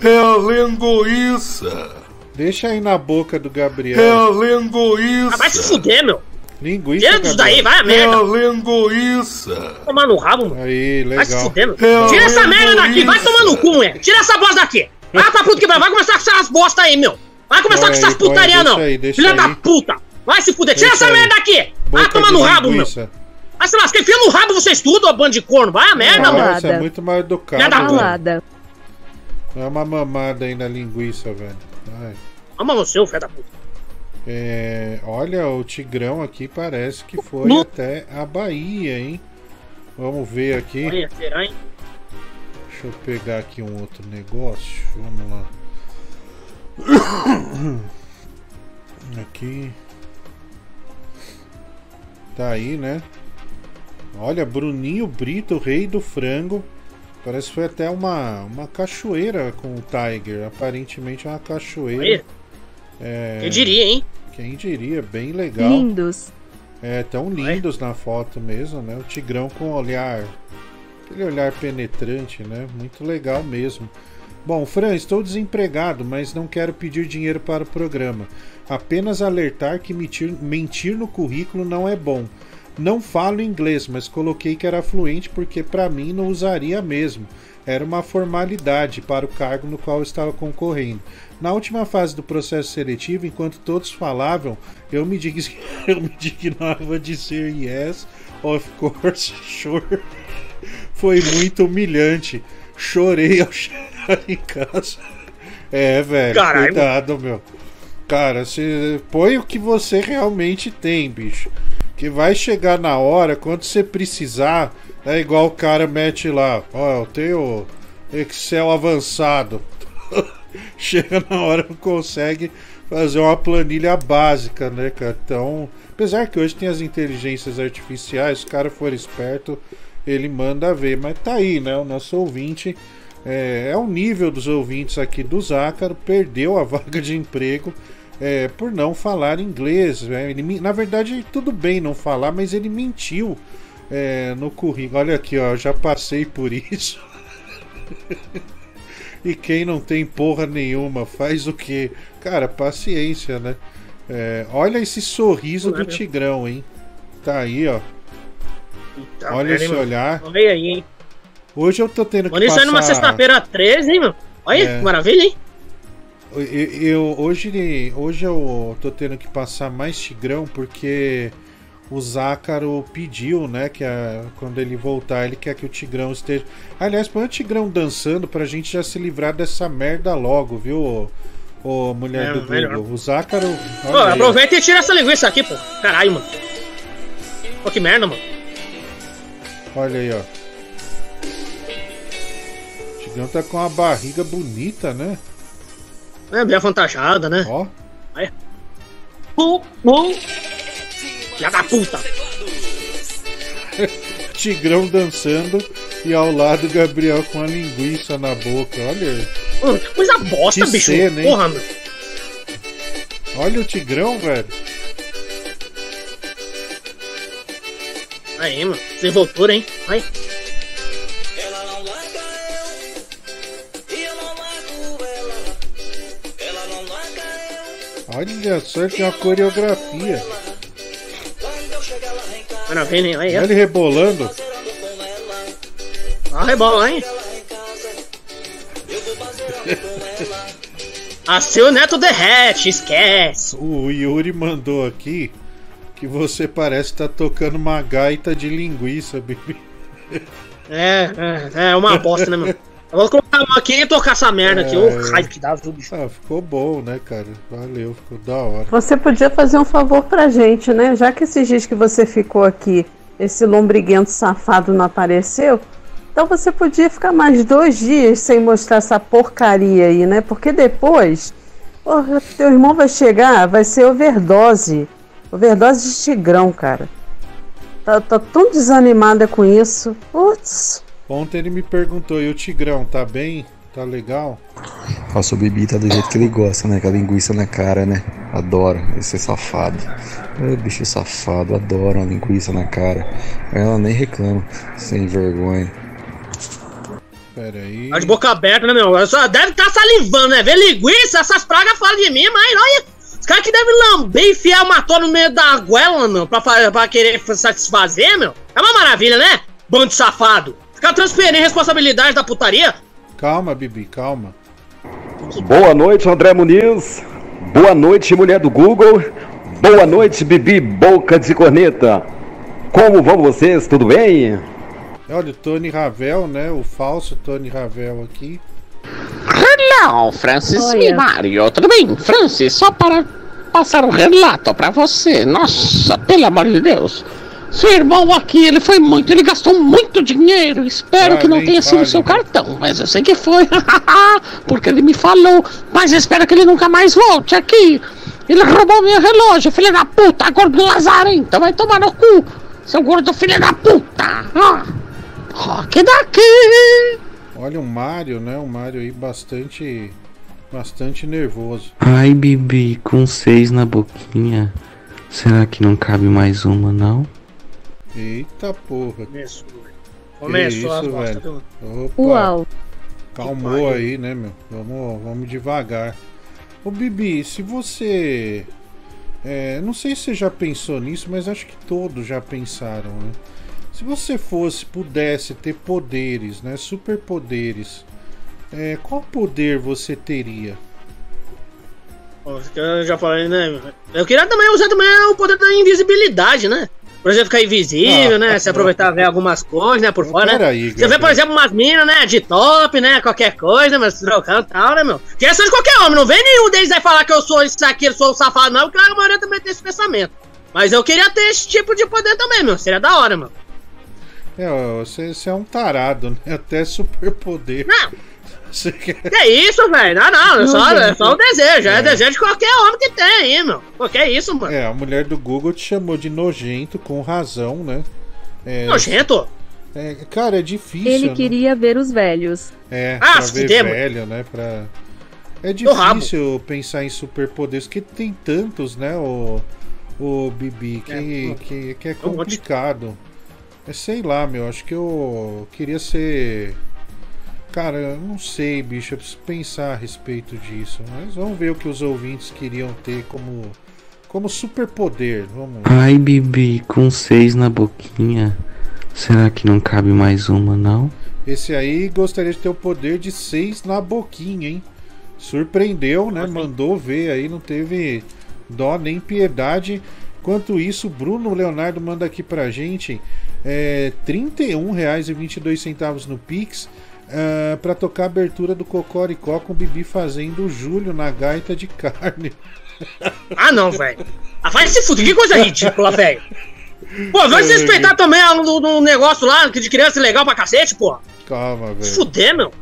É a linguiça. Deixa aí na boca do Gabriel. É a linguiça. Ah, vai se fuder, meu. Linguiça. Tira disso daí, vai a É merda. a linguiça. Tomar no rabo, mano. Aí, legal. Vai se fuder, meu. É Tira essa merda daqui, vai tomar no cu, mulher. Tira essa bosta daqui. Vai pra puta que vai, vai começar com essas bosta aí, meu. Vai começar Põe com essas putaria, não. aí, deixa Filha aí. da puta. Vai se fuder. Tira Deixa essa aí. merda daqui. Vai Boca tomar de no rabo, meu. linguiça. Vai se lascar. Enfia no rabo vocês tudo, ó, bando de corno. Vai a merda, meu. Nossa, é muito mal educado. Filha da. Dá uma mamada aí na linguiça, velho. Ai. Ama você, ô filho da puta. É, olha, o Tigrão aqui parece que foi até a Bahia, hein? Vamos ver aqui. Olha, será, hein? Deixa eu pegar aqui um outro negócio. Vamos lá. Aqui. Tá aí, né? Olha, Bruninho Brito, rei do frango. Parece que foi até uma, uma cachoeira com o Tiger. Aparentemente é uma cachoeira. É, Quem diria, hein? Quem diria, bem legal. Lindos. É, tão lindos na foto mesmo, né? O Tigrão com olhar. Aquele olhar penetrante, né? Muito legal mesmo. Bom, Fran, estou desempregado, mas não quero pedir dinheiro para o programa. Apenas alertar que mentir, mentir no currículo não é bom. Não falo inglês, mas coloquei que era fluente porque para mim não usaria mesmo. Era uma formalidade para o cargo no qual eu estava concorrendo. Na última fase do processo seletivo, enquanto todos falavam, eu me, dig... eu me dignava de ser yes, of course, sure. Foi muito humilhante. Chorei ao chegar em casa. É, velho, Caralho. cuidado, meu. Cara, você põe o que você realmente tem, bicho. Que vai chegar na hora, quando você precisar, é igual o cara mete lá, ó, eu tenho Excel avançado. Chega na hora não consegue fazer uma planilha básica, né, cara? Então, apesar que hoje tem as inteligências artificiais, se o cara for esperto, ele manda ver. Mas tá aí, né? O nosso ouvinte é, é o nível dos ouvintes aqui do Zácaro, perdeu a vaga de emprego é, por não falar inglês. né? Ele na verdade, tudo bem não falar, mas ele mentiu é, no currículo. Olha aqui, ó, já passei por isso. e quem não tem porra nenhuma faz o quê? Cara, paciência, né? É, olha esse sorriso do? Tigrão, hein? Tá aí, ó. Tá Olha esse olhar. Olha aí, hein? Hoje eu tô tendo que Quando isso aí numa passar- sexta-feira 13, hein, mano? Olha, É. que maravilha, hein? Eu, eu- hoje, hoje eu tô tendo que passar mais Tigrão porque o Zácaro pediu, né, que a- quando ele voltar ele quer que o Tigrão esteja. Aliás, põe o Tigrão dançando pra gente já se livrar dessa merda logo, viu, ô, ô mulher É, do Google? melhor. O Zácaro. Pô, aí, aproveita e tira essa linguiça aqui, pô. Caralho, mano. Pô, que merda, mano. Olha aí, ó. O Tigrão tá com uma barriga bonita, né? É, bem avantajada, né? Ó. Aí. Pum, pum. Filha da puta. Tigrão dançando e ao lado Gabriel com a linguiça na boca. Olha. Mano, que coisa bosta, Que bicho. cena, hein? Porra, mano. Olha o Tigrão, velho. Aí, mano. Desenvoltura, hein? Aí. Olha só que é uma coreografia. Hein? Aí, Olha ele rebolando. ó. Ó, rebola, hein? Assim o neto derrete, esquece. O Yuri mandou aqui que você parece estar tocando uma gaita de linguiça, bebê. É, é, é uma bosta, né, mano? Eu vou colocar a mão aqui e tocar essa merda aqui. Ô, É. raio que dá, viu, bicho? Ah, ficou bom, né, cara? Valeu, ficou da hora. Você podia fazer um favor pra gente, né? Já que esses dias que você ficou aqui, esse lombriguento safado não apareceu, então você podia ficar mais dois dias sem mostrar essa porcaria aí, né? Porque depois, porra, teu irmão vai chegar, vai ser overdose. Overdose de tigrão, cara. Tá, tá tão desanimada com isso. Putz. Ontem ele me perguntou, e o Tigrão, tá bem? Tá legal? Nossa, o Bibi tá do jeito que ele gosta, né? Com a linguiça na cara, né? Adora esse safado. É, bicho safado, adora uma linguiça na cara. Ela nem reclama, sem vergonha. Pera aí. Tá de boca aberta, né, meu? Eu Só deve estar salivando, né? Vê linguiça, essas pragas falam de mim, mas olha. Os caras que devem lamber e enfiar uma toa no meio da goela, meu, pra, pra querer satisfazer, meu. É uma maravilha, né? Bando de safado. Ficar transferindo responsabilidade da putaria. Calma, Bibi, calma. Boa noite, André Muniz. Boa noite, mulher do Google. Boa noite, Bibi Boca de Corneta. Como vão vocês? Tudo bem? Olha, o Tony Ravel, né? O falso Tony Ravel aqui. Hello, Francis Olha. Mario. Tudo bem? Francis, só para passar um relato pra você. Nossa, pelo amor de Deus. Seu irmão aqui, ele foi muito, ele gastou muito dinheiro. Espero Ah, que não tenha sido fale. seu cartão, mas eu sei que foi. Porque ele me falou. Mas espero que ele nunca mais volte aqui. Ele roubou meu relógio, filho da puta, gordo lazarento. Vai tomar no cu, seu gordo filho da puta. Ah, rock daqui. Olha o Mario, né? O Mario aí bastante. Bastante nervoso. Ai, Bibi, com seis na boquinha. Será que não cabe mais uma, não? Eita porra. Começou. Começou as velho. viu? Opa. Uau. Calmou aí, né, meu? Vamos, vamos devagar. Ô Bibi, se você É, não sei se você já pensou nisso, mas acho que todos já pensaram, né? Se você fosse, pudesse ter poderes, né? Superpoderes, é, qual poder você teria? Eu já falei, né? Eu queria também usar também o poder da invisibilidade, né? Por exemplo, ficar invisível, Ah, né? Se aproveitar ver algumas coisas, né? Por fora, né? Você vê, por exemplo, umas minas, né? De top, né? Qualquer coisa, mas trocando e tal, né, meu? Que essa de qualquer homem, não vem nenhum deles aí falar que eu sou isso aqui, eu sou o safado, não, porque a maioria também tem esse pensamento. Mas eu queria ter esse tipo de poder também, meu. Seria da hora, meu. É, você, você é um tarado, né? Até superpoder. Não. Que isso, velho? Não, não, é só, é só um desejo. É. É. desejo de qualquer homem que tem aí, meu. Pô, que isso, mano? É, a mulher do Google te chamou de nojento, com razão, né? É, Nojento? É, cara, é difícil. Ele né? queria ver os velhos. É, Ah, pra se ver mano. velho, né? Pra... É difícil pensar em superpoderes, porque tem tantos, né, o, o Bibi, que É, é, que, que é complicado. É, sei lá, meu, acho que eu queria ser. Cara, eu não sei, bicho, eu preciso pensar a respeito disso. Mas vamos ver o que os ouvintes queriam ter como, como superpoder. Vamos. Ai, Bibi, com seis na boquinha. Será que não cabe mais uma, não? Esse aí gostaria de ter o poder de seis na boquinha, hein? Surpreendeu, né? Mandou ver aí, não teve dó nem piedade. Enquanto isso, Bruno Leonardo manda aqui pra gente é, R$ 31,22 no Pix ah, pra tocar a abertura do Cocoricó com o Bibi fazendo o Júlio na gaita de carne. Ah, não, velho. Ah, vai se fuder, que coisa ridícula, velho. Pô, vai se respeitar também no, no negócio lá que de criança legal pra cacete, pô. Calma, velho. Se fuder, meu.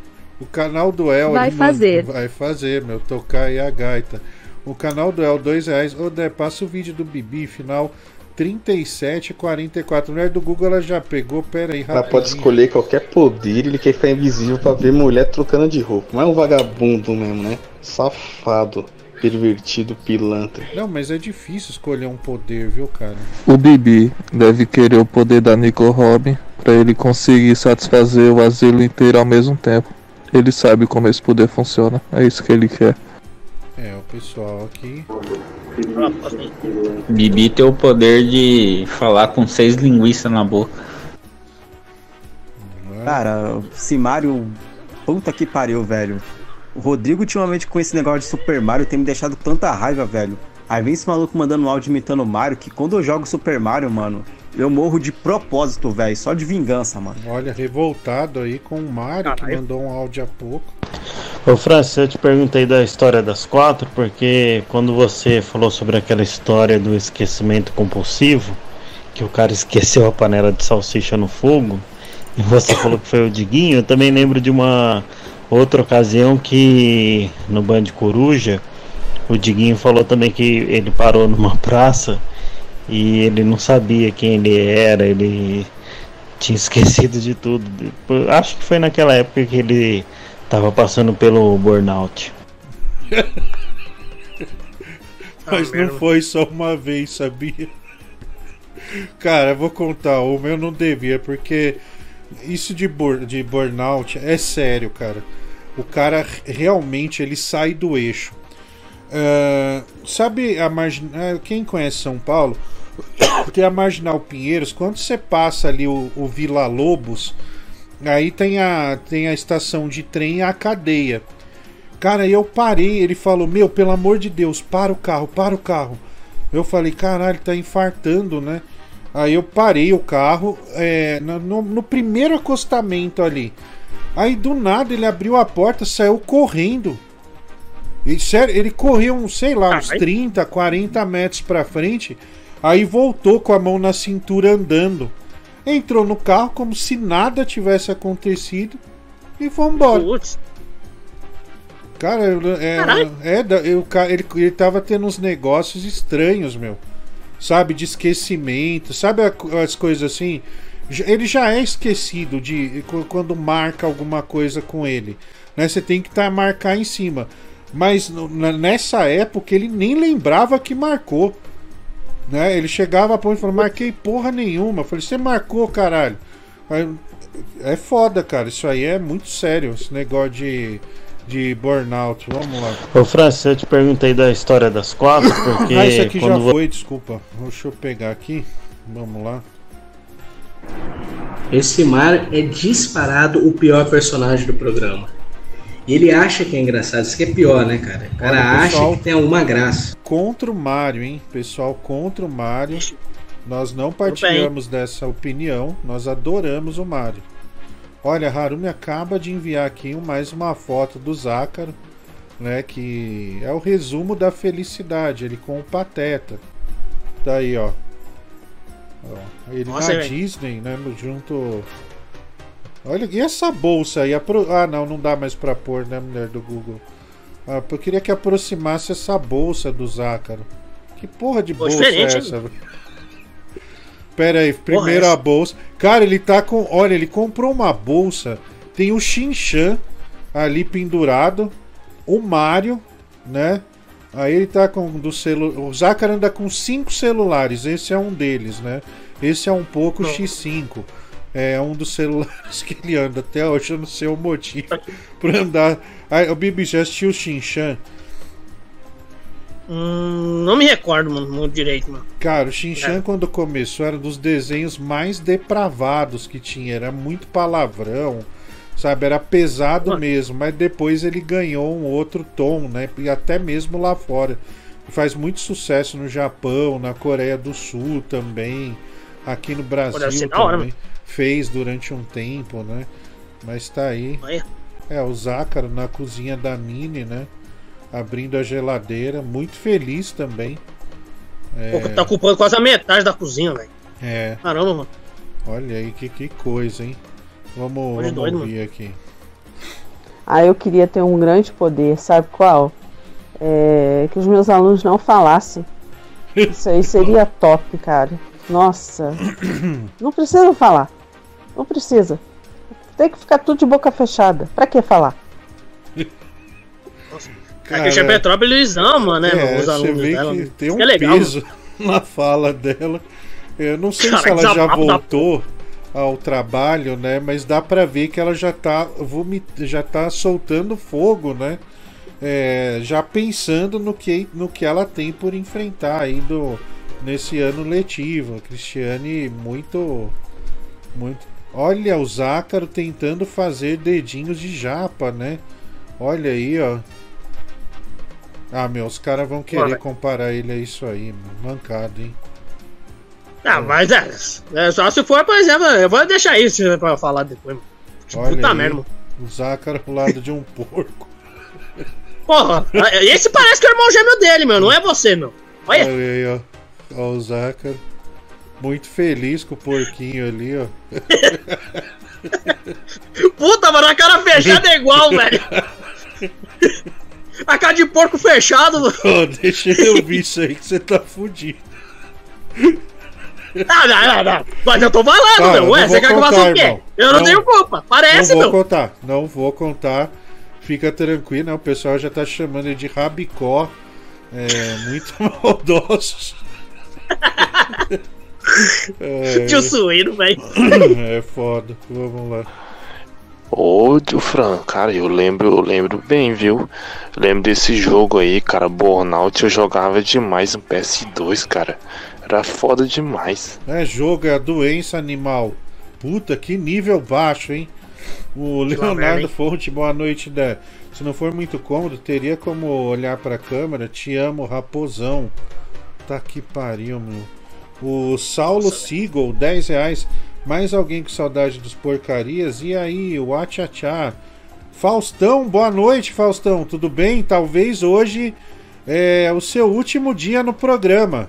O canal do El Vai ele manda- fazer. Vai fazer, meu. Tocar aí a gaita. O canal do El, dois reais. Ô, Dé, passa o vídeo do Bibi, final 3744. Mulher do Google, ela já pegou. Pera aí, Ela pode escolher qualquer poder, ele quer ficar invisível pra ver mulher trocando de roupa. Mas é um vagabundo mesmo, né? Safado, pervertido, pilantra. Não, mas é difícil escolher um poder, viu, cara? O Bibi deve querer o poder da Nico Robin para ele conseguir satisfazer o asilo inteiro ao mesmo tempo. Ele sabe como esse poder funciona, é isso que ele quer. É, o pessoal aqui. Bibi tem o poder de falar com seis linguiças na boca. Cara, esse Mario. Puta que pariu, velho. O Rodrigo, ultimamente, com esse negócio de Super Mario, tem me deixado tanta raiva, velho. Aí vem esse maluco mandando um áudio imitando o Mario, que quando eu jogo Super Mario, mano, eu morro de propósito, velho. Só de vingança, mano. Olha, revoltado aí com o Mário, que mandou um áudio há pouco. Ô Francis, eu te perguntei da história das quatro, porque quando você falou sobre aquela história do esquecimento compulsivo, que o cara esqueceu a panela de salsicha no fogo, e você falou que foi o Diguinho, eu também lembro de uma outra ocasião que no Band Coruja, o Diguinho falou também que ele parou numa praça e ele não sabia quem ele era, ele tinha esquecido de tudo. Acho que foi naquela época que ele tava passando pelo burnout. Mas não foi só uma vez, sabia? Cara, eu vou contar uma, eu não devia, porque isso de, bur de burnout é sério, cara. O cara realmente ele sai do eixo. Ah, sabe a marginal. Quem conhece São Paulo? Tem a Marginal Pinheiros. Quando você passa ali o, o Vila Lobos, aí tem a, tem a estação de trem e a cadeia. Cara, eu parei. Ele falou: Meu, pelo amor de Deus, para o carro, para o carro. Eu falei: Caralho, tá infartando, né? Aí eu parei o carro é, no- no primeiro acostamento ali. Aí do nada ele abriu a porta, saiu correndo. E, sério, ele correu, uns, sei lá, uns 30, 40 metros pra frente. Aí voltou com a mão na cintura andando. Entrou no carro como se nada tivesse acontecido e foi embora. Cara, eu- é, é, eu, ele, ele tava tendo uns negócios estranhos, meu. Sabe, de esquecimento, sabe as coisas assim? Ele já é esquecido de qu- quando marca alguma coisa com ele. Né? Você tem que tá, marcar em cima. Mas nessa época ele nem lembrava que marcou. Né? Ele chegava a ponto e falou: Marquei porra nenhuma. Eu falei: Você marcou, caralho. É foda, cara. Isso aí é muito sério. Esse negócio de, de burnout. Vamos lá. Ô Francis, eu te perguntei da história das quatro, porque. Ah, isso aqui já quando vo- foi, desculpa. Deixa eu pegar aqui. Vamos lá. Esse Mario é disparado o pior personagem do programa. E ele acha que é engraçado, isso que é pior, né, cara? O cara Olha, acha pessoal, que tem alguma graça. Contra o Mario, hein? Pessoal, contra o Mario. Nós não partilhamos dessa opinião. Nós adoramos o Mario. Olha, Harumi acaba de enviar aqui mais uma foto do Zácaro, né? Que é o resumo da felicidade. Ele com o Pateta. Daí, ó. Ó, ele Nossa, na velho. Disney, né? no- Junto. Olha, e essa bolsa aí? Apro- Ah, não, não dá mais pra pôr, né, mulher do Google? Ah, eu queria que aproximasse essa bolsa do Zácaro. Que porra de bolsa é essa? Pera aí, primeiro essa- a bolsa. Cara, ele tá com. Olha, ele comprou uma bolsa. Tem o Shinchan ali pendurado. O Mario, né? Aí ele tá com do celu... O Zácaro anda com cinco celulares. Esse é um deles, né? Esse é um pouco X5. É um dos celulares que ele anda. Até hoje eu não sei o motivo pra andar. Aí, o Bibi já assistiu o Shinchan? Hum, não me recordo, mano, muito direito, mano. Cara, o Shinchan É. quando começou era um dos desenhos mais depravados que tinha. Era muito palavrão, sabe? Era pesado mesmo. Mas depois ele ganhou um outro tom, né? E até mesmo lá fora. Faz muito sucesso no Japão, na Coreia do Sul também. Aqui no Brasil deve ser da hora, também. Fez durante um tempo, né? Mas tá aí. Olha. É, o Zácaro na cozinha da Mini, né? Abrindo a geladeira. Muito feliz também. É, Pô, tá ocupando quase a metade da cozinha, velho. é. Caramba, mano. Olha aí, que, que coisa, hein? Vamos, Coisa vamos doida, ouvir aqui. Ah, eu queria ter um grande poder, sabe qual? É, que os meus alunos não falassem. Isso aí seria top, cara. Nossa. Não precisa falar. Não precisa. Tem que ficar tudo de boca fechada. Pra que falar? Aqui em Petrópolis eles amam, né, é, os você alunos vê dela. que mano. tem um que é legal, peso na fala dela. Eu não sei se Cara, ela já desabafo da voltou ao trabalho, né? Mas dá pra ver que ela já tá, vomit... já tá soltando fogo, né? É, já pensando no que, no que ela tem por enfrentar aí do, nesse ano letivo. A Cristiane muito. muito. Olha o Zácaro tentando fazer dedinhos de japa, né? Olha aí, ó. Ah, meu, os caras vão querer Olha. comparar ele a isso aí, mano. Mancado, hein? Ah, mas é, é só se for, por exemplo, eu vou deixar isso pra falar depois, mano. Olha Puta aí, merda. O Zácaro ao lado de um porco. Porra, esse parece que é o irmão gêmeo dele, meu, não é você, meu. Olha. Olha aí, ó. Ó, o Zácaro. Muito feliz com o porquinho ali, ó. Puta, mano, a cara fechada é igual, velho. A cara de porco fechado. Ô, deixa eu ouvir isso aí que você tá fudido. Ah, não, não, não. Mas eu tô falando, eu meu. Ué, não você quer que eu faça o quê? Eu não, Não- tenho culpa. Parece, não vou meu. contar, não vou contar. Fica tranquilo, né? O pessoal já tá chamando ele de rabicó. É, muito maldosos. Tio suíno, velho. É foda. Vamos lá. Ô, tio Fran, cara, eu lembro, eu lembro bem, viu? Eu lembro desse jogo aí, cara, Burnout, eu jogava demais no PS2, cara. Era foda demais. É jogo, é a doença animal. Puta, que nível baixo, hein? O Leonardo? Fonte, boa noite, né? Se não for muito cômodo, teria como olhar pra câmera. Te amo, raposão. Tá que pariu, meu. O Saulo Seagull, 10 reais. Mais alguém com saudade dos porcarias? E aí, o Atchachá. Faustão, boa noite, Faustão. Tudo bem? Talvez hoje é o seu último dia no programa.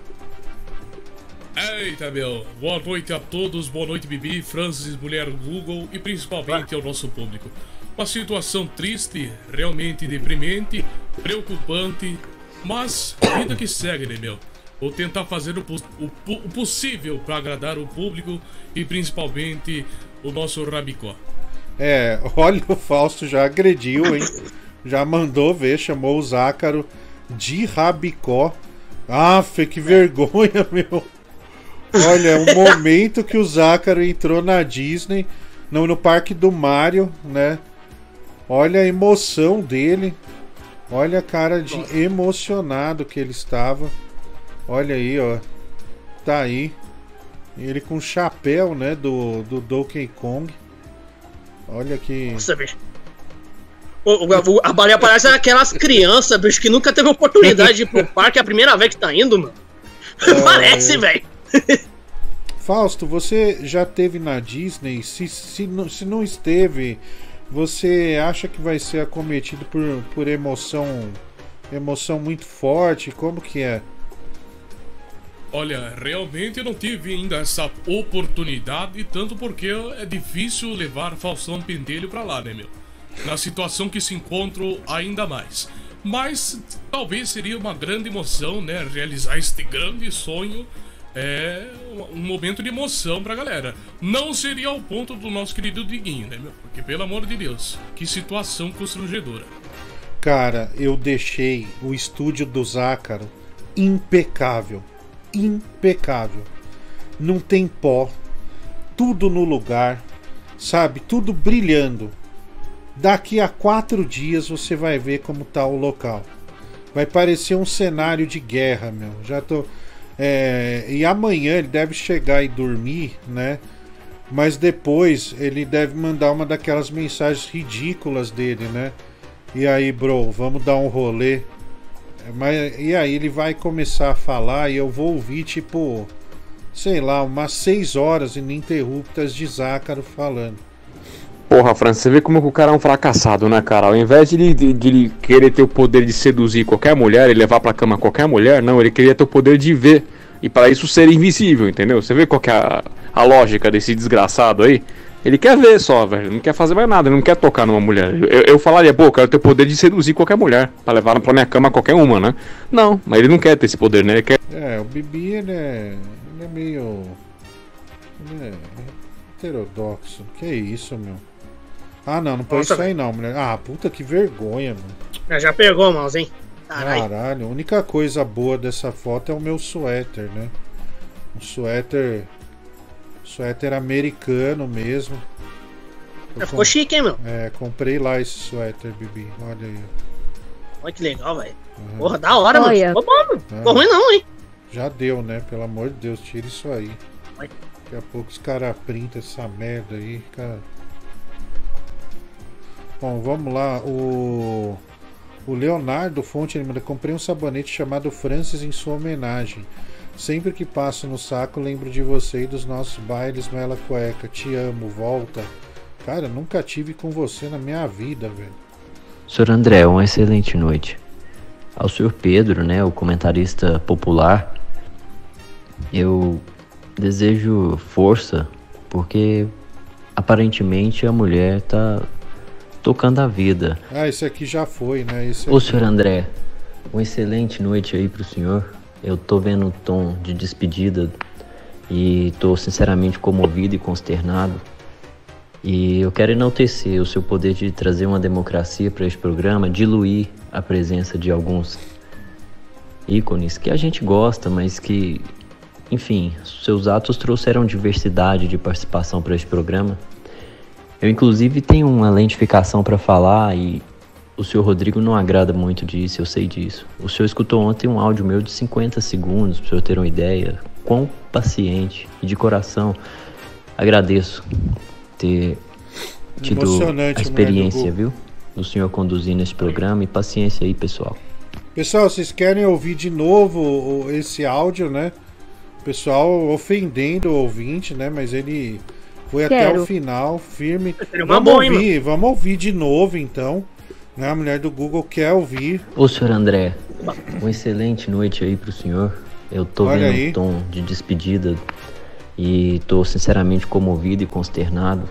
Eita, meu. Boa noite a todos, boa noite, Bibi, Francis, mulher Google e principalmente ao nosso público. Uma situação triste, realmente deprimente, preocupante, mas vida que segue, né, meu? Vou tentar fazer o, o o possível para agradar o público e principalmente o nosso Rabicó. É, olha, o Fausto já agrediu, hein? Já mandou ver, chamou o Zácaro de rabicó. Aff, que vergonha, meu. Olha, é um momento que o Zácaro entrou na Disney, no, no parque do Mario, né? Olha a emoção dele. Olha a cara de emocionado que ele estava. Olha aí, ó. Tá aí. Ele com o chapéu, né, do, do Donkey Kong. Olha que. Nossa, bicho. O, o- a baleia parece aquelas crianças, bicho, que nunca teve oportunidade de ir pro parque, é a primeira vez que tá indo, mano. parece, velho. Fausto, você já teve na Disney? Se, se, não, se não esteve, você acha que vai ser acometido por, por emoção emoção muito forte? Como que é? Olha, realmente eu não tive ainda essa oportunidade, tanto porque é difícil levar Faustão Pentelho pra lá, né, meu? Na situação que se encontro ainda mais. Mas talvez seria uma grande emoção, né? Realizar este grande sonho. É um momento de emoção pra galera. Não seria ao ponto do nosso querido Diguinho, né, meu? Porque, pelo amor de Deus, que situação constrangedora. Cara, eu deixei o estúdio do Zácaro impecável. Impecável. Não tem pó. Tudo no lugar. Sabe? Tudo brilhando. Daqui a quatro dias você vai ver como tá o local. Vai parecer um cenário de guerra, meu. Já tô. É, e amanhã ele deve chegar e dormir, né? Mas depois ele deve mandar uma daquelas mensagens ridículas dele, né? E aí, bro, vamos dar um rolê. Mas, e aí ele vai começar a falar e eu vou ouvir, tipo, sei lá, umas seis horas ininterruptas de Zácaro falando. Porra, Fran, você vê como o cara é um fracassado, né, cara? Ao invés de de, de querer ter o poder de seduzir qualquer mulher e levar pra cama qualquer mulher, não, ele queria ter o poder de ver. E para isso ser invisível, entendeu? Você vê qual é a, a lógica desse desgraçado aí? Ele quer ver só, velho. Não quer fazer mais nada, ele não quer tocar numa mulher. Eu, eu falaria, pô, eu quero ter o poder de seduzir qualquer mulher. Pra levar pra minha cama qualquer uma, né? Não, mas ele não quer ter esse poder, né? Ele quer. É, o Bibi ele é, ele é meio. Ele é heterodoxo. Que isso, meu? Ah, não, não põe isso aí não, mulher. Ah, puta que vergonha, mano. Já, já pegou, mãozinho. Caralho. Caralho, a única coisa boa dessa foto é o meu suéter, né? Um suéter. Suéter americano mesmo. Eu Já ficou chique, hein, meu? É, comprei lá esse suéter, Bibi. Olha aí. Olha que legal, velho. Uhum. Porra, da hora, mano. Ficou bom, mano. Ah. Ficou ruim não, hein? Já deu, né? Pelo amor de Deus, tira isso aí. Vai. Daqui a pouco os caras printam essa merda aí, cara. Bom, vamos lá. O, o Leonardo Fonte ele manda: comprei um sabonete chamado Francis em sua homenagem. Sempre que passo no saco, lembro de você e dos nossos bailes Mela Cueca. Te amo, volta. Cara, nunca tive com você na minha vida, velho. Senhor André, uma excelente noite. Ao senhor Pedro, né, o comentarista popular, eu desejo força, porque aparentemente a mulher tá tocando a vida. Ah, esse aqui já foi, né? Esse Ô aqui- senhor André, uma excelente noite aí pro senhor. Eu tô vendo um tom de despedida e tô sinceramente comovido e consternado. E eu quero enaltecer o seu poder de trazer uma democracia para este programa, diluir a presença de alguns ícones que a gente gosta, mas que, enfim, seus atos trouxeram diversidade de participação para este programa. Eu, inclusive, tenho uma lentificação para falar e o senhor Rodrigo não agrada muito disso, eu sei disso. O senhor escutou ontem um áudio meu de 50 segundos, para o senhor ter uma ideia. Quão paciente e de coração agradeço ter tido a do experiência, viu? Do senhor conduzindo esse programa e paciência aí, pessoal. Pessoal, vocês querem ouvir de novo esse áudio, né? O pessoal ofendendo o ouvinte, né? Mas ele foi até Quero. o final, firme. Vamos hein, ouvir, vamos ouvir de novo, então. Né? A mulher do Google quer ouvir. Ô, senhor André, uma excelente noite aí pro senhor. Eu tô Olha vendo aí. um tom de despedida e tô sinceramente comovido e consternado.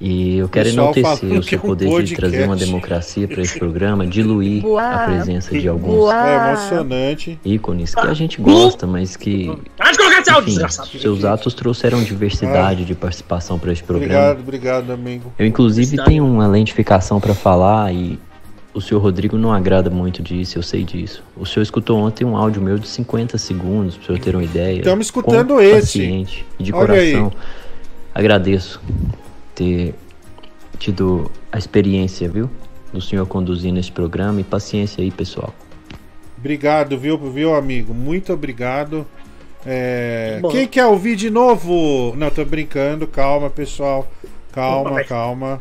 E eu quero Pessoal enaltecer o seu é um poder de podcast. trazer uma democracia para esse programa, diluir Boa. a presença de alguns. É emocionante. ícones que a gente gosta, mas que, Enfim, desgraçado. seus atos trouxeram diversidade de participação para este programa. Obrigado, obrigado, amigo. Eu, inclusive, tenho uma lentificação para falar e o senhor Rodrigo não agrada muito disso, eu sei disso. O senhor escutou ontem um áudio meu de 50 segundos, para o senhor ter uma ideia. Estamos escutando esse. Paciente e de Olha aí. coração. Agradeço ter tido a experiência, viu? Do senhor conduzindo esse programa e paciência aí, pessoal. Obrigado, viu, viu, amigo? Muito obrigado. É, Bom. Quem quer ouvir de novo? Não, tô brincando. Calma, pessoal. Calma, calma.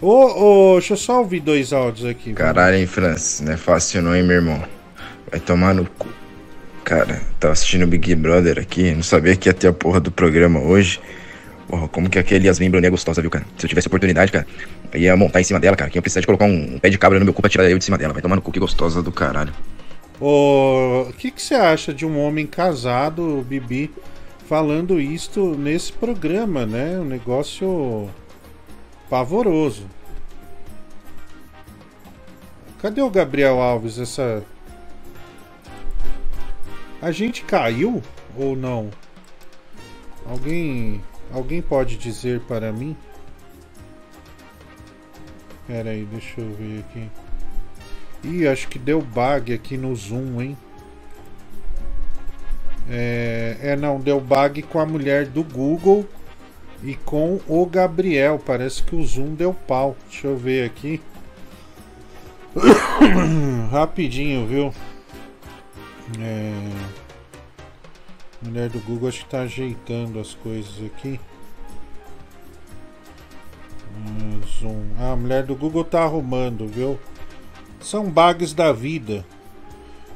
Ô, ô, deixa eu só ouvir dois áudios aqui. Caralho, hein, Francis? Não é fácil não, hein, meu irmão? Vai tomar no cu. Cara, tava assistindo o Big Brother aqui, não sabia que ia ter a porra do programa hoje. Porra, como que aquele Yasmin Brunet é gostosa, viu, cara? Se eu tivesse oportunidade, cara, eu ia montar em cima dela, cara. Que eu precisar de colocar um, um pé de cabra no meu cu pra tirar eu de cima dela. Vai tomar no cu, que gostosa do caralho. O que, que você acha de um homem casado, Bibi, falando isto nesse programa, né? Um negócio pavoroso. Cadê o Gabriel Alves? Essa. A gente caiu ou não? Alguém. Alguém pode dizer para mim? Pera aí, deixa eu ver aqui. Ih, acho que deu bug aqui no Zoom, hein? É, é, não, deu bug com a mulher do Google e com o Gabriel. Parece que o Zoom deu pau. Deixa eu ver aqui. Rapidinho, viu? É... Mulher do Google acho que tá ajeitando as coisas aqui. Hum, Zoom. Ah, a mulher do Google tá arrumando, viu? São bugs da vida.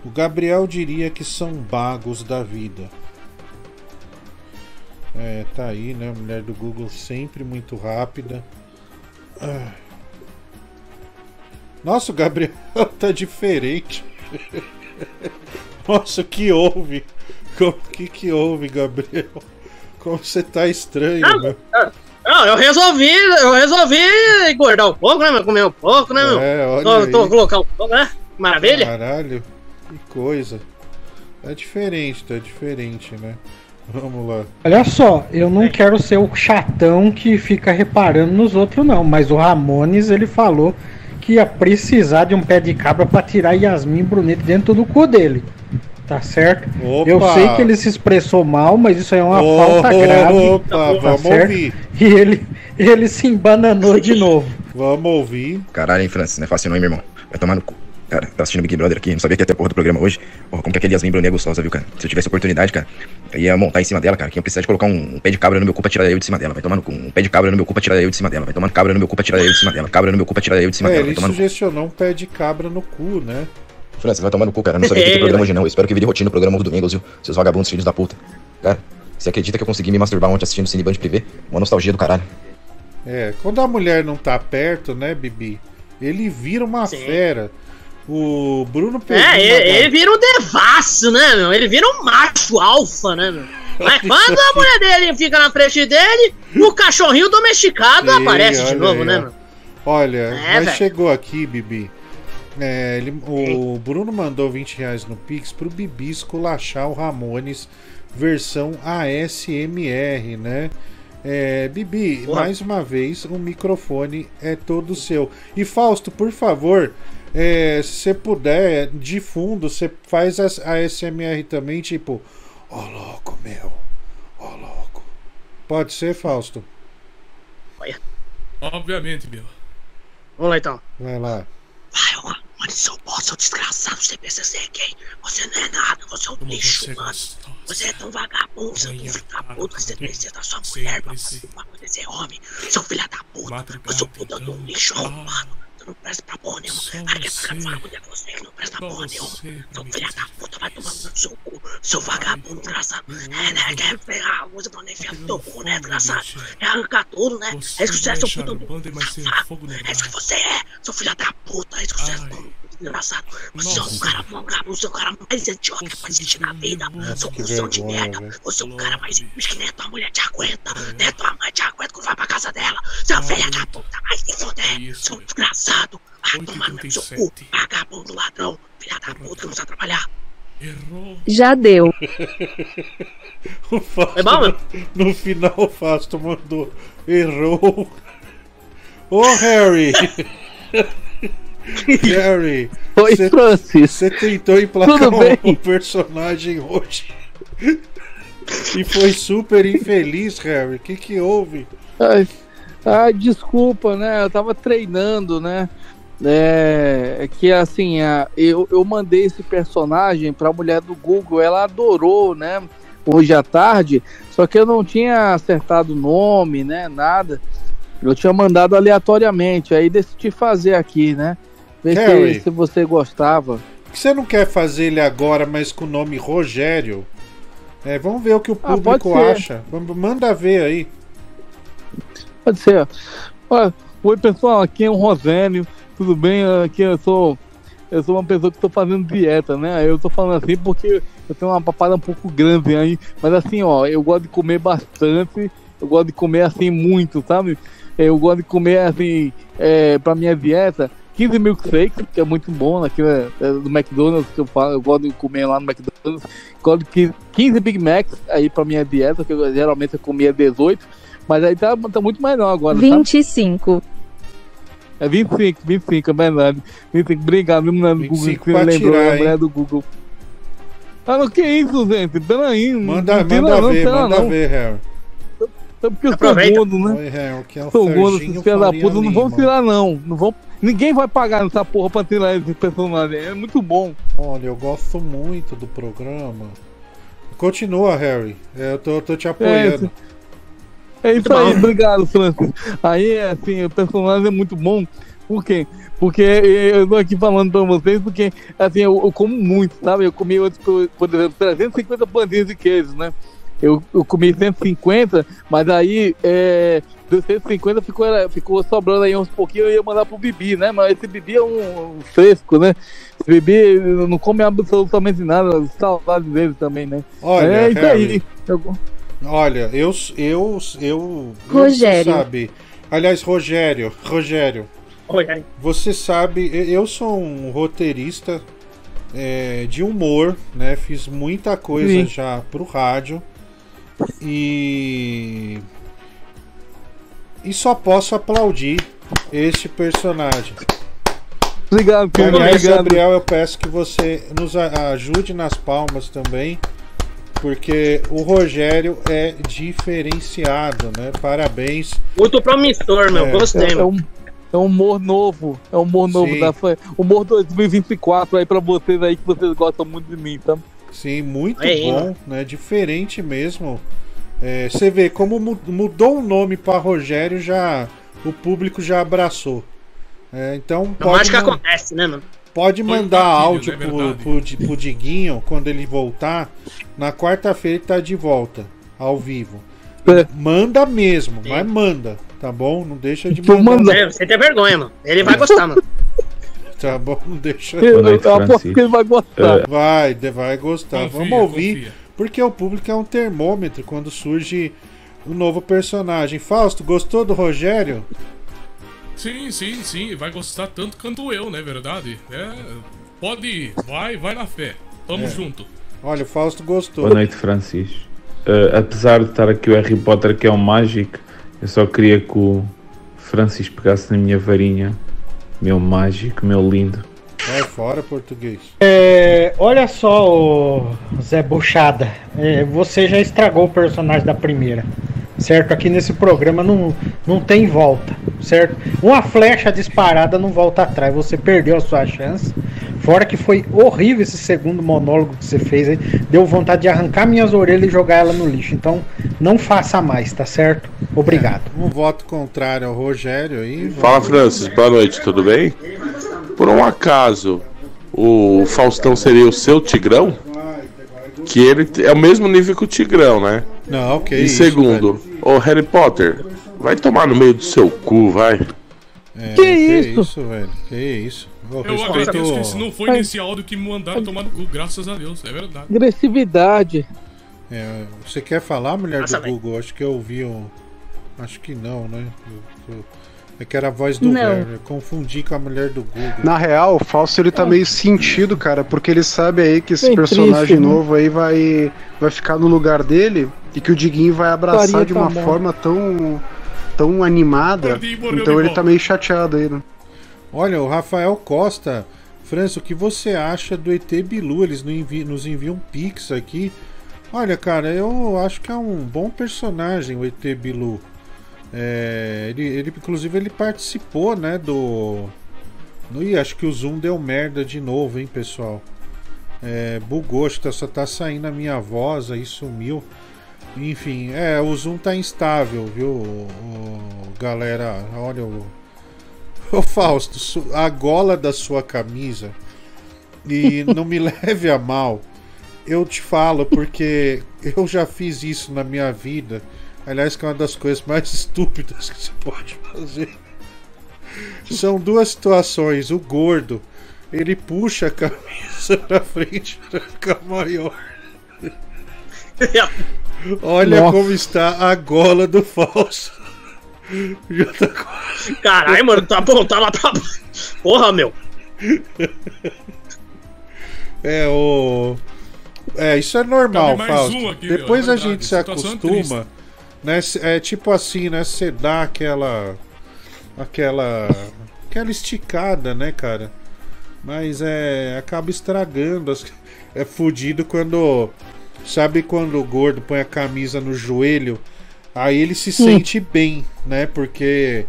O Gabriel diria que são bagos da vida. É, tá aí, né? Mulher do Google sempre muito rápida. Ah. Nossa, o Gabriel tá diferente. Nossa, o que houve? O que que houve, Gabriel? Como você tá estranho, meu. Não, eu resolvi, eu resolvi engordar um pouco, né, meu? Comer um pouco, né, meu? É, olha tô, tô aí. colocar um pouco, né? Maravilha. Caralho, que coisa. Tá diferente, tá diferente, né? Vamos lá. Olha só, eu não quero ser o chatão que fica reparando nos outros, não. Mas o Ramones, ele falou que ia precisar de um pé de cabra pra tirar Yasmin Brunet dentro do cu dele. Tá certo? Opa! Eu sei que ele se expressou mal, mas isso aí é uma falta grave. opa, tá vamos certo? ouvir. E ele, ele se embananou de novo. Vamos ouvir. Caralho, hein, Francis? Não é fácil não, hein, meu irmão? Vai tomar no cu. Cara, tava assistindo o Big Brother aqui, não sabia que ia ter a porra do programa hoje. Porra, como que aquele Yasmin Brunet é gostosa, viu, cara? Se eu tivesse oportunidade, cara, eu ia montar em cima dela, cara. Que eu precisar de colocar um, um pé de cabra no meu cu pra tirar eu de cima dela. Vai tomar no cu. Um pé de cabra no meu cu pra tirar eu de cima dela. Vai tomar cabra no meu cu pra tirar eu de cima dela. Cabra no meu cu pra tirar eu de cima É, dela. ele no sugestionou um pé de cabra no cu, né? Francis, vai tomar no cu, cara. Eu não sabia que ia ter programa hoje, não. Eu espero que vire rotina no programa do Domingos, viu? Seus vagabundos filhos da puta. Cara, você acredita que eu consegui me masturbar ontem assistindo Cineband Privé? Uma nostalgia do caralho. É, quando a mulher não tá perto, né, Bibi? Ele vira uma fera. O Bruno pegou. É, ele, ele vira um devasso, né, meu? Ele vira um macho alfa, né, meu? Mas quando a mulher dele fica na frente dele, o cachorrinho domesticado Sim, aparece de novo, aí, né, ó. meu? Olha, É, mas velho. chegou aqui, Bibi. É, ele- o Bruno mandou 20 reais no Pix pro Bibi esculachar o Ramones versão ASMR, né? É, Bibi, Porra. mais uma vez, o microfone é todo seu. E Fausto, por favor, é, se você puder, de fundo, você faz a a ASMR também, tipo, ó louco, meu, ó louco. Pode ser, Fausto? Obviamente, meu. Vamos lá então. Vai lá. Vai, ô Ramone, seu pó, seu desgraçado, você pensa ser quem? Você não é nada, você é um lixo, mano. Você é tão vagabundo, você é filho da puta, você precisa da sua mulher pra pra poder ser homem. Seu filho da puta, você é um puta de um lixo arrombado. Você não presta pra porra nenhuma. Cara, que pra mulher você que não presta pra porra nenhuma. Seu filho da puta vai tomar no seu cu, seu vagabundo desgraçado. É, né? Quer pegar a coisa pra onde enfiar no teu cu, né, desgraçado? É arrancar tudo, né? É isso que você é, seu puta é isso que você é, seu filho da puta, é isso que você é, desgraçado. Você é um cara vagabundo, você é o cara mais idiota que existir na vida. Seu que cuzão de merda. velho. Você é o cara mais imbecil que nem a tua mulher te aguenta, nem a tua mãe te aguenta quando vai pra casa dela. Seu filho da puta, vai se foder, seu desgraçado. Vai tomar no seu cu, vagabundo ladrão, filha da puta que não sabe trabalhar. Já deu. O Fausto, É bom, no, no final o Fausto mandou. Errou. Ô Harry! Harry! Oi, cê- Francis. Você tentou emplacar um, um personagem hoje. E foi super infeliz, Harry. O que, que houve? Ai, Ah, desculpa, né? Eu tava treinando, né? É que assim, a- eu, eu mandei esse personagem pra mulher do Google, ela adorou, né? Hoje à tarde, só que eu não tinha acertado o nome, né? Nada. Eu tinha mandado aleatoriamente, aí decidi fazer aqui, né? Ver Harry. se, se você gostava. Que você não quer fazer ele agora, mas com o nome Rogério? É, vamos ver o que o Ah, público ser. acha. Manda ver aí. Pode ser. Olha, oi pessoal, aqui é o Rosélio, tudo bem? Aqui eu sou. Eu sou uma pessoa que estou fazendo dieta, né? Eu tô falando assim porque eu tenho uma papada um pouco grande aí. Mas assim, ó, eu gosto de comer bastante, eu gosto de comer assim muito, sabe? Eu gosto de comer assim, é, pra minha dieta, 15 milkshakes, que é muito bom, aqui é, é do McDonald's, que eu falo, eu gosto de comer lá no McDonald's. Gosto de 15 15 Big Macs aí pra minha dieta, que eu, geralmente eu comia 18. Mas aí tá, tá muito melhor agora, sabe? 25. É 25, 25, é verdade. 25, obrigado, do Google, 25 que lembrou tirar, mulher hein? do Google. Ah, não, que isso, gente? Peraí. Manda, não manda não, ver, manda não. ver, Harry. É porque sou gordo, né? Oi, Harry, que é o sou gordo, Serginho esses filhos da puta não vão tirar, não. não vão... Ninguém vai pagar nessa porra pra tirar esse personagem. É muito bom. Olha, eu gosto muito do programa. Continua, Harry. É, Eu tô, eu tô te apoiando. É isso aí, obrigado, Francis. Aí, assim, o personagem é muito bom. Por quê? Porque eu tô aqui falando pra vocês, porque, assim, eu, eu como muito, sabe? Eu comi, por exemplo, 350 pandinhas de queijo, né? Eu, eu comi 150, mas aí, é, dos 150 ficou, ficou sobrando aí uns pouquinhos, eu ia mandar pro Bibi, né? Mas esse Bibi é um, um fresco, né? Esse Bibi não come absolutamente nada, saudade dele também, né? Olha, é isso aí. Eu- Olha, eu, eu, eu, Rogério. Você sabe. Aliás, Rogério, Rogério. Rogério. Você sabe, eu sou um roteirista é, de humor, né? Fiz muita coisa Sim. já pro rádio e e só posso aplaudir este personagem. Obrigado, querido. Aliás, Obrigado. Gabriel, eu peço que você nos ajude nas palmas também, porque o Rogério é diferenciado, né? Parabéns. Muito promissor, meu. É. Gostei, É, é um, é um humor novo. É um humor novo Sim. da fã. Humor 2024 aí pra vocês aí que vocês gostam muito de mim, tá? Sim, muito Aí, bom, mano. né? Diferente mesmo. É, você vê como mu- mudou o nome para Rogério, já o público já abraçou. É, então A mágica man- acontece, né, mano? pode mandar áudio né, pro, verdade? pro, Di- pro Diguinho quando ele voltar. Na quarta-feira ele tá de volta, ao vivo. É. Manda mesmo, mas manda, tá bom? Não deixa de Tô mandar. É, Você tem vergonha, mano. Ele vai gostar, mano. Tá bom, não deixa. Eu, noite, eu aposto que ele vai gostar. Vai, de- vai gostar. Confia, Vamos ouvir. confia. Porque o público é um termômetro quando surge um novo personagem. Fausto, gostou do Rogério? Sim, sim, sim. Vai gostar tanto quanto eu, né? Verdade? É, pode ir. Vai, vai na fé. Tamo É. junto. Olha, o Fausto gostou. Boa noite, Francisco. Uh, apesar de estar aqui o Harry Potter, que é um mágico, eu só queria que o Francisco pegasse na minha varinha. Meu mágico, meu lindo. Vai fora, português. É, olha só, Zé Buchada, é, você já estragou o personagem da primeira, certo? Aqui nesse programa não, não tem volta, certo? Uma flecha disparada não volta atrás, você perdeu a sua chance. Fora que foi horrível esse segundo monólogo que você fez aí, deu vontade de arrancar minhas orelhas e jogar ela no lixo. Então, não faça mais, tá certo? Obrigado. Um voto contrário ao Rogério aí. Fala Francis, boa noite, tudo bem? Por um acaso, o Faustão seria o seu Tigrão? Que ele é o mesmo nível que o Tigrão, né? Não, que E isso, segundo, ô Harry Potter, vai tomar no meio do seu cu, vai. É, Que que isso? isso, velho? Que isso? Eu Eu respeito- agradeço que se não foi nesse áudio que me mandaram tomar no cu, graças a Deus. É verdade. Agressividade. É, você quer falar, mulher Nossa, do velho. Google? Acho que eu ouvi um. Acho que não, né? Eu- eu- É que era a voz do. Werner. Confundi com a mulher do Google. Na real, o Fausto ele tá meio sentido, cara, porque ele sabe aí que esse Bem personagem triste, né? novo aí vai, vai ficar no lugar dele e que o Diguinho vai abraçar Faria de uma tá bom. forma tão, tão animada. Então ele tá meio chateado aí, né? Olha, o Rafael Costa. França, o que você acha do ET Bilu? Eles nos envi- nos enviam pix aqui. Olha, cara, eu acho que é um bom personagem o ET Bilu. É, ele, ele, inclusive, ele participou, né, do... No, Ih, acho que o Zoom deu merda de novo, hein, pessoal. É, bugou, acho que só tá saindo a minha voz aí, sumiu. Enfim, é, o Zoom tá instável, viu, o- o- galera? Olha o. Ô Fausto, a gola da sua camisa. E não me leve a mal. Eu te falo porque eu já fiz isso na minha vida. Aliás, que é uma das coisas mais estúpidas que você pode fazer. São duas situações. O gordo, ele puxa a camisa pra frente pra ficar maior. Olha Nossa. como está a gola do falso. Tá. Caralho, mano, tá bom, tá lá pra. Porra, meu. É, o. É, isso é normal, mais Fausto. aqui, ó, Depois é a gente se situação acostuma, né? É tipo assim, né? Você dá aquela. aquela. aquela esticada, né, cara? Mas é. acaba estragando. as- É fudido quando. Sabe quando o gordo põe a camisa no joelho? Aí ele se sente bem, né? Porque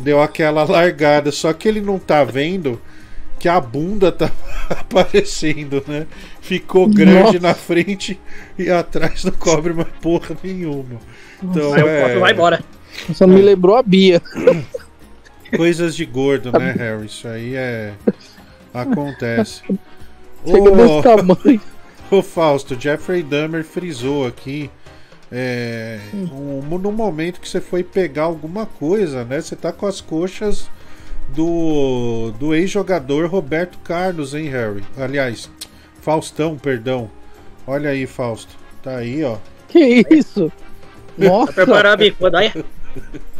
deu aquela largada. Só que ele não tá vendo que a bunda tá aparecendo, né? Ficou grande Nossa. na frente e atrás não cobre mais porra nenhuma. Então o é. vai embora. Só me lembrou a Bia. Coisas de gordo, né, Harry? Isso aí é. Acontece. Chega desse tamanho. O Fausto, Jeffrey Dahmer frisou aqui. É, um- no momento que você foi pegar alguma coisa, né? Você tá com as coxas do, do ex-jogador Roberto Carlos, hein, Harry? Aliás, Faustão, perdão. Olha aí, Fausto. Tá aí, ó. Que isso? Nossa. Preparar a bicuda, olha.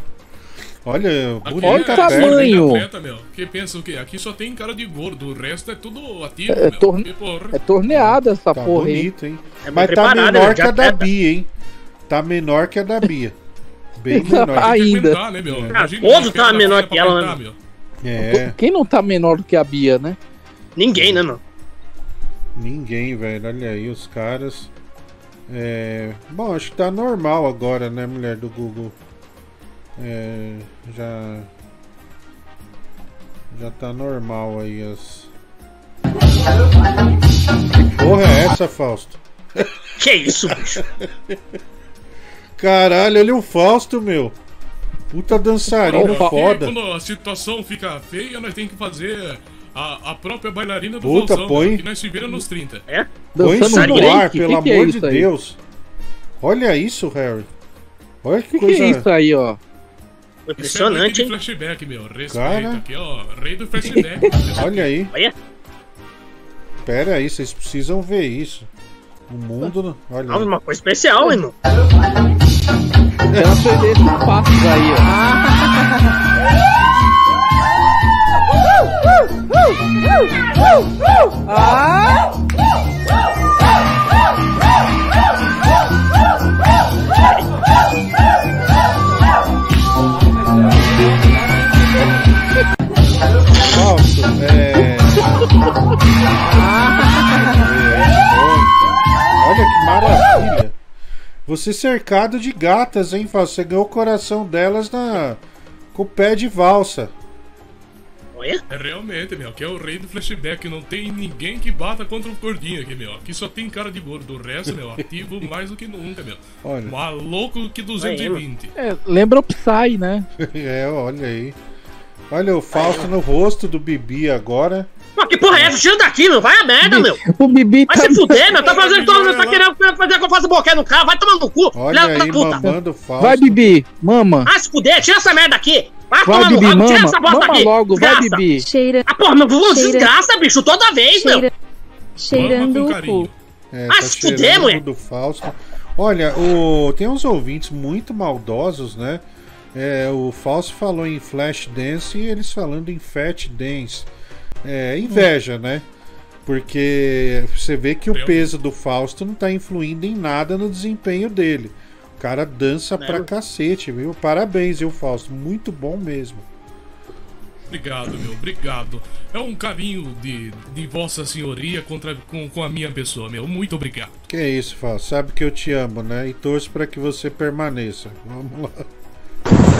Olha, é a só perna. tem atleta, meu. Que pensa o quê? Aqui só tem cara de gordo, o resto é tudo ativo, É, meu. torne-. É torneada essa Tá porra aí. bonito, hein? É Mas tá menor que a da. Bia, hein? Tá menor que a da Bia. Bem menor. Ainda. Né, meu? É. Todo tá menor que ela, né? É, Quem não tá menor do que a Bia, né? Ninguém, né, não? ninguém, velho. Olha aí os caras. É... Bom, acho que tá normal agora, né, mulher do Google? É... Já. Já tá normal aí as. Que porra é essa, Fausto? Que isso, bicho? Caralho, olha o Fausto, meu. Puta dançarino Aqui, foda. Quando a situação fica feia, nós temos que fazer a, a própria bailarina do Puta, Faustão, põe. que nós se vira nos 30. É? Põe isso Dançando no break? ar, Que pelo que é amor isso de aí? Deus. Olha isso, Harry. Olha que, Que que coisa. é isso aí, ó? Isso é Impressionante, de hein? flashback, meu. Respeita Cara. aqui, ó. Rei do flashback. Olha aí. Olha. Pera aí, vocês precisam ver isso. O mundo. Olha Não, aí. uma coisa especial, hein, irmão? Quero aprender esses passos aí, ó. Fausto, Você cercado de gatas, hein, Fausto? Você ganhou o coração delas na... com o pé de valsa. Olha. É realmente, meu. Aqui é o rei do flashback. Não tem ninguém que bata contra o gordinho aqui, meu. Aqui só tem cara de gordo. O resto, meu, ativo mais do que nunca, meu. Olha. Maluco que 220. É, lembra o Psy, né? É, olha aí. Olha o Fausto no rosto do Bibi agora. Pô, que porra é essa? Tira daqui, meu. Vai a merda, meu. O Bibi Vai tá... se fuder, meu. Tá fazendo todo mundo. Tá querendo fazer que eu faça boquete no carro. Vai tomar no cu. Olha filha da aí, puta. Vai, Bibi, mama. Ah, se fuder. Tira essa merda aqui. Vai, Vai, tomar no Bibi, rabo. Tira mama. essa bosta Mama aqui. logo, vai, Desgraça. Bibi. Cheira. Ah, porra, meu. Desgraça, bicho. Toda vez, meu. Cheira. Cheirando o cu. É, Ah, tá se fuder, cheirando mulher. do Fausto. Olha, o... tem uns ouvintes muito maldosos, né? É, o Fausto falou em Flash Dance e eles falando em Fat Dance. É, inveja, né? Porque você vê que o peso do Fausto não tá influindo em nada no desempenho dele. O cara dança Né? pra cacete, viu? Parabéns, viu, Fausto? Muito bom mesmo. Obrigado, meu, obrigado. É um carinho de, de Vossa Senhoria contra, com, com a minha pessoa, meu. Muito obrigado. Que é isso, Fausto? Sabe que eu te amo, né? E torço pra que você permaneça. Vamos lá.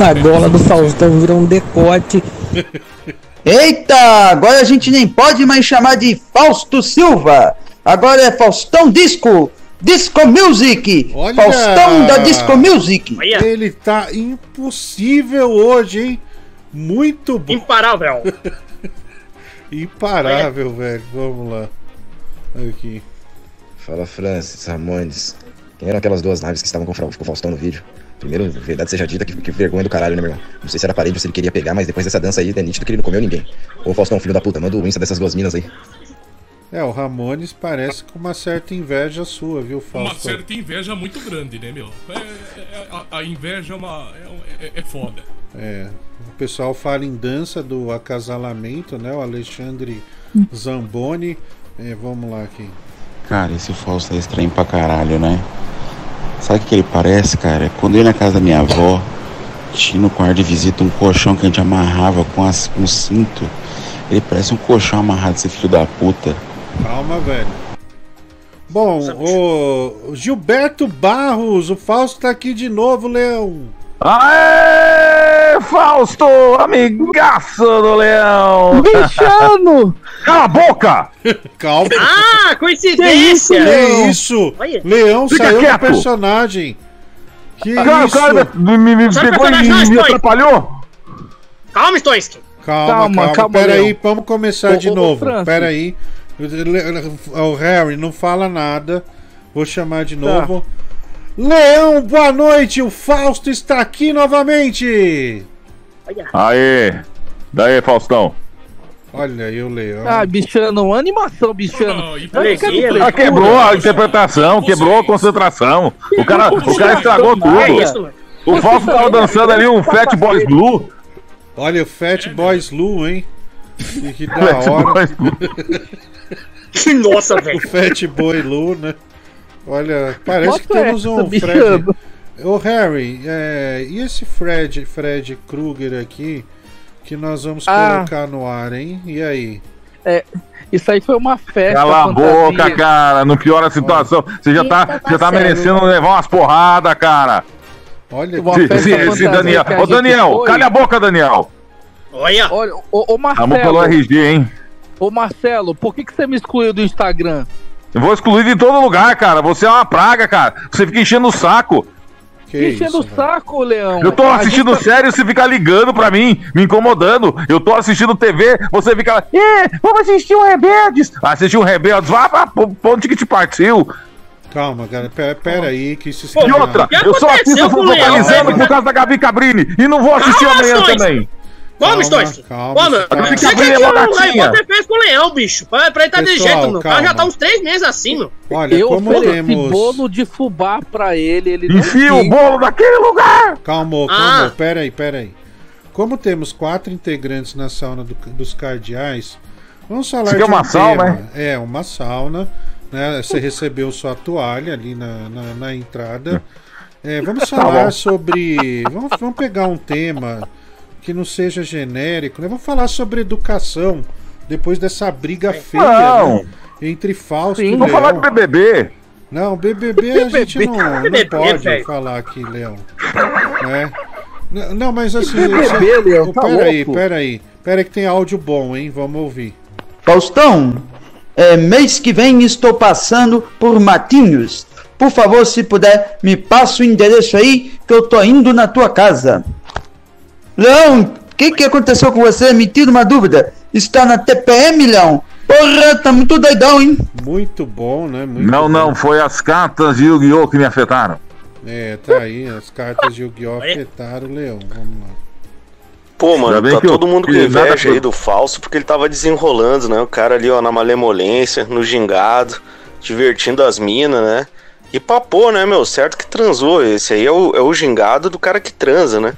A gola do Faustão virou um decote. Eita, agora a gente nem pode mais chamar de Fausto Silva. Agora é Faustão Disco. Disco Music. Olha! Faustão da Disco Music. Ele tá impossível hoje, hein? Muito bom. Imparável. Imparável, velho. Vamos lá. Aqui. Fala Francis, Ramones. Quem eram aquelas duas naves que estavam com o Fra- com o Faustão no vídeo? Primeiro, verdade seja dita, que, que vergonha do caralho, né, meu irmão? Não sei se era parede ou se ele queria pegar, mas depois dessa dança aí é nítido que ele não comeu ninguém. Ô Faustão, filho da puta, manda o Insta dessas duas minas aí. É, o Ramones parece com uma certa inveja sua, viu, Uma Fausto? certa inveja muito grande, né, meu? É- é- a, a inveja é, uma, é, é- é foda. É, o pessoal fala em dança do acasalamento, né? O Alexandre Zamboni. É, vamos lá aqui. Cara, esse Fausto é estranho pra caralho, né? Sabe o que ele parece, cara? Quando eu ia na casa da minha avó, tinha no quarto de visita um colchão que a gente amarrava com, as, com cinto. Ele parece um colchão amarrado, esse filho da puta. Calma, velho. Bom, o Gilberto Barros, o Fausto tá aqui de novo, Leão. Aê, Fausto, amigaço do leão! Bichano! Cala a boca! Calma. Ah, coincidência! Que isso? Olha. Leão Fica saiu quieto. do personagem. Que Cara, o isso? cara me, me- me pegou e me, me atrapalhou? Calma, Stoinsky. Calma, Calma, calma. calma, Pera Leão. aí, vamos começar Ô, de ô, novo. Francis. Pera aí. O Harry, não fala nada. Vou chamar de novo. Leão, boa noite. O Fausto está aqui novamente. Aê! Daí, Faustão. Olha aí o Leão. Ah, bichano, animação, bichano. De Ah, quebrou a interpretação, quebrou a concentração. O cara, o cara estragou tudo. O Fausto tava dançando ali um Fat Boys Blue. Olha o Fat Boys Lu, hein? Que, que da hora. Blue. Nossa, velho. O Fat Boy Lu, né? Olha, parece que temos um Fred. Ô Harry, é, e esse Fred, Fred Krueger aqui que nós vamos Ah. colocar no ar, hein? E aí? É, isso aí foi uma festa. Cala a fantasia. boca, cara. Não piora a situação. Você já tá, já tá merecendo levar umas porradas, cara. Olha Uma Se, festa se, se Daniel. que Ô, Daniel, foi. calha a boca, Daniel. Olha. Olha, ô, ô Vamos pelo Marcelo, RG, hein? ô Marcelo, por que, que você me excluiu do Instagram? Eu vou excluir de todo lugar, cara. Você é uma praga, cara. Você fica enchendo o saco. Que Enchendo o saco, Leão. Eu tô assistindo gente tá- série, você fica ligando pra mim, me incomodando. Eu tô assistindo TV, você fica lá, "Ê, vamos assistir um Rebeldes. Assistir um Rebeldes, vá pra onde que te partiu. Calma, cara, pera, pera aí que isso E outra, eu só assisto focalizando por causa da Gabi Cabrini. E não vou assistir Calma, amanhã Stoinsky. também. Vamos, calma, Vamos. você tá- Fica que o você fez com o leão, bicho. Pra, pra ele tá de Pessoal, jeito, meu. O cara já tá uns três meses assim, meu. Olha, Eu como temos. bolo de fubá pra ele, ele não Enfia o bolo naquele lugar. Calma, Ah. calma, pera aí, pera aí. Como temos quatro integrantes na sauna do- dos cardeais, vamos falar Isso aqui de é uma um sauna, tema. É, uma sauna. Né? Você recebeu sua toalha ali na, na, na entrada. É, vamos Tá falar bom. sobre. Vamos, vamos pegar um tema que não seja genérico, né? Vamos falar sobre educação. Depois dessa briga feia Não. né? entre Fausto Sim, e vamos falar de BBB. Não, BBB a gente não, não BBB, pode velho. falar aqui, Leão. Né? Não, mas assim. BBB, você- Leão, Oh, tá pera aí, louco. pera aí. Pera aí que tem áudio bom, hein? Vamos ouvir. Faustão, é, mês que vem estou passando por Matinhos. Por favor, se puder, me passa o endereço aí que eu tô indo na tua casa. Leão, o que, que aconteceu com você? Me tira uma dúvida. Está na TPM, Leão? Porra, tá muito doidão, hein? Muito bom, né? Muito Não, bom. não, foi as cartas de Yu-Gi-Oh! que me afetaram. É, tá aí. As cartas de Yu-Gi-Oh! afetaram o Leão. Vamos lá. Pô, mano, tá que eu- todo mundo com inveja aí do falso, porque ele tava desenrolando, né? O cara ali, ó, na malemolência, no gingado, divertindo as minas, né? E papô, né, meu? Certo que transou. Esse aí é o, é o gingado do cara que transa, né?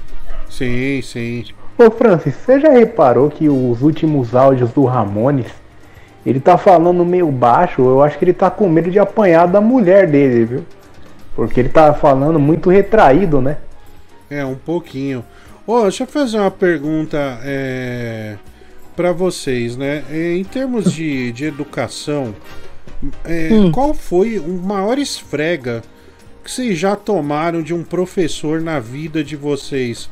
Sim, sim. Ô Francis, você já reparou que os últimos áudios do Ramones, ele tá falando meio baixo, eu acho que ele tá com medo de apanhar da mulher dele, viu? Porque ele tá falando muito retraído, né? É, um pouquinho. Ô, deixa eu fazer uma pergunta é, para vocês, né? É, em termos de, de educação, é, Hum. qual foi o maior esfrega que vocês já tomaram de um professor na vida de vocês?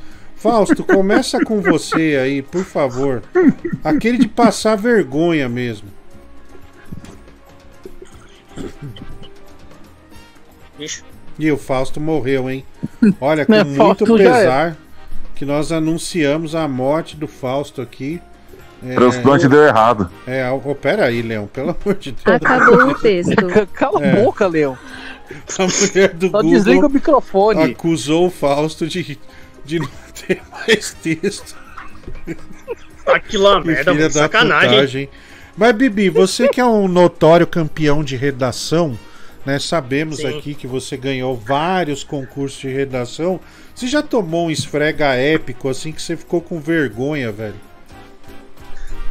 Fausto, começa com você aí, por favor. Aquele de passar vergonha mesmo. Bicho. E o Fausto morreu, hein? Olha, com Né, muito Fausto já pesar que nós anunciamos a morte do Fausto aqui. É, Transplante deu errado. É, oh, pera aí, Leão, pelo amor de Deus. Acabou o texto. Cala É. a boca, Leão. A mulher do Só Google desliga o microfone. acusou o Fausto de, de não ter mais texto. Aquilo é merda, filha da Sacanagem. putagem. Mas, Bibi, você que é um notório campeão de redação, né? Sabemos Sim. aqui que você ganhou vários concursos de redação. Você já tomou um esfrega épico assim que você ficou com vergonha, velho?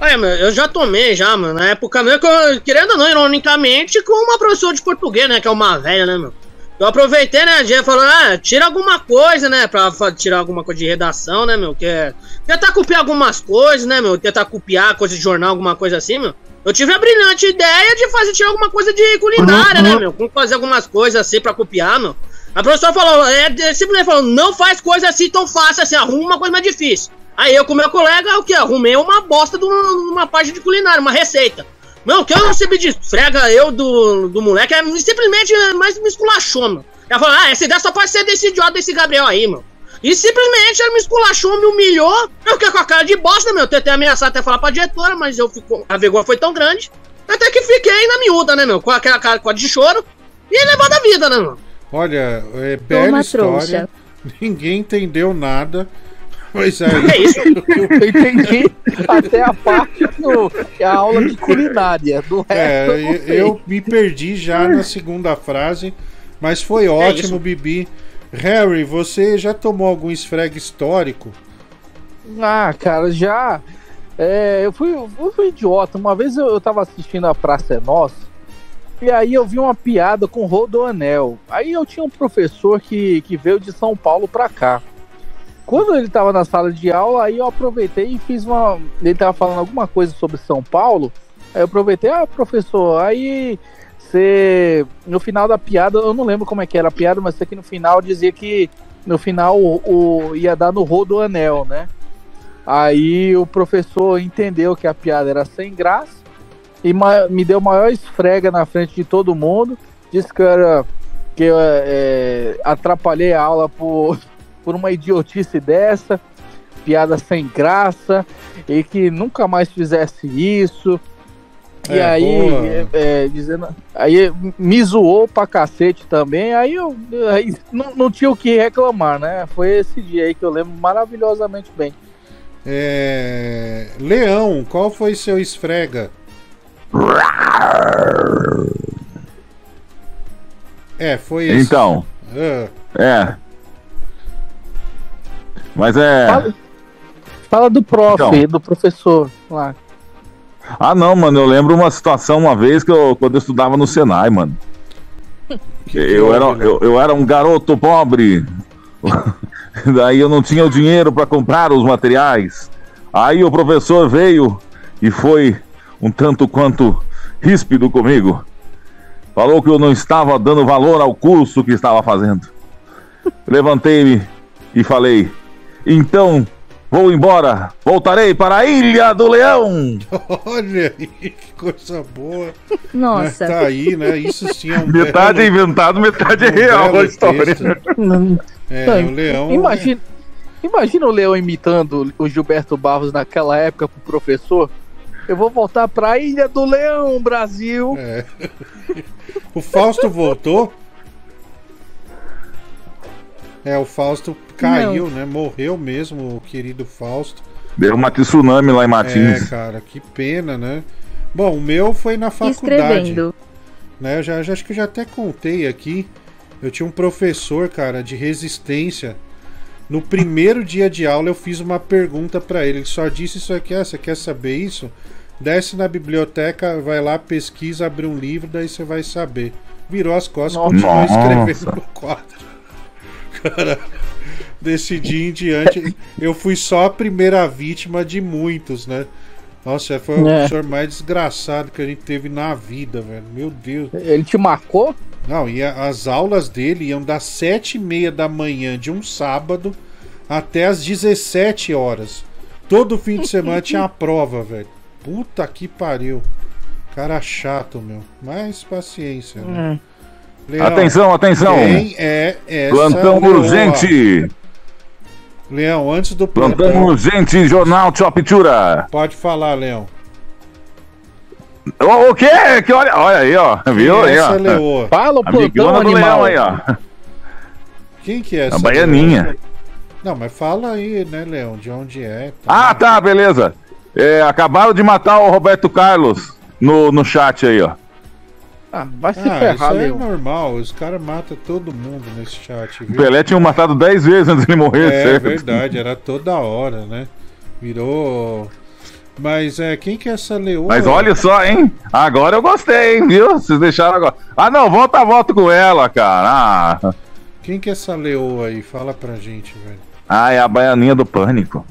Olha, meu, eu já tomei já, mano. Na época mesmo, querendo ou não, ironicamente, com uma professora de português, né? Que é uma velha, né, meu? Eu aproveitei, né? A gente falou, ah, tira alguma coisa, né? Pra tirar alguma coisa de redação, né, meu? Que é, tentar copiar algumas coisas, né, meu? Tentar copiar coisa de jornal, alguma coisa assim, meu. Eu tive a brilhante ideia de fazer tirar alguma coisa de culinária, né, meu? Fazer algumas coisas assim pra copiar, meu. A professora falou, é, é, simplesmente falou, não faz coisa assim tão fácil assim, arruma uma coisa mais difícil. Aí eu com meu colega, o que? Arrumei uma bosta de uma, uma parte de culinária, uma receita. Não, o que eu recebi de frega eu do, do moleque é simplesmente mais me esculachou, meu. Ela falou, ah, essa ideia só pode ser desse idiota desse Gabriel aí, meu. E simplesmente ele me esculachou, me humilhou. Eu fiquei com a cara de bosta, meu. Tentei ameaçar até falar pra diretora, mas eu fico, a vergonha foi tão grande. Até que fiquei na miúda, né, meu? Com aquela cara com a de choro. E levando a vida, né, meu? Olha, é bela Toma, história. trouxa. Ninguém entendeu nada. Mas aí. É isso. Eu entendi até a parte do que é a aula de culinária. Do resto, É, eu não sei. eu me perdi já na segunda frase, mas foi ótimo, isso. Bibi. Harry, você já tomou algum esfrega histórico? Ah, cara, já. É, eu, fui, eu fui idiota. Uma vez eu, eu tava assistindo a Praça é Nossa. E aí eu vi uma piada com Rodoanel. Aí eu tinha um professor que, que veio de São Paulo pra cá. Quando ele tava na sala de aula, aí eu aproveitei e fiz uma. Ele tava falando alguma coisa sobre São Paulo. Aí eu aproveitei, ah, professor, aí você. No final da piada, eu não lembro como é que era a piada, mas aqui no final dizia que no final o, o- ia dar no Rodoanel, né? Aí o professor entendeu que a piada era sem graça e me deu maior esfrega na frente de todo mundo. Disse que era que eu é, atrapalhei a aula por, por uma idiotice dessa, piada sem graça, e que nunca mais fizesse isso. E É, aí, é, é, dizendo, aí me zoou pra cacete também, aí eu aí não, não tinha o que reclamar, né? Foi esse dia aí que eu lembro maravilhosamente bem. É... Leão, qual foi seu esfrega? É, foi esse. Então, Ah, é. Mas é. Fala, fala do prof, Então. do professor lá. Ah, não, mano, eu lembro uma situação uma vez que eu, quando eu estudava no Senai, mano. Eu era, eu, eu era um garoto pobre. Daí eu não tinha o dinheiro para comprar os materiais. Aí o professor veio e foi um tanto quanto ríspido comigo. Falou que eu não estava dando valor ao curso que estava fazendo. Levantei-me e falei: Então vou embora. Voltarei para a Ilha do Leão. Olha aí, que coisa boa. Nossa. Mas Tá aí, né? Isso sim é um Metade é belo- inventado, metade é real a história. texto. É, o Leão. Imagina, imagina o Leão imitando o Gilberto Barros naquela época pro professor. Eu vou voltar pra Ilha do Leão, Brasil. É. O Fausto voltou? É, o Fausto caiu, né? Morreu mesmo, o querido Fausto. Deu uma tsunami lá em É, Martins. cara, que pena, né? Bom, o meu foi na faculdade. Escrevendo. Né? Eu já, já- acho que eu já até contei aqui. Eu tinha um professor, cara, de resistência. No primeiro dia de aula eu fiz uma pergunta pra ele. Ele só disse isso aqui, ah, você quer saber isso? Desce na biblioteca, vai lá, pesquisa, abre um livro, daí você vai saber. Virou as costas e continuou escrevendo no quadro. Cara, desse dia em diante, eu fui só a primeira vítima de muitos, né? Nossa, foi o É. professor mais desgraçado que a gente teve na vida, velho. Meu Deus. Ele te marcou? Não, e as aulas dele iam das sete e meia da manhã de um sábado até as 17 horas. Todo fim de semana tinha a prova, velho. Puta que pariu. Cara chato, meu. Mas paciência, né? Leão, Atenção, atenção. Quem é essa Plantão leoa? urgente. Leão, antes do Plantão plantão. urgente, Jornal Chopitura. Pode falar, Leão. O, o quê? Que olha, olha aí, ó. Viu Quem é aí, ó. essa leoa? Fala o plantão do animal. leão aí, ó. Quem que é essa A baianinha. leoa? Não, mas fala aí, né, Leão? De onde é? tá? Ah, tá, beleza. É, acabaram de matar o Roberto Carlos no, no chat aí, ó. Ah, vai se Ah, isso ferrar, é Leão. normal. Os caras matam todo mundo nesse chat, O viu? Pelé tinha matado 10 vezes antes de ele morrer, É certo? verdade, era toda hora, né? Virou. Mas é, quem que é essa leoa? Mas olha só, hein? Agora eu gostei, hein, viu? Vocês deixaram agora. Ah, não, volta a volta com ela, cara. Ah, Quem que é essa leoa aí? Fala pra gente, velho. ah é a baianinha do pânico.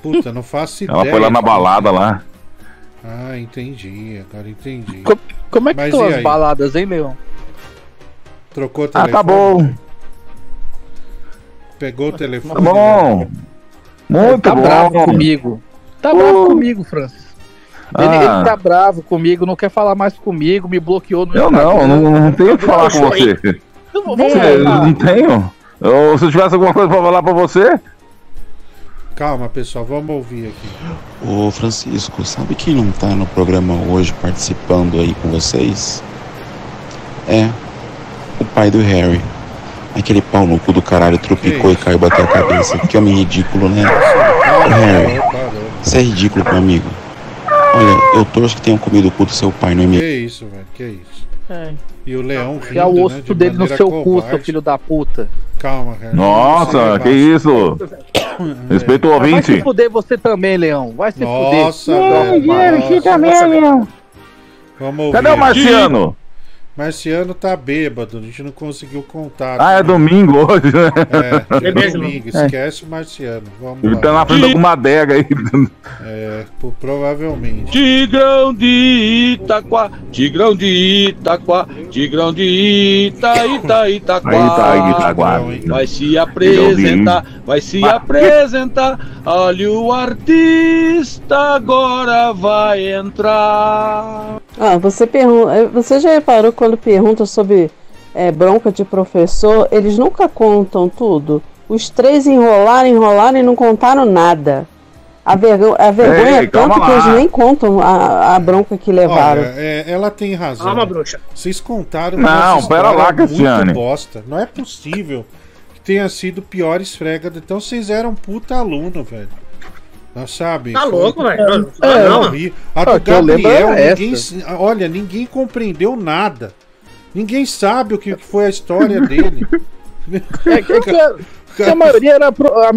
Puta, não faço ideia. Ela foi lá na balada lá. Ah, entendi. Agora entendi. Como é que estão as aí? baladas, hein, Leão? Trocou o Ah, telefone? tá bom. Pegou o telefone? Tá bom. Muito tá bom. bravo comigo. Tá bravo comigo, Francis. Ele, Ah. ele tá bravo comigo, não quer falar mais comigo, me bloqueou no Eu não, não, não tenho o que falar com você. Eu voltar. Não tenho. Eu- se eu tivesse alguma coisa pra falar pra você, Calma, pessoal, vamos ouvir aqui. Ô Francisco, sabe quem não tá no programa hoje participando aí com vocês? É, o pai do Harry. Aquele pau no cu do caralho tropicou e caiu bateu a cabeça. Que homem ridículo, né? Ô Harry, você é ridículo, meu amigo. Olha, eu torço que tenham comido o cu do seu pai, não é Que mesmo? isso, velho, que isso. É. E o leão Enfiar o rindo, osso né, de dele no seu cu, seu filho da puta. Calma, Harry. nossa, que isso? Respeita o Vai se ouvinte. fuder você também, Leão. Vai se Nossa, fuder. velho, nossa. Vamos ouvir. Cadê o Marciano? Marciano tá bêbado, a gente não conseguiu contar. Ah, é domingo hoje, né? É, é mesmo? domingo, É. esquece o Marciano. Vamos Ele lá. tá na frente com uma adega aí. É, provavelmente. Tigrão de Itaquá, Tigrão de Itaquá, Tigrão de Ita, Ita, Itaquá. Ita, Itaquá. Vai se apresentar, vai se apresentar. Olha o artista agora vai entrar. Ah, você pergunta. Você já reparou quando pergunta sobre é, bronca de professor, eles nunca contam tudo. Os três enrolaram, enrolaram e não contaram nada. A, vergo- a vergonha Ei, é tanto que eles nem contam a, a bronca que levaram. Olha, é, ela tem razão. Calma, bruxa. Vocês contaram Não, pera lá, Cassiane. muito bosta. Não é possível que tenha sido pior esfrega. Então vocês eram puta aluno, velho. Não sabe? Tá louco, velho? Não, É, não, vi. A Ah, do que Gabriel, era ninguém, olha, ninguém compreendeu nada. Ninguém sabe o que que foi a história dele. É, é que, a, que a maioria era. pro- A,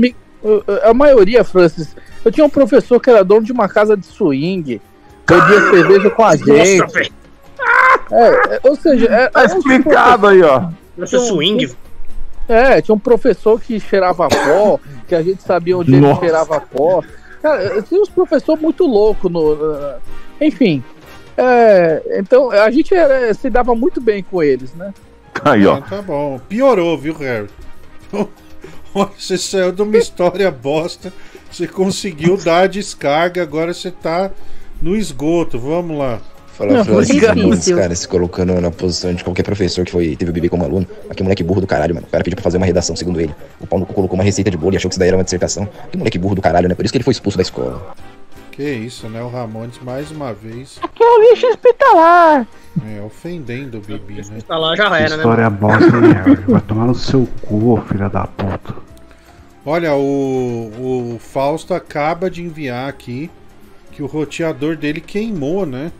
a maioria, Francis. Eu tinha um professor que era dono de uma casa de swing, bebia cerveja com a gente. Nossa, velho. É, é, ou seja, é, Tá explicado aí, ó. Nossa, swing. É, tinha um professor que cheirava pó, que a gente sabia onde ele Nossa. cheirava pó. Cara, tinha uns professores muito loucos no. Enfim. é, então a gente era- se dava muito bem com eles, né? Aí, ó. Ah, tá bom. Piorou, viu, Harry? Olha, Você saiu de uma história bosta. Você conseguiu dar a descarga, agora você tá no esgoto. Vamos lá. Fala, Não, esse cara se colocando na posição de qualquer professor que foi, teve o bebê como aluno. Aqui, moleque burro do caralho, mano. O cara pediu pra fazer uma redação, segundo ele. O pau no cu colocou uma receita de bolo e achou que isso daí era uma dissertação. Que moleque burro do caralho, né? Por isso que ele foi expulso da escola. Que isso, né? O Ramones mais uma vez Que é o lixo hospitalar. é, ofendendo o Bibi, né? Lá, já era, né? História bosta, hein, Harry? Vai tomar no seu cu, filha da puta. Olha, o, o Fausto acaba de enviar aqui que o roteador dele queimou, né?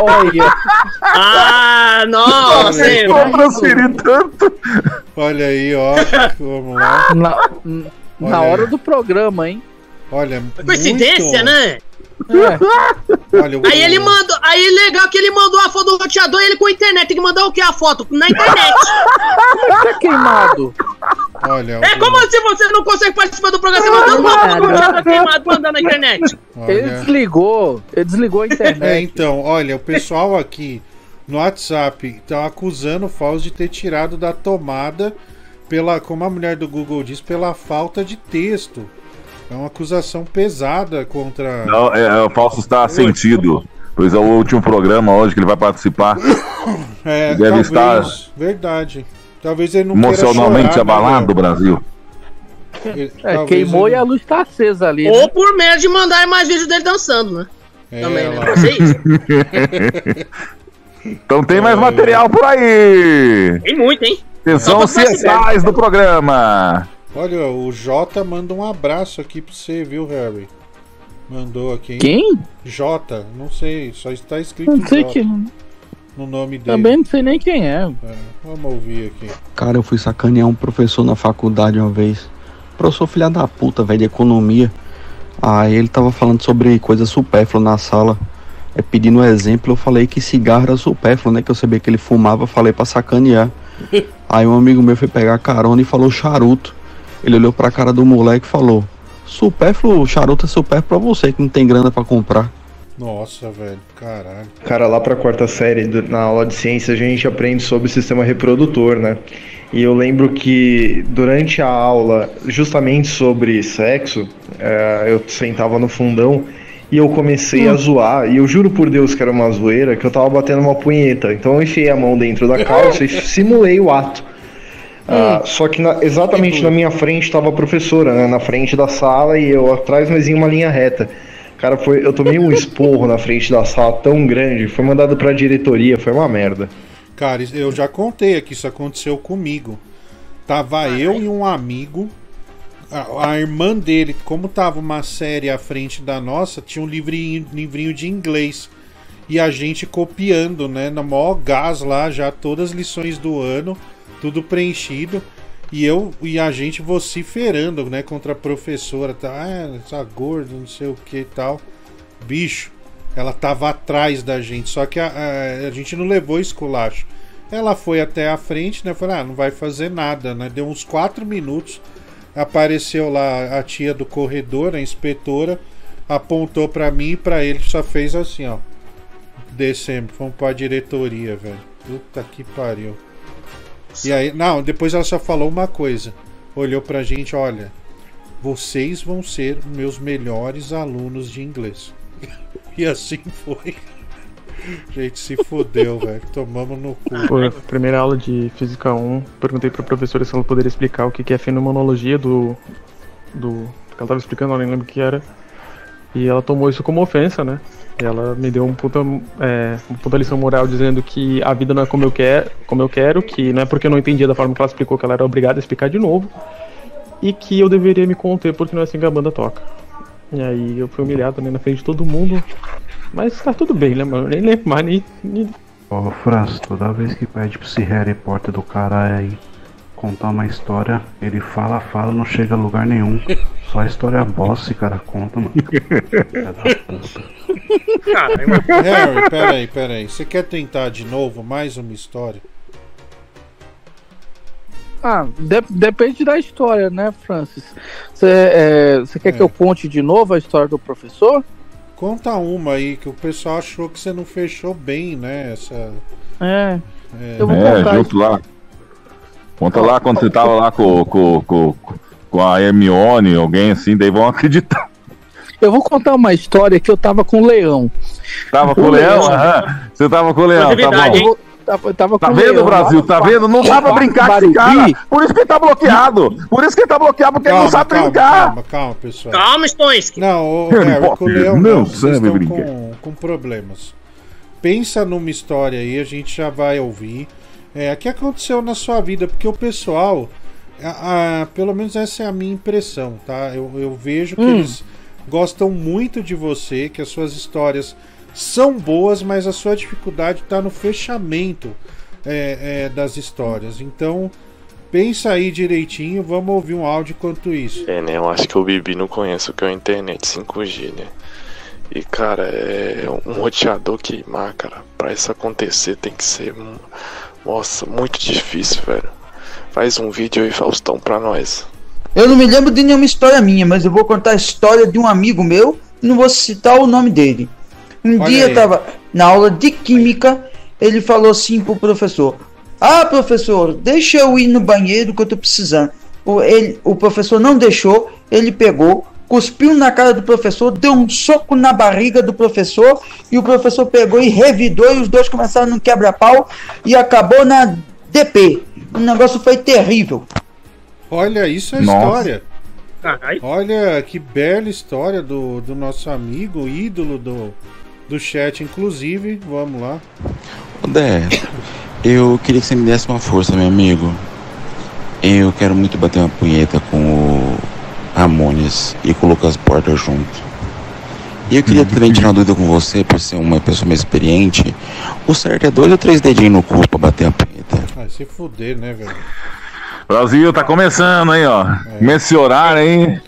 Olha. Ah, nossa, aí. velho. tanto. Olha aí, ó. Vamos lá. Na, na hora aí. do programa, hein? Olha, Coincidência, muito- né? Olha, o- Aí ele mandou. Aí legal que ele mandou a foto do roteador e ele com a internet. Tem que mandar o que? A foto? Na internet. Tá queimado. Olha, É como se você não consegue participar do programa, você mandando uma foto do roteador queimado mandando na internet. Ele desligou. Ele desligou a É, internet. então, olha, o pessoal aqui no WhatsApp tá acusando o Fausto de ter tirado da tomada pela, como a mulher do Google diz, pela falta de texto. É uma acusação pesada contra. Não, é, é, o Fausto está sentido. Pois é o último programa hoje que ele vai participar. É, Deve talvez, estar Verdade. Talvez ele não emocionalmente chorar, abalado né, do Brasil. É, queimou ele- e a luz tá acesa ali. Ou né? por medo de mandar mais vídeos dele dançando, né? É, Também, né? então tem mais material por aí. Tem muito, hein? Atenção, CSAs do programa. Olha, o Jota manda um abraço aqui pra você, viu, Harry? Mandou aqui. hein? Quem? Jota, não sei, só está escrito Não sei Jota quem. no nome dele. Também não sei nem quem é. É, vamos ouvir aqui. Cara, eu fui sacanear um professor na faculdade uma vez. Professor filha da puta, velho, de economia. Aí ele tava falando sobre coisa supérflua na sala. É, pedindo um exemplo, eu falei que cigarro era supérfluo, né? Que eu sabia que ele fumava, falei pra sacanear. Aí um amigo meu foi pegar carona e falou charuto. Ele olhou pra cara do moleque e falou: Supérfluo, charuto é supérfluo pra você que não tem grana pra comprar. Nossa, velho, caralho. Cara, lá pra quarta série, na aula de ciência, a gente aprende sobre o sistema reprodutor, né? E eu lembro que durante a aula, justamente sobre sexo, eh, eu sentava no fundão e eu comecei a zoar. E eu juro por Deus que era uma zoeira, que eu tava batendo uma punheta. Então eu enfiei a mão dentro da calça e simulei o ato. Ah, só que na- exatamente na minha frente estava a professora, né? Na frente da sala e eu atrás, mas em uma linha reta. Cara, foi, eu tomei um esporro na frente da sala tão grande, foi mandado pra diretoria, foi uma merda. Cara, eu já contei aqui, isso aconteceu comigo. Tava eu e um amigo. A, a irmã dele, como tava uma série à frente da nossa, tinha um livrinho, livrinho de inglês. E a gente copiando, né? Na maior gás lá, já todas as lições do ano, tudo preenchido. E eu e a gente vociferando, né, contra a professora, tá? Ah, essa gorda, não sei o que e tal. Bicho, ela tava atrás da gente, só que a, a, a gente não levou esculacho. Ela foi até a frente, né? Falou, ah, não vai fazer nada, né? Deu uns quatro minutos, apareceu lá a tia do corredor, a inspetora, apontou pra mim e pra ele, só fez assim, ó. Descemos, fomos pra diretoria, velho. Puta que pariu. E aí, não, depois ela só falou uma coisa. Olhou pra gente, olha, vocês vão ser meus melhores alunos de inglês. E assim foi. Gente se fodeu, velho. Tomamos no cu. Pô, primeira aula de Física 1, perguntei pra professora se ela poderia explicar o que que é fenomenologia do. do. que ela tava explicando, eu nem lembro o que era. E ela tomou isso como ofensa, né? Ela me deu um puta, é, uma puta lição moral dizendo que a vida não é como eu, quer, como eu quero, que não é porque eu não entendia da forma que ela explicou que ela era obrigada a explicar de novo, e que eu deveria me conter porque não é assim que a banda toca. E aí eu fui humilhado né, na frente de todo mundo, mas tá tudo bem, né, mano? Nem lembro mais, nem, nem Ô Franz, toda vez que pede pra esse Harry Potter do cara aí contar uma história, ele fala, fala, não chega a lugar nenhum. Só história bosta esse cara conta, mano. Puta. Harry, peraí, peraí. Você quer tentar de novo mais uma história? Ah, de- depende da história, né, Francis? Você é, quer que eu conte de novo a história do professor? Conta uma aí que o pessoal achou que você não fechou bem, né? Essa. É. É, Eu vou É, contar junto lá. Conta lá quando você tava lá com, com, com, com a Hermione, alguém assim, daí vão acreditar. Eu vou contar uma história que eu tava com o leão. Tava com o leão? Aham. Você tava com o leão, tá bom. tava, tava Tá vendo, leão Brasil? Tá vendo? Não dá pra brincar com esse cara. Por isso que ele tá bloqueado. Por isso que ele tá bloqueado, porque ele não sabe calma, brincar. Calma, calma, pessoal. Calma, Stoinsky. Não, o Harry Harry, com o Leão não não, vocês sabe estão brincar. com, com problemas. Pensa numa história aí, a gente já vai ouvir. É, o que aconteceu na sua vida? Porque o pessoal, a- a- pelo menos essa é a minha impressão, tá? Eu, eu vejo que Hum. eles gostam muito de você, que as suas histórias são boas, mas a sua dificuldade está no fechamento é, é, das histórias. Então, pensa aí direitinho, vamos ouvir um áudio enquanto isso. É, né? Eu acho que o Bibi não conhece o que é a internet 5G, né? E, cara, é um roteador queimar, cara. Pra isso acontecer tem que ser, nossa, muito difícil, velho. Faz um vídeo aí, Faustão, pra nós. Eu não me lembro de nenhuma história minha, mas eu vou contar a história de um amigo meu, não vou citar o nome dele. Um Olha dia aí. eu tava na aula de química, ele falou assim pro professor: Ah, professor, deixa eu ir no banheiro que eu tô precisando. O, ele, o professor não deixou, ele pegou, cuspiu na cara do professor, deu um soco na barriga do professor e o professor pegou e revidou e os dois começaram no quebra-pau e acabou na DP. O negócio foi terrível. Olha, isso é Nossa. história. Olha que bela história do, do nosso amigo, ídolo do, do chat, inclusive. Vamos lá. Dé, eu queria que você me desse uma força, meu amigo. Eu quero muito bater uma punheta com o Ramones e com o Lucas Porter junto. E eu queria também tirar uma dúvida com você, por ser uma pessoa mais experiente. O certo é dois ou três dedinhos no cu pra bater a punheta? Vai se fuder, né, velho? Brasil tá começando aí, ó. Nesse horário aí.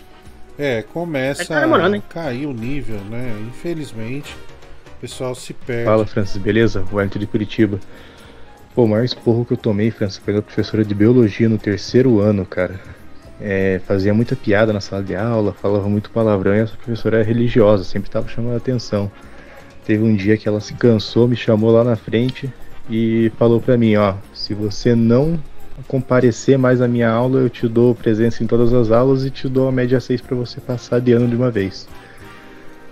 É, começa tá demorando, hein? a cair o nível, né? Infelizmente, o pessoal se perde. Fala, Francis, beleza? O Wellington de Curitiba. Pô, o maior esporro que eu tomei, Francis, foi da professora de biologia no terceiro ano, cara. É, fazia muita piada na sala de aula, falava muito palavrão e essa professora era religiosa, sempre tava chamando a atenção. Teve um dia que ela se cansou, me chamou lá na frente e falou pra mim, ó, se você não comparecer mais à minha aula, eu te dou presença em todas as aulas e te dou a média 6 pra você passar de ano de uma vez.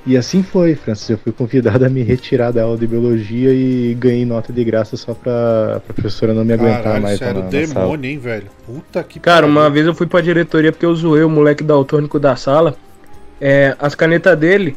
E assim foi, Francis. Eu fui convidado a me retirar da aula de biologia e ganhei nota de graça só pra, pra professora não me aguentar Caralho, mais isso era na, o na demônio, sala. hein, velho? Puta que Cara, uma vez eu fui pra diretoria porque eu zoei o moleque daltônico da sala. É, as canetas dele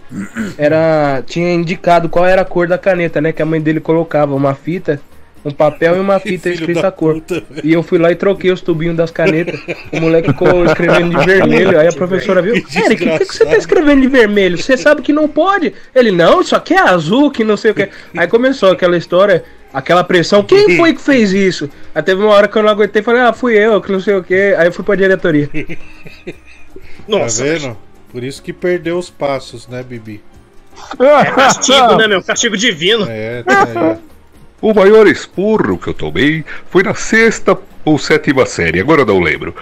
era tinha indicado qual era a cor da caneta, né? Que a mãe dele colocava uma fita, um papel e uma fita escrita a cor. E eu fui lá e troquei os tubinhos das canetas. O moleque ficou escrevendo de vermelho. Aí a professora viu: Eric, por que, que você tá escrevendo de vermelho? Você sabe que não pode. Ele: Não, isso aqui é azul, que não sei o que. Aí começou aquela história. Aquela pressão, quem foi que fez isso? Aí teve uma hora que eu não aguentei e falei, ah, fui eu, que não sei o que. Aí eu fui pra diretoria. Nossa, tá vendo? Por isso que perdeu os passos, né, Bibi? É castigo, né, meu? Castigo divino. É, tá aí. O maior esporro que eu tomei foi na sexta ou sétima série, agora não lembro.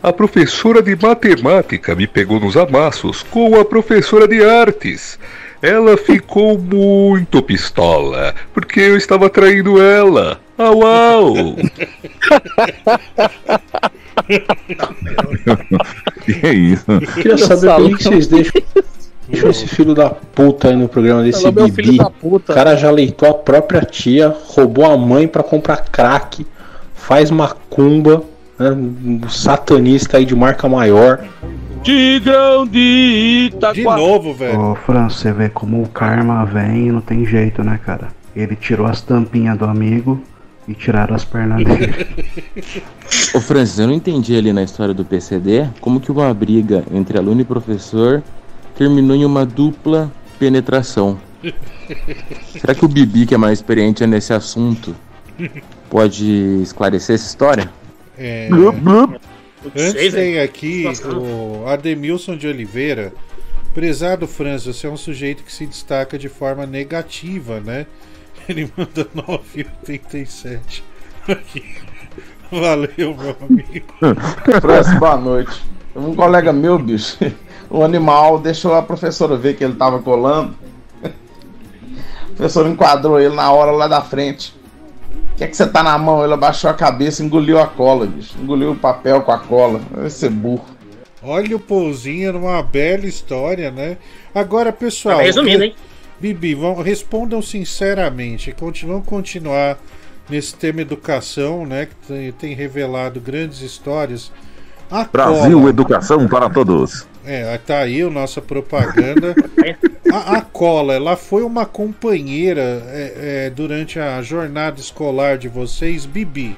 A professora de matemática me pegou nos amassos com a professora de artes. Ela ficou muito pistola, porque eu estava traindo ela. Au, au! que isso? Queria saber por que que vocês deixam, deixam esse filho da puta aí no programa desse Ela é Bibi. da puta. O cara já leitou a própria tia, roubou a mãe pra comprar crack, faz macumba, né, um satanista aí de marca maior. Tigrão de Itaquá. De novo, velho. Ô, Fran, você vê como o karma vem e não tem jeito, né, cara? Ele tirou as tampinhas do amigo e tiraram as pernas dele. Ô Francis, eu não entendi ali na história do PCD como que uma briga entre aluno e professor terminou em uma dupla penetração. Será que o Bibi, que é mais experiente nesse assunto, pode esclarecer essa história? É, Blup, blup. Antes tem aqui o Ademilson de Oliveira. Prezado Franz, você é um sujeito que se destaca de forma negativa, né? Ele manda 9,87. Aqui. Valeu, meu amigo. Francis, boa noite. Um colega meu, bicho, o animal deixou a professora ver que ele tava colando. A professora enquadrou ele na hora lá da frente. O que é que você tá na mão? Ele abaixou a cabeça e engoliu a cola, bicho. Engoliu o papel com a cola. Vai ser burro. Olha o Pouzinho numa bela história, né? Agora, pessoal. Tá bem resumido, hein? Bibi, vão, respondam sinceramente. Continuam vamos continuar nesse tema educação, né? Que tem, tem revelado grandes histórias. A Brasil, cola- educação para todos. É, tá aí a nossa propaganda. A, a cola, ela foi uma companheira é, é, durante a jornada escolar de vocês, Bibi.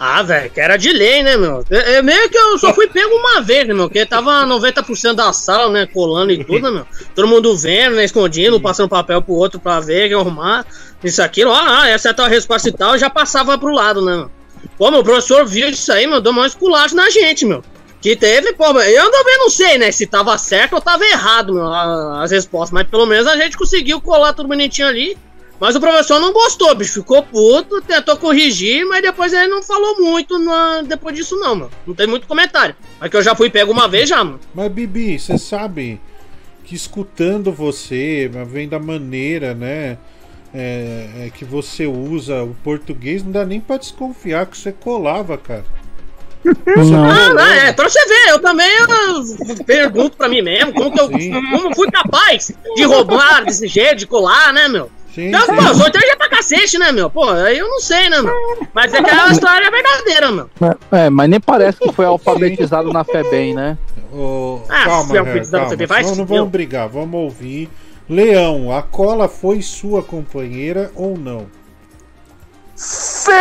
Ah, velho, que era de lei, né, meu? É, é meio que eu só fui pego uma vez, né, meu? Porque tava 90% da sala, né, colando e tudo, né, meu? Todo mundo vendo, né, escondindo, passando papel pro outro pra ver, arrumar, isso, aquilo. Ah, essa é a tal resposta e tal, já passava pro lado, né, meu? Pô, meu, o professor viu isso aí, meu, deu mais esculacho na gente, meu. Que teve, pô, eu também não sei, né, se tava certo ou tava errado, meu, as respostas, mas pelo menos a gente conseguiu colar tudo bonitinho ali. Mas o professor não gostou, bicho. Ficou puto, tentou corrigir, mas depois ele não falou muito na- depois disso, não, mano. Não tem muito comentário. Mas que eu já fui pego uma vez já, mano. Mas, Bibi, você sabe que escutando você, vendo a maneira, né? é, é, que você usa o português, não dá nem pra desconfiar que você colava, cara. Ah, não, é, pra você ver, eu também eu pergunto pra mim mesmo como que eu como fui capaz de roubar desse jeito, de colar, né, meu? Sim, então, sim. pô, sou inteligente pra cacete, né, meu? Pô, aí eu não sei, né, meu? Mas é que a história é verdadeira, meu. É, mas nem parece que foi alfabetizado na FEBEM, né? Ô, Ah, calma, se é da calma. TV, vai Não, não vamos brigar, vamos ouvir. Leão, a cola foi sua companheira ou não? Sim!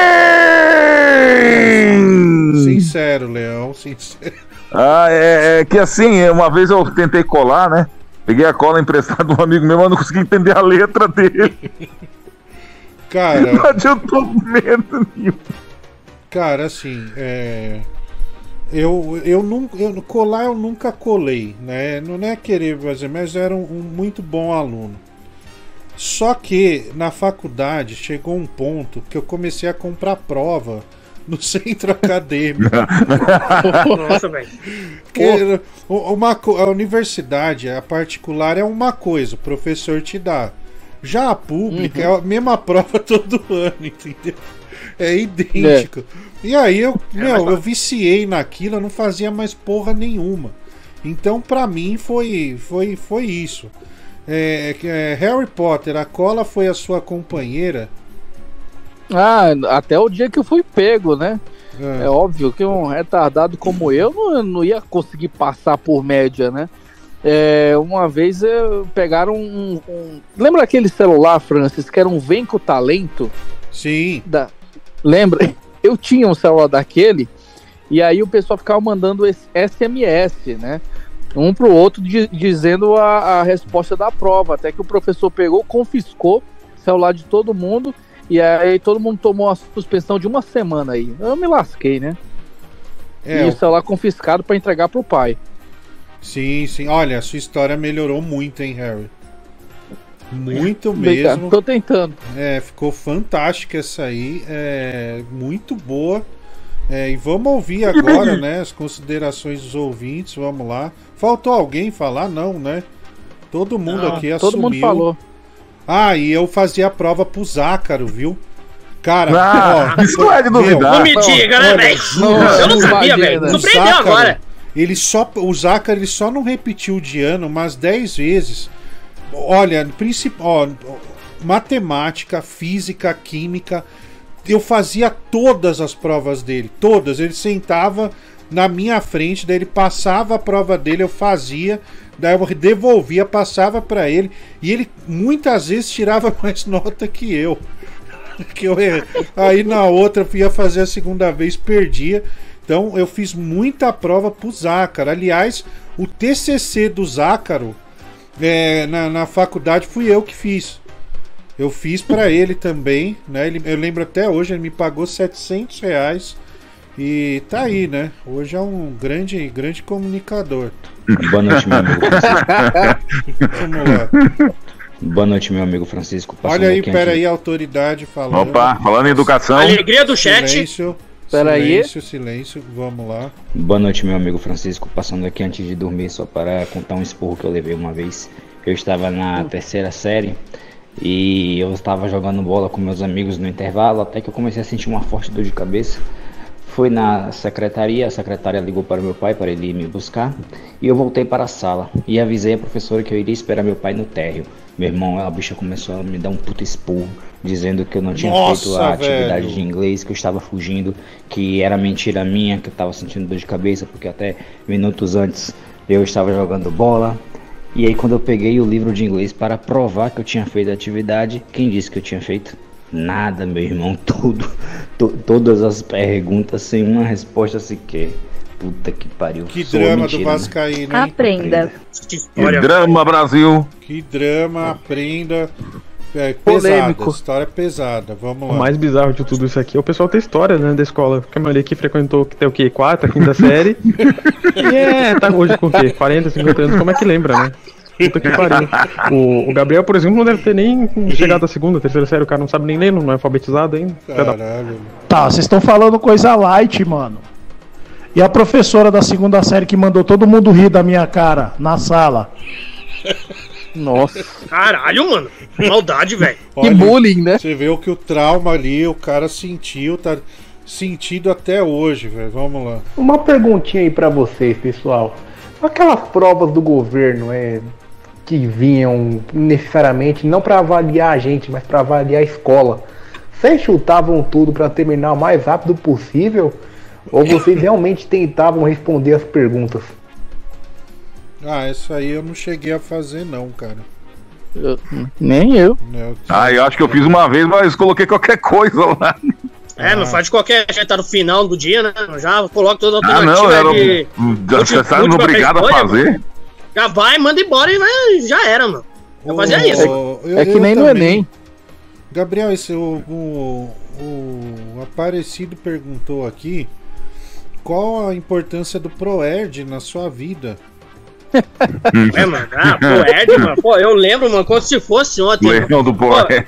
Sincero, Leão, sincero. Ah, é, é que assim, uma vez eu tentei colar, né? Peguei a cola emprestada de um amigo meu, mas não consegui entender a letra dele. Cara, Não adiantou medo nenhum. cara, assim, é. Eu, eu nunca. Eu, colar eu nunca colei, né? Não é querer fazer, mas era um, um muito bom aluno. Só que na faculdade chegou um ponto que eu comecei a comprar prova no centro acadêmico. Nossa, velho. Uma, a universidade, a particular, é uma coisa, o professor te dá. Já a pública é a mesma prova todo ano, entendeu? É idêntico. E aí eu, meu, eu viciei naquilo, eu não fazia mais porra nenhuma. Então, pra mim, foi, foi, foi isso. É, é, Harry Potter, a cola foi a sua companheira. Ah, até o dia que eu fui pego, né? É. É, óbvio que um retardado como eu não, não ia conseguir passar por média, né? É, uma vez eh, pegaram um, um- Lembra aquele celular, Francis, que era um Vem com Talento? Sim. Da... Lembra? Eu tinha um celular daquele, e aí o pessoal ficava mandando SMS, né? Um pro outro di- dizendo a, a resposta da prova. Até que o professor pegou, confiscou o celular de todo mundo, e aí todo mundo tomou a suspensão de uma semana aí. Eu me lasquei, né? É, e o- o celular confiscado para entregar pro pai. Sim, sim. Olha, a sua história melhorou muito, hein, Harry? Muito Obrigado, mesmo. Tô tentando. É, ficou fantástica essa aí. É, muito boa. É, e vamos ouvir agora, né? As considerações dos ouvintes. Vamos lá. Faltou alguém falar? Não, né? Todo mundo Não, aqui todo assumiu. mundo falou. Ah, e eu fazia a prova pro Zácaro, viu? Cara, Ah, ó, isso não é de duvidar. Não me diga, né, velho? Eu não sabia, velho. Surpreendeu agora. Ele só, o Zácaro ele só não repetiu de ano umas 10 vezes. Olha, princip, ó, matemática, física, química, eu fazia todas as provas dele, todas. Ele sentava na minha frente, daí ele passava a prova dele, eu fazia, daí eu devolvia, passava pra ele, e ele muitas vezes tirava mais nota que eu. Que eu. Aí na outra eu ia fazer a segunda vez, perdia. Então eu fiz muita prova pro Zácaro. Aliás, o TCC do Zácaro é, na, na faculdade fui eu que fiz. Eu fiz pra ele também, né? Ele, eu lembro até hoje, ele me pagou 700 reais. E tá aí, né? Hoje é um grande, grande comunicador. Boa noite, meu amigo Francisco. Vamos lá. Boa noite, meu amigo Francisco. Passando Olha aí, aqui pera antes- aí, a autoridade falando. Opa, falando em educação. Alegria do chat. Silêncio. Pera aí. silêncio, silêncio. Vamos lá. Boa noite, meu amigo Francisco. Passando aqui antes de dormir, só para contar um esporro que eu levei uma vez. Eu estava na terceira série e eu estava jogando bola com meus amigos no intervalo, até que eu comecei a sentir uma forte dor de cabeça. Fui na secretaria, a secretária ligou para meu pai para ele ir me buscar e eu voltei para a sala e avisei a professora que eu iria esperar meu pai no térreo. Meu irmão, a bicha começou a me dar um puta esporro, dizendo que eu não tinha Nossa, feito a atividade velho. de inglês, que eu estava fugindo, que era mentira minha, que eu estava sentindo dor de cabeça, porque até minutos antes eu estava jogando bola. E aí quando eu peguei o livro de inglês para provar que eu tinha feito a atividade, quem disse que eu tinha feito? Nada, meu irmão, tudo, to- todas as perguntas sem uma resposta sequer. Puta que pariu. Que Sou drama mentira, do né? Vascaíno, hein? Aprenda. Que drama, Brasil. Que drama, aprenda. É, Polêmico. história pesada. Vamos O lá. mais bizarro de tudo isso aqui é o pessoal ter história, né, da escola. Porque a maioria aqui frequentou que tem o quê? Quarta, quinta série. e é, tá hoje com o quê? 40, 50 anos, como é que lembra, né? Puta que pariu. O, o Gabriel, por exemplo, não deve ter nem chegado à segunda, terceira série, o cara não sabe nem ler, não é alfabetizado ainda. Caralho. Tá, vocês estão falando coisa light, mano. E a professora da segunda série que mandou todo mundo rir da minha cara na sala. Nossa. Caralho, mano. Maldade, velho. Olha, bullying, né? Você vê o que o trauma ali, o cara sentiu, tá sentido até hoje, velho. Vamos lá. Uma perguntinha aí pra vocês, pessoal. Aquelas provas do governo é que vinham necessariamente não pra avaliar a gente, mas pra avaliar a escola. Vocês chutavam tudo pra terminar o mais rápido possível? Ou vocês realmente tentavam responder as perguntas? Ah, isso aí eu não cheguei a fazer não, cara. Nem eu. Eu- Ah, eu acho que eu fiz uma vez, mas coloquei qualquer coisa lá. É, não faz de qualquer jeito, tá no final do dia, né? Já coloca toda a Ah, alternativa não, era de. um. última- Você tá última obrigado a fazer. Mano. Já vai, manda embora e vai, já era, mano. Eu fazia isso. eu- eu também. Gabriel, esse, o, o, o Aparecido perguntou aqui qual a importância do Proerd na sua vida. É, mano. Ah, pô, Ed, mano. Pô, eu lembro, mano, como se fosse ontem. mano. Leão do Pô, Boé.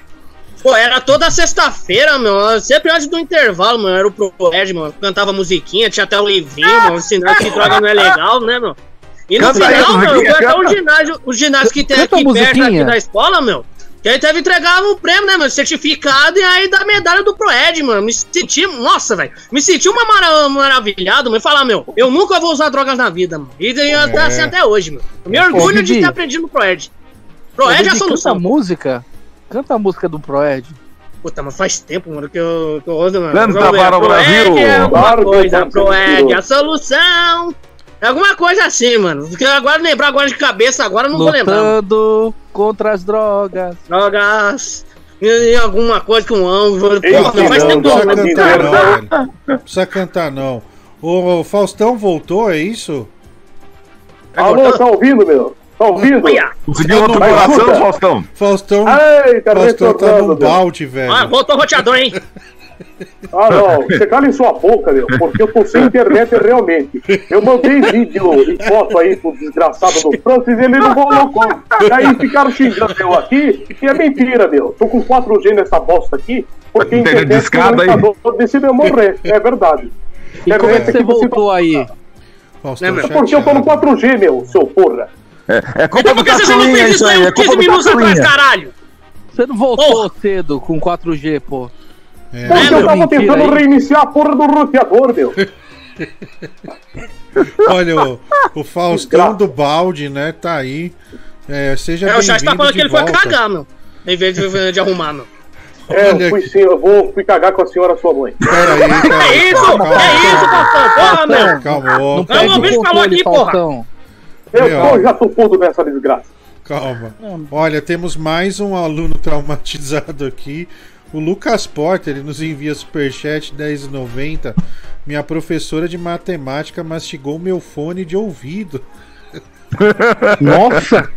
Pô, era toda sexta-feira, meu. Sempre antes do intervalo, mano. Era o Proerd, mano. Cantava musiquinha, tinha até o livrinho, mano. Sinal que droga não é legal, né, meu? E no Canta aí, final, meu, musiquinha, foi até ginásio, o ginásio que tem Canta aqui perto aqui da escola, meu. Que aí teve entregava o prêmio, né, meu? Certificado e aí da medalha do Proed, mano. Me senti, nossa, velho. Me senti uma mara, maravilhado, mas falar, meu, eu nunca vou usar drogas na vida, mano. E eu tá assim até hoje, mano. Eu me É, orgulho de ter aprendido no Proed. Proed é a solução. Canta a música. Canta a música do Proed. Puta, mas faz tempo, mano, que eu, que eu ouço, mano. Ver, para o Brasil. É Claro coisa, Proed, senhor. a solução. É alguma coisa assim, mano. Porque agora lembrar agora de cabeça, agora eu não vou lembrar. Lutando contra as drogas. Drogas. E, e alguma coisa com amo. Porra, Não, faz não, tempo não que eu precisa não cantar não, velho. Não precisa cantar não. O Faustão voltou, é isso? Alô, tá ouvindo, meu? Tá ouvindo? Conseguiu outro coração. Faustão? Faustão, Ai, cara, Faustão tá no balde, velho. Ah, voltou o roteador, hein? Ah, não, você cala em sua boca, meu, porque eu tô sem internet realmente. Eu mandei vídeo e foto aí pro desgraçado do Francis e ele não colocou. E aí ficaram xingando eu aqui, e é mentira, meu. Tô com 4G nessa bosta aqui, porque a Pega internet discada aí. computador decidiu morrer. É verdade. E como é que você aqui você voltou aí? Faustão É porque eu tô no 4G, meu, seu porra. É, é Então por que você não fez isso aí uns 15 minutos atrás, caralho? Você não voltou cedo com 4G, pô. Porque eu tava tentando aí. reiniciar a porra do roteador, meu. Olha, o, o Faustão do balde, né, tá aí. É, seja É, o chat tá falando que ele foi volta. cagar, meu. Em vez de, de arrumar, meu. É, eu fui sim, eu vou fui cagar com a senhora sua mãe. Peraí, É isso, é isso, Faustão. Porra, meu. Calma, Não Calma, o bicho falou aqui, porra. Eu tô, já tô puto nessa desgraça. Calma. Olha, temos mais um aluno traumatizado aqui. O Lucas Porter, ele nos envia superchat 10,90. Minha professora de matemática mastigou meu fone de ouvido. Nossa!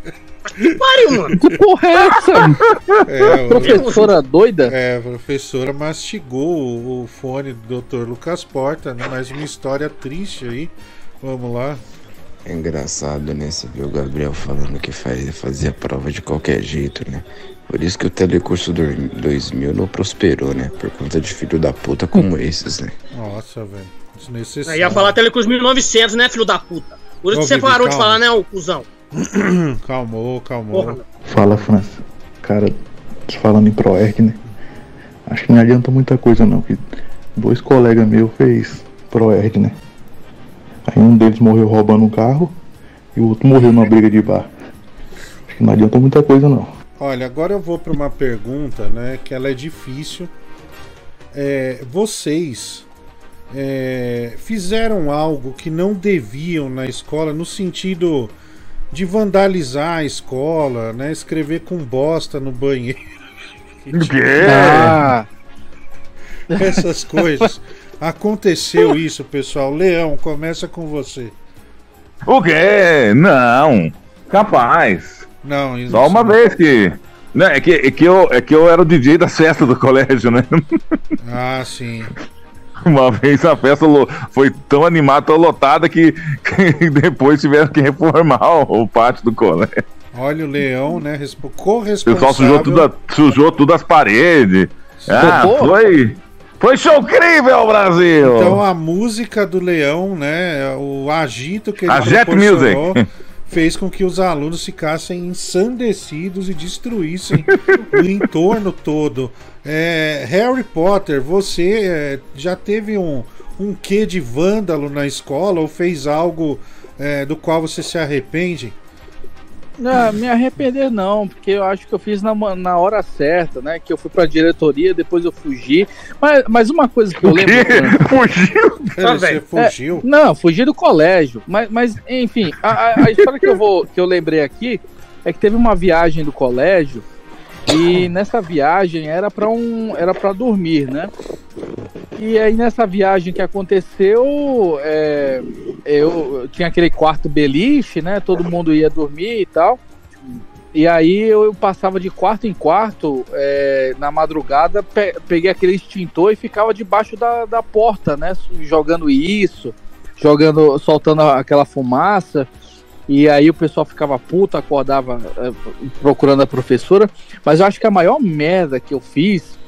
Que pariu, mano. Que porra é essa? É, o- Professora doida? É, a professora mastigou o, o fone do Dr. Lucas Porta, né? Mais uma história triste aí. Vamos lá. É engraçado, né? Você vê o Gabriel falando que faz, fazia prova de qualquer jeito, né? Por isso que o Telecurso do- 2000 não prosperou, né? Por conta de filho da puta como esses, né? Nossa, velho. Eu Desnecessário. ia falar Telecruz 1900, né, filho da puta? Por isso Ô, que você parou de falar, né, ô cuzão? calmou, calmou. Porra, Fala, França. Cara, falando em ProErc, né? Acho que não adianta muita coisa não, que dois colegas meus fez ProErc, né? Aí um deles morreu roubando um carro e o outro morreu numa briga de bar. Acho que não adianta muita coisa não. Olha, agora eu vou para uma pergunta, né? Que ela é difícil. É, vocês é, fizeram algo que não deviam na escola, no sentido de vandalizar a escola, né? Escrever com bosta no banheiro. quê? Ah. Essas coisas. Aconteceu isso, pessoal. Leão, começa com você. O quê? Não. Capaz. Não, isso Só uma vez que. Não, é, que, é, que eu, é que eu era o DJ da festa do colégio, né? Ah, sim. Uma vez a festa foi tão animada, tão lotada que, que depois tiveram que reformar o, o pátio do colégio. Olha o leão, né? respo- O pessoal Corresponsável. sujou tudo, a- sujou tudo as paredes. Ah, foi. Foi show incrível, Brasil! Então a música do Leão, né? O agito que ele A Jet Music. fez com que os alunos ficassem ensandecidos e destruíssem o entorno todo. É, Harry Potter, você é, já teve um, um quê de vândalo na escola ou fez algo é, do qual você se arrepende? Não, me arrepender não, porque eu acho que eu fiz na, na hora certa, né? Que eu fui pra diretoria, depois eu fugi. Mas, mas uma coisa que eu lembro. Fugiu? Ah, Você fugiu? É, não, fugi do colégio. Mas, mas enfim, a, a- a história que eu, vou, que eu lembrei aqui é que teve uma viagem do colégio e nessa viagem era para um era para dormir, né? E aí nessa viagem que aconteceu, é, eu tinha aquele quarto beliche, né? Todo mundo ia dormir e tal. E aí eu passava de quarto em quarto é, na madrugada, pe- peguei aquele extintor e ficava debaixo da, da porta, né? Jogando isso, jogando, soltando aquela fumaça. E aí o pessoal ficava puto, acordava é, procurando a professora. Mas eu acho que a maior merda que eu fiz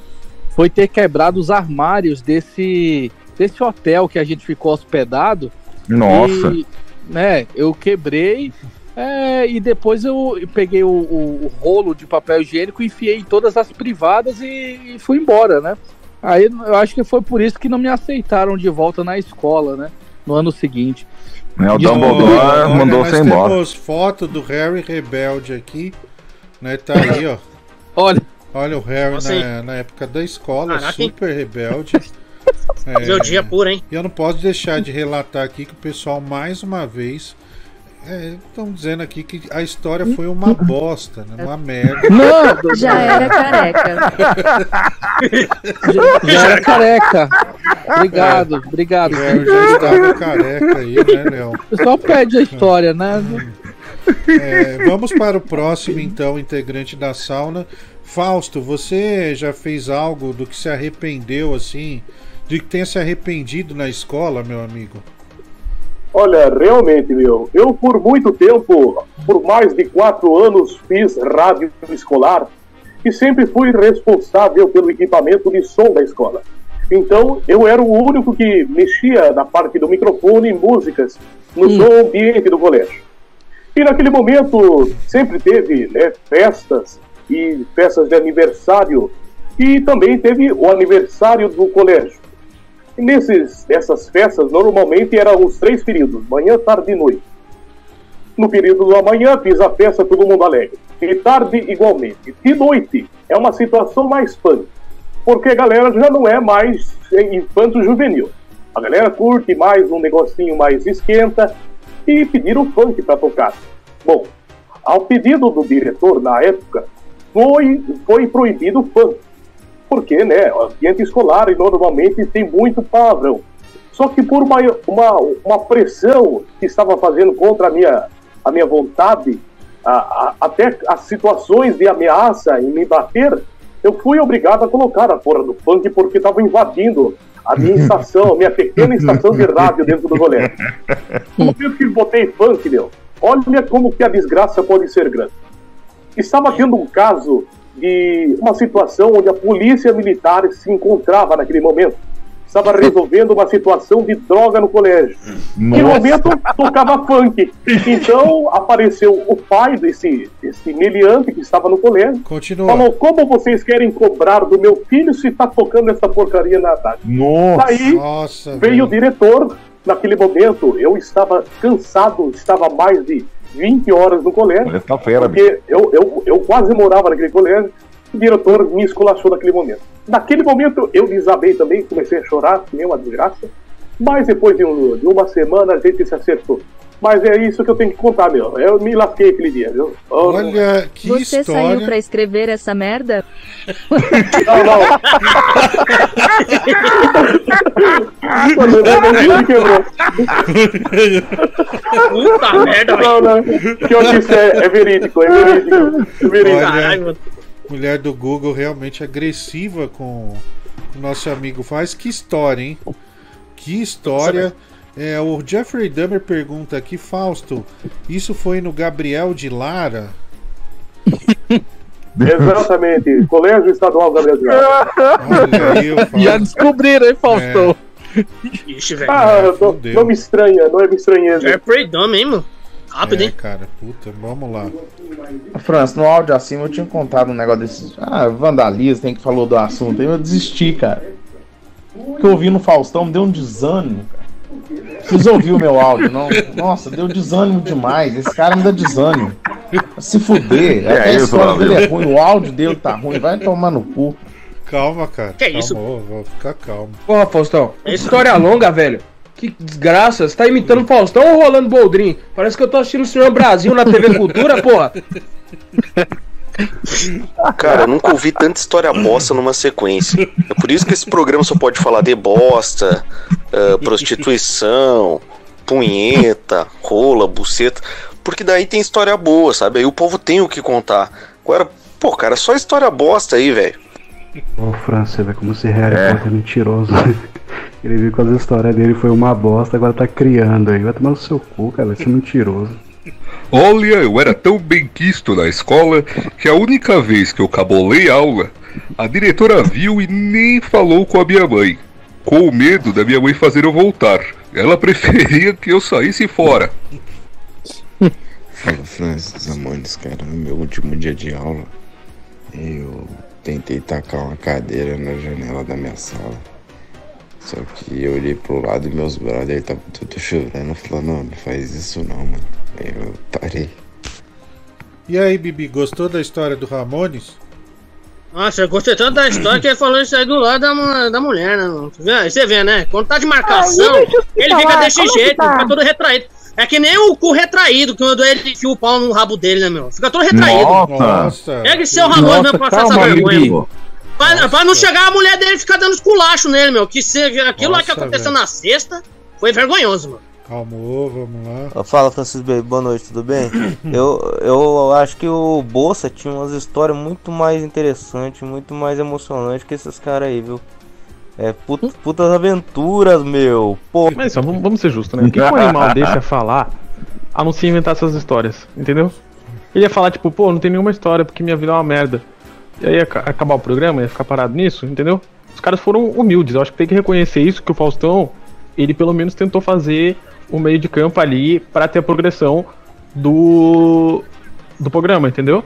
foi ter quebrado os armários desse, desse hotel que a gente ficou hospedado. Nossa. E, né, eu quebrei é, e depois eu peguei o, o- o rolo de papel higiênico, enfiei em todas as privadas e, e fui embora, né? Aí eu acho que foi por isso que não me aceitaram de volta na escola, né? No ano seguinte. Né, o E Dumbledore mandou nós você embora. temos foto do Harry rebelde aqui, né? Tá aí, ó. Olha. Olha o Harry Nossa, na, na época da escola, Caraca, super rebelde. É, Rebeldia pura, hein? E eu não posso deixar de relatar aqui que o pessoal, mais uma vez, estão dizendo aqui que a história foi uma bosta, né? Uma merda. Não, Já era careca. Já, já era careca. Obrigado, obrigado. O Harry já estava careca aí, né, Léo? Pessoal pede a história, né? É, vamos para o próximo, então, integrante da sauna. Fausto, você já fez algo do que se arrependeu, assim, de que tenha se arrependido na escola, meu amigo? Olha, realmente, meu, eu por muito tempo, por mais de quatro anos, fiz rádio escolar e sempre fui responsável pelo equipamento de som da escola. Então, eu era o único que mexia na parte do microfone e músicas no som ambiente do colégio. E naquele momento sempre teve né, festas e festas de aniversário e também teve o aniversário do colégio. E nesses, nessas festas, normalmente eram os três períodos, manhã, tarde e noite. No período da manhã, fiz a festa todo mundo alegre. De tarde, igualmente. De noite, é uma situação mais punk. Porque a galera já não é mais infanto-juvenil. A galera curte mais um negocinho mais esquenta e pediram funk para tocar. Bom, ao pedido do diretor na época, foi, foi proibido o funk porque, né, o ambiente escolar normalmente tem muito palavrão. Só que por uma, uma, uma pressão que estava fazendo contra a minha, a minha vontade, a, a, até as situações de ameaça em me bater, eu fui obrigado a colocar a porra do funk porque estava invadindo a minha estação, a minha pequena estação de rádio dentro do colégio. No momento que botei funk, meu, olha como que a desgraça pode ser grande. Estava tendo um caso de uma situação onde a polícia militar se encontrava naquele momento. Estava resolvendo uma situação de droga no colégio. Nossa. No momento, tocava funk. Então, apareceu o pai desse, desse meliante que estava no colégio. Continua. Falou, como vocês querem cobrar do meu filho se está tocando essa porcaria na tarde? Nossa. Daí, Nossa, veio o diretor. Naquele momento, eu estava cansado, estava mais de 20 horas no colégio. Tá fera, bicho. Porque eu, eu, eu quase morava naquele colégio. O diretor me esculachou naquele momento. Naquele momento eu desabei também, comecei a chorar, que nem uma desgraça. Mas depois de, um- de uma semana a gente se acertou. Mas é isso que eu tenho que contar, meu. Eu me lasquei aquele dia, viu? Oh, Olha que Você saiu história. pra escrever essa merda? Não, não. Quando me quebrou. Puta merda, Não, não. O que eu disse é, é verídico, é verídico. É verídico. Olha, mulher do Google realmente agressiva com o nosso amigo faz. Que história, hein? Que história. É, o Jeffrey Dahmer pergunta aqui, Fausto, isso foi no Gabriel de Lara? Exatamente. Colégio Estadual Gabriel de Lara. Aí. Já descobriram, hein, Faustão? Ixi, velho. Ah, não, não me estranha, não é me estranheza. Jeffrey Dahmer, hein, mano? Rápido, é, hein? cara, puta, vamos lá. França, no áudio acima eu tinha contado um negócio desse. Ah, vandalismo, tem que falou do assunto. Aí eu desisti, cara. O que eu ouvi no Faustão me deu um desânimo, cara. Preciso ouvir o meu áudio, não. Nossa, deu desânimo demais. Esse cara me dá desânimo. Se fuder. É Até a história dele é ruim, o áudio dele tá ruim. Vai tomar no cu. Calma, cara. Que calma, isso? Vou, vou ficar calmo. Porra, Faustão, é história longa, velho. Que desgraça, você tá imitando o Faustão ou rolando Boldrin? Parece que eu tô assistindo o Senhor Brasil na TV Cultura, porra. Cara, eu nunca ouvi tanta história bosta numa sequência. É por isso que esse programa só pode falar de bosta, ah, prostituição, punheta, rola, buceta. Porque daí tem história boa, sabe? Aí o povo tem o que contar. Agora, pô, cara, só história bosta aí, velho. Ô, Fran, você vê como esse Harry Potter é mentiroso. Ele viu que as histórias dele foi uma bosta, agora tá criando aí. Vai tomar no seu cu, cara, vai ser mentiroso. Olha, eu era tão bem quisto na escola que a única vez que eu cabolei aula, a diretora viu e nem falou com a minha mãe. Com medo da minha mãe fazer eu voltar. Ela preferia que eu saísse fora. Fala, Francis Amones, cara, no meu último dia de aula, eu tentei tacar uma cadeira na janela da minha sala. Só que eu olhei pro lado e meus brothers estavam tudo chorando, falando, não, não faz isso não, mano. Eu parei. E aí, Bibi, gostou da história do Ramones? Nossa, eu gostei tanto da história que ele falou isso aí do lado da, da mulher, né? mano? Você vê, aí você vê, né? Quando tá de marcação, Ah, ele fica desse como que jeito, tá? fica todo retraído. É que nem o cu retraído, quando ele enfia o pau no rabo dele, né, meu? Fica todo retraído. Nossa. Pega esse seu Ramones mesmo pra passar essa vergonha. Pra, pra não chegar a mulher dele e ficar dando esculacho nele, meu. Que seja aquilo lá que Nossa, aconteceu velho. na sexta foi vergonhoso, mano. Calmou, vamos lá. Fala Francis Bey, boa noite, tudo bem? eu, eu acho que o Bolsa tinha umas histórias muito mais interessantes, muito mais emocionantes que esses caras aí, viu? É, put, putas aventuras, meu. Pô. Mas só, vamos, vamos ser justos, né? O que, um animal deixa falar a não se inventar essas histórias, entendeu? Ele ia falar, tipo, pô, não tem nenhuma história porque minha vida é uma merda. E aí ia ca- acabar o programa, ia ficar parado nisso, entendeu? Os caras foram humildes, eu acho que tem que reconhecer isso, que o Faustão, ele pelo menos tentou fazer o meio de campo ali pra ter a progressão do, do programa, entendeu?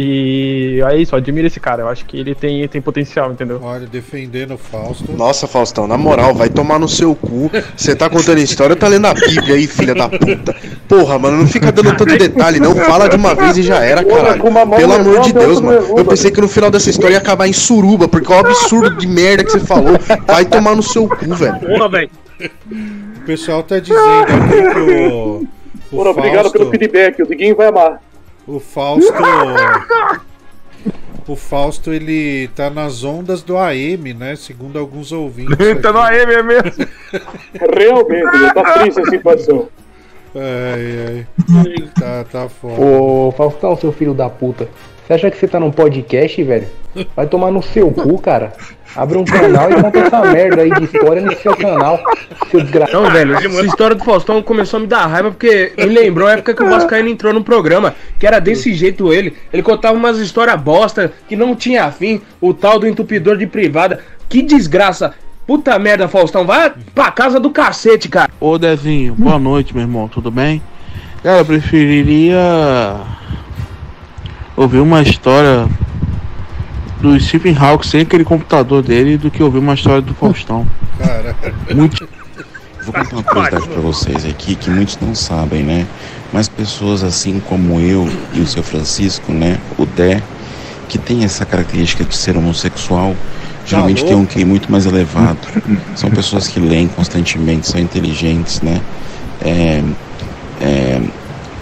E é isso, admira esse cara, eu acho que ele tem, tem potencial, entendeu? Olha, defendendo o Fausto. Nossa, Faustão, na moral, vai tomar no seu cu. Você tá contando história, tá lendo a Bíblia aí, filha da puta. Porra, mano, não fica dando tanto detalhe, não. Fala de uma vez e já era, caralho. Pelo amor de Deus, mano. Eu pensei que no final dessa história ia acabar em suruba, porque é um absurdo de merda que você falou. Vai tomar no seu cu, velho. Porra, velho. O pessoal tá dizendo aqui que o. o Porra, obrigado Fausto- pelo feedback, o Diguinho vai amar. O Fausto. O Fausto, ele tá nas ondas do AM, né? Segundo alguns ouvintes. tá no AM é mesmo. Realmente, ele tá triste a situação. Ai, ai. Tá, tá foda. Ô, Faustão, seu filho da puta. Você acha que você tá num podcast, velho? Vai tomar no seu cu, cara. Abre um canal e conta essa merda aí de história no seu canal, seu desgraçado. Não, velho, essa história do Faustão começou a me dar raiva porque me lembrou a época que o Vascaíno entrou no programa, que era desse jeito ele. Ele contava umas histórias bosta que não tinha fim, o tal do entupidor de privada. Que desgraça! Puta merda, Faustão, vai pra casa do cacete, cara. Ô Dezinho, boa noite, meu irmão, tudo bem? Cara, eu preferiria ouvir uma história do Stephen Hawking sem aquele computador dele do que ouvir uma história do Faustão. Cara. Muito. Vou contar uma curiosidade pra vocês aqui que muitos não sabem, né? Mas pessoas assim como eu e o seu Francisco, né? O Dé, que tem essa característica de ser homossexual, geralmente tem um QI muito mais elevado. São pessoas que leem constantemente, são inteligentes, né? É, é,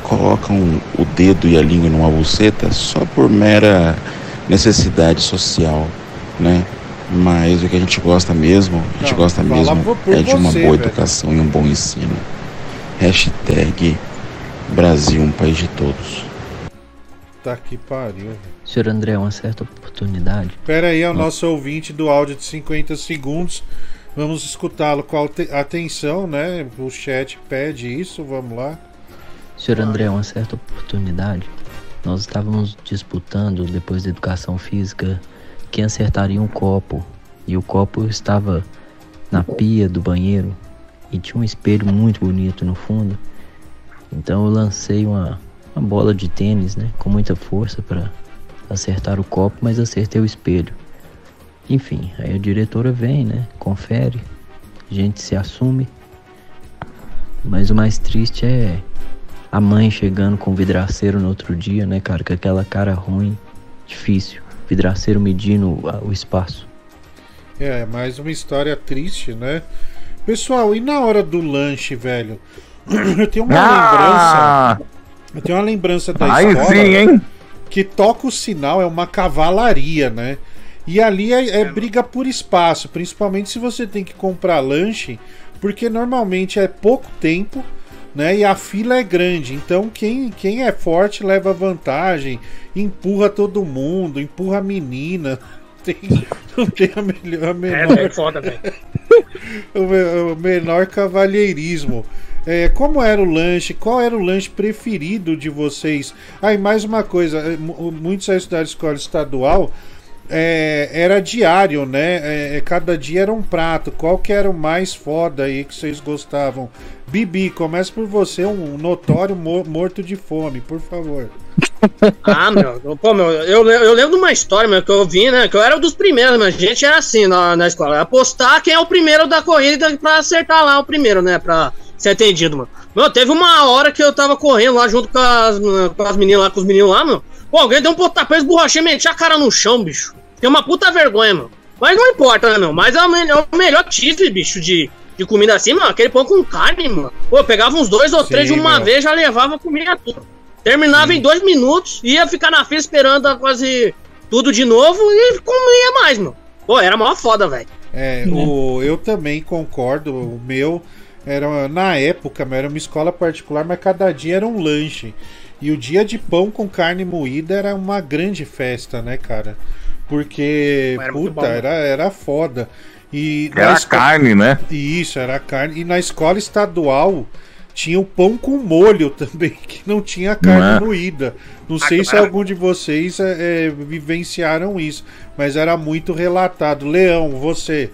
colocam o dedo e a língua numa buceta só por mera necessidade social, né? Mas o que a gente gosta mesmo, a gente Não, gosta mesmo é de uma você, boa velho. educação e um bom ensino. Hashtag Brasil, um país de todos. Tá que pariu. velho. Senhor André, uma certa oportunidade. Pera aí, é o nosso ouvinte do áudio de 50 segundos. Vamos escutá-lo com ate- atenção, né? O chat pede isso, vamos lá. Senhor André, uma certa oportunidade. Nós estávamos disputando, depois da educação física, quem acertaria um copo. E o copo estava na pia do banheiro e tinha um espelho muito bonito no fundo. Então eu lancei uma, uma bola de tênis, né, com muita força para acertar o copo, mas acertei o espelho. Enfim, aí a diretora vem, né, confere, a gente se assume. Mas o mais triste é a mãe chegando com o vidraceiro no outro dia, né, cara, com aquela cara ruim, difícil. Vidraceiro medindo o espaço. É, mais uma história triste, né? Pessoal, e na hora do lanche, velho? Eu tenho uma Ah! lembrança. Eu tenho uma lembrança da Aí escola. sim, hein? Que toca o sinal, é uma cavalaria, né? E ali é, é briga por espaço, principalmente se você tem que comprar lanche, porque normalmente é pouco tempo, né? E a fila é grande. Então quem, quem é forte leva vantagem, empurra todo mundo, empurra a menina. Tem, não tem a, melhor, a É, menor velho, foda, velho. o, o menor cavalheirismo. É, como era o lanche? Qual era o lanche preferido de vocês? Ah, e mais uma coisa: é, mu- muitos a estudar escola estadual é, era diário, né? É, é, cada dia era um prato. Qual que era o mais foda aí que vocês gostavam? Bibi, começa por você, um notório mo- morto de fome, por favor. Ah, meu, pô, meu, eu, eu lembro de uma história, meu, que eu vi, né? Que eu era um dos primeiros, mas a gente era assim na, na escola. Apostar quem é o primeiro da corrida pra acertar lá o primeiro, né? Pra ser atendido, mano. Meu, teve uma hora que eu tava correndo lá junto com as, com as meninas lá, com os meninos lá, meu. Pô, alguém deu um pontapé, esborrachei, meti a cara no chão, bicho. Tem uma puta vergonha, meu. Mas não importa, né, meu? Mas é o melhor, o melhor tifre, bicho, de, de comida assim, mano. Aquele pão com carne, mano. Pô, eu pegava uns dois ou Sim, três de uma meu. vez, já levava comida tudo. Terminava em dois minutos, ia ficar na fila esperando quase tudo de novo e comia mais, mano. Pô, era mó foda, velho. É, o, eu também concordo. O meu era na época, era uma escola particular, mas cada dia era um lanche. E o dia de pão com carne moída era uma grande festa, né, cara? Porque, Era puta, bom, né? era, era foda. E Era na esco- carne, né? Isso, era carne. E na escola estadual tinha o pão com molho também, que não tinha carne é? moída. Não Ah, sei que se algum de vocês é, é, vivenciaram isso, mas era muito relatado. Leão, você.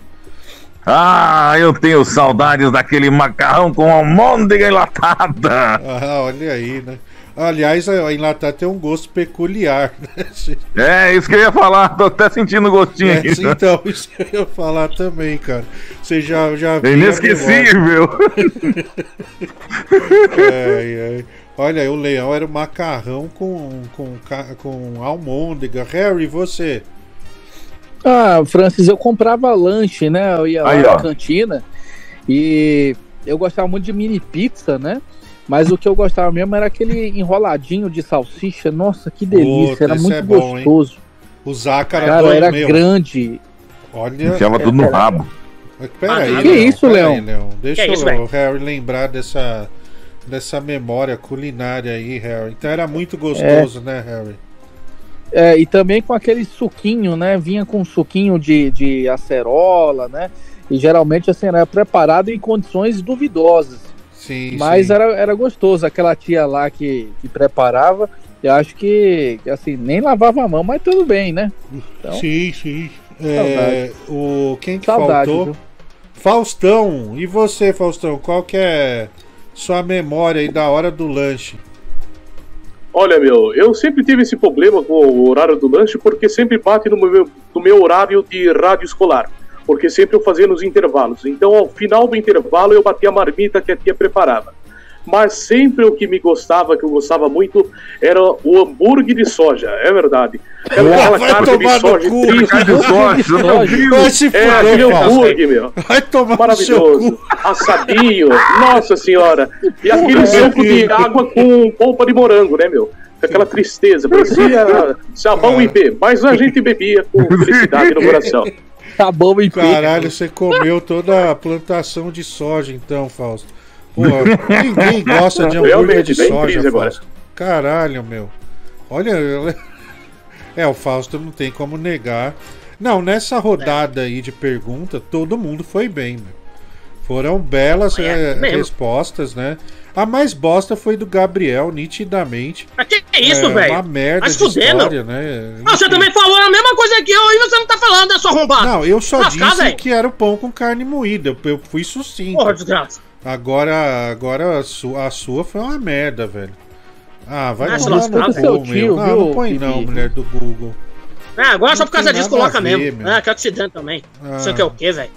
Ah, eu tenho saudades daquele macarrão com almôndega enlatada. Ah, olha aí, né? Aliás, a enlatada tem um gosto peculiar, né? É, isso que eu ia falar, tô até sentindo o gostinho É, aqui. então, isso que eu ia falar também, cara. Você já, já É viu a inesquecível. Ai, ai. Olha, o leão era o macarrão com, com, com almôndega. Harry, você? Ah, Francis, eu comprava lanche, né? Eu ia lá Aí, na ó. cantina e eu gostava muito de mini pizza, né? Mas o que eu gostava mesmo era aquele enroladinho de salsicha. Nossa, que delícia, Puta, era muito é bom, hein? gostoso. O Zácara Cara, era meu. grande. Olha. Enfiava tudo no rabo. Peraí, Que isso, peraí, Leão? Deixa Que o isso? Harry lembrar dessa, dessa memória culinária aí, Harry. Então era muito gostoso, né, Harry? É, e também com aquele suquinho, né? Vinha com um suquinho de, de acerola, né? E geralmente assim era preparado em condições duvidosas. Sim, Mas sim. era, era gostoso. Aquela tia lá que, que preparava, eu acho que que, assim, nem lavava a mão, mas tudo bem, né? Então, Sim, sim. É, o, quem que Saudade, faltou? viu? Faustão. E você, Faustão? Qual que é sua memória aí da hora do lanche? Olha, meu, eu sempre tive esse problema com o horário do lanche porque sempre bate no meu, no meu horário de rádio escolar. Porque sempre eu fazia nos intervalos. Então, ao final do intervalo, eu batia a marmita que a tia preparava. Mas sempre o que me gostava, que eu gostava muito, era o hambúrguer de soja, é verdade. Aquela, aquela Vai carne de soja, cu, triste, de soja, se É, fuder, aquele hambúrguer, meu. Vai tomar Maravilhoso. Assadinho, nossa senhora. E aquele suco de água com polpa de morango, né, meu? Aquela tristeza, parecia sabão e B, mas a gente bebia com felicidade no coração. Sabão e Caralho, você comeu toda a plantação de soja, então, Fausto. Pô, ninguém gosta de hambúrguer Realmente, de soja. Fausto. Caralho, meu. Olha. É, o Fausto não tem como negar. Não, nessa rodada aí de pergunta, todo mundo foi bem, meu. Foram belas É, eh, respostas, né? A mais bosta foi do Gabriel, nitidamente. Mas que é isso, É, velho? Uma merda Vai de fuder, história, né? Ah, você também falou a mesma coisa que eu e você não tá falando, né, sua arrombada? Não, eu só Lascar, disse que era o pão com carne moída. Eu, fui sucinto. Porra, desgraça. Agora, agora a sua, a sua foi uma merda, velho. Ah, vai Ah, tomar só no cu, meu. tio, Não, viu, não põe não, mulher do Google. Ah, agora só Não por causa disso coloca ver, mesmo. Ah, quer que dane também. Ah. Isso aqui é o quê, velho?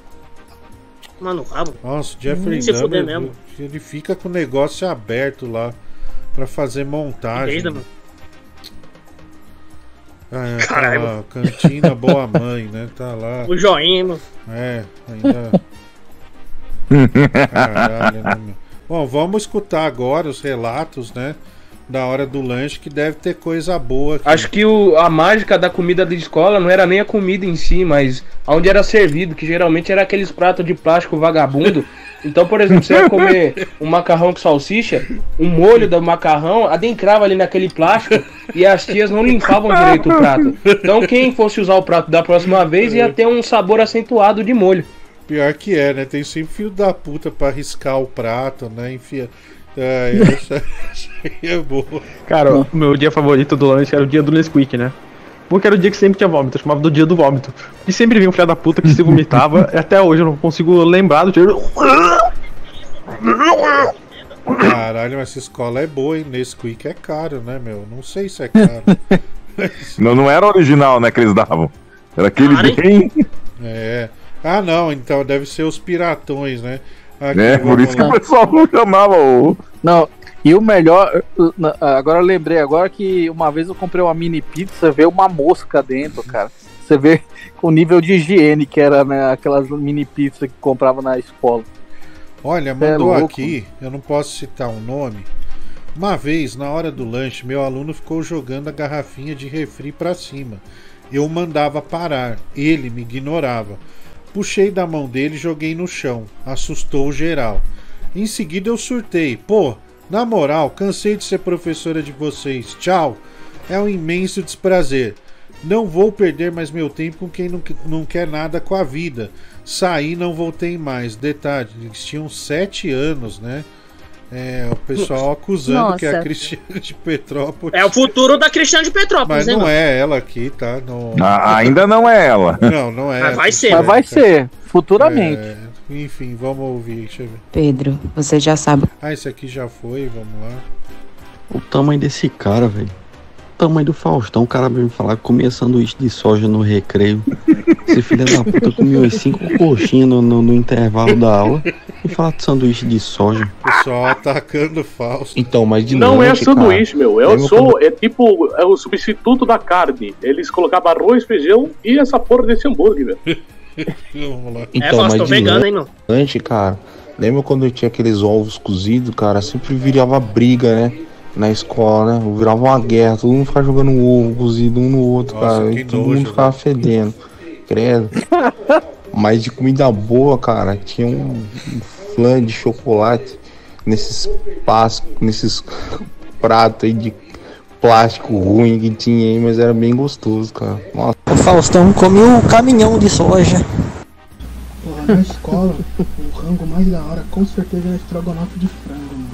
Mano, rabo. Nossa, o Jeffrey Se fuder Dahmer, mesmo. ele fica com o negócio aberto lá pra fazer montagem. Desde, mano. Ah, é, Caralho. tá lá, cantina Boa Mãe, né? Tá lá. O joinha, mano. É, ainda. Caralho, né, meu? Bom, vamos escutar agora os relatos, né? Da hora do lanche, que deve ter coisa boa aqui. Acho que o, a mágica da comida de escola não era nem a comida em si, mas onde era servido, que geralmente era aqueles pratos de plástico vagabundo. Então, por exemplo, você ia comer um macarrão com salsicha, um molho do macarrão adentrava ali naquele plástico e as tias não limpavam direito o prato. Então, quem fosse usar o prato da próxima vez ia ter um sabor acentuado de molho. Pior que é, né? Tem sempre filho da puta pra riscar o prato, né? Enfia. É, essa, essa aí é boa. Cara, o meu dia favorito do lanche era o dia do Nesquik, né? Porque era o dia que sempre tinha vômito, eu chamava do dia do vômito. E sempre vinha um filho da puta que se vomitava, e até hoje eu não consigo lembrar do dia. Caralho, mas essa escola é boa, hein? Nesquik é caro, né, meu? Não sei se é caro. Não, não era original, né, que eles davam. Era aquele Cara, hein? bem. É. Ah, não, então deve ser os piratões, né? Aqui, né? Por isso que lá. o pessoal não chamava o. Não, e o melhor, agora eu lembrei agora que uma vez eu comprei uma mini pizza, veio uma mosca dentro, cara. Você vê o nível de higiene que era né, aquelas mini pizza que comprava na escola. Olha, é mandou louco. aqui, eu não posso citar um nome. Uma vez, na hora do lanche, meu aluno ficou jogando a garrafinha de refri pra cima. Eu mandava parar, ele me ignorava. Puxei da mão dele e joguei no chão. Assustou geral. Em seguida eu surtei. Pô, na moral, cansei de ser professora de vocês. Tchau. É um imenso desprazer. Não vou perder mais meu tempo com quem não, não quer nada com a vida. Saí não voltei mais. Detalhe, eles tinham sete anos, né? É, o pessoal acusando que é a Nossa. Cristiane de Petrópolis. É o futuro da Cristiane de Petrópolis, Mas não é ela aqui, tá? Não... Ah, ainda não é ela. Não, não é. Mas vai ser, Mas vai ser, futuramente. É, enfim, vamos ouvir. Deixa eu ver. Pedro, você já sabe. Ah, esse aqui já foi, vamos lá. O tamanho desse cara, velho. Tamanho do Faustão, o cara veio me falar que comia sanduíche de soja no recreio. Esse filho da puta comia umas cinco coxinhas no, no- no intervalo da aula e falar de sanduíche de soja. Pessoal atacando Fausto. Então, mas de Não é sanduíche, cara. meu. Eu Lembra sou. quando- É tipo. É o substituto da carne. Eles colocavam arroz, feijão e essa porra desse hambúrguer, velho. lá. Então, mas de vegano, hein, meu? lanche, cara. Lembra quando tinha aqueles ovos cozidos, cara? Sempre virava briga, né? Na escola, né? Virava uma guerra, todo mundo ficava jogando ovo cozido um no outro, Nossa, cara. E todo nojo, mundo ficava fedendo. Credo. Mas de comida boa, cara, tinha um, um flan de chocolate nesses passos, nesses pratos aí de plástico ruim que tinha aí, mas era bem gostoso, cara. Nossa. O Faustão comeu um caminhão de soja. Porra, na escola, o rango mais da hora com certeza era estrogonofe de frango, mano.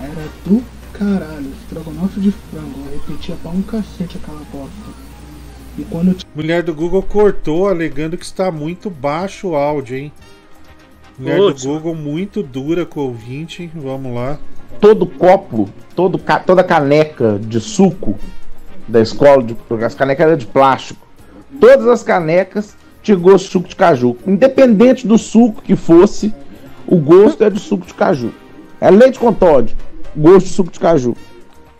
Era do caralho, estrogonofe de frango. Eu repetia pra um cacete aquela bosta. E quando eu Mulher do Google cortou, alegando que está muito baixo o áudio, hein? Mulher do Google muito dura com o ouvinte. Vamos lá. todo copo, todo, ca- toda caneca de suco da escola, de, porque as canecas eram de plástico, todas as canecas tinham gosto de suco de caju. Independente do suco que fosse, o gosto é de suco de caju. É leite com Todd, gosto de suco de caju.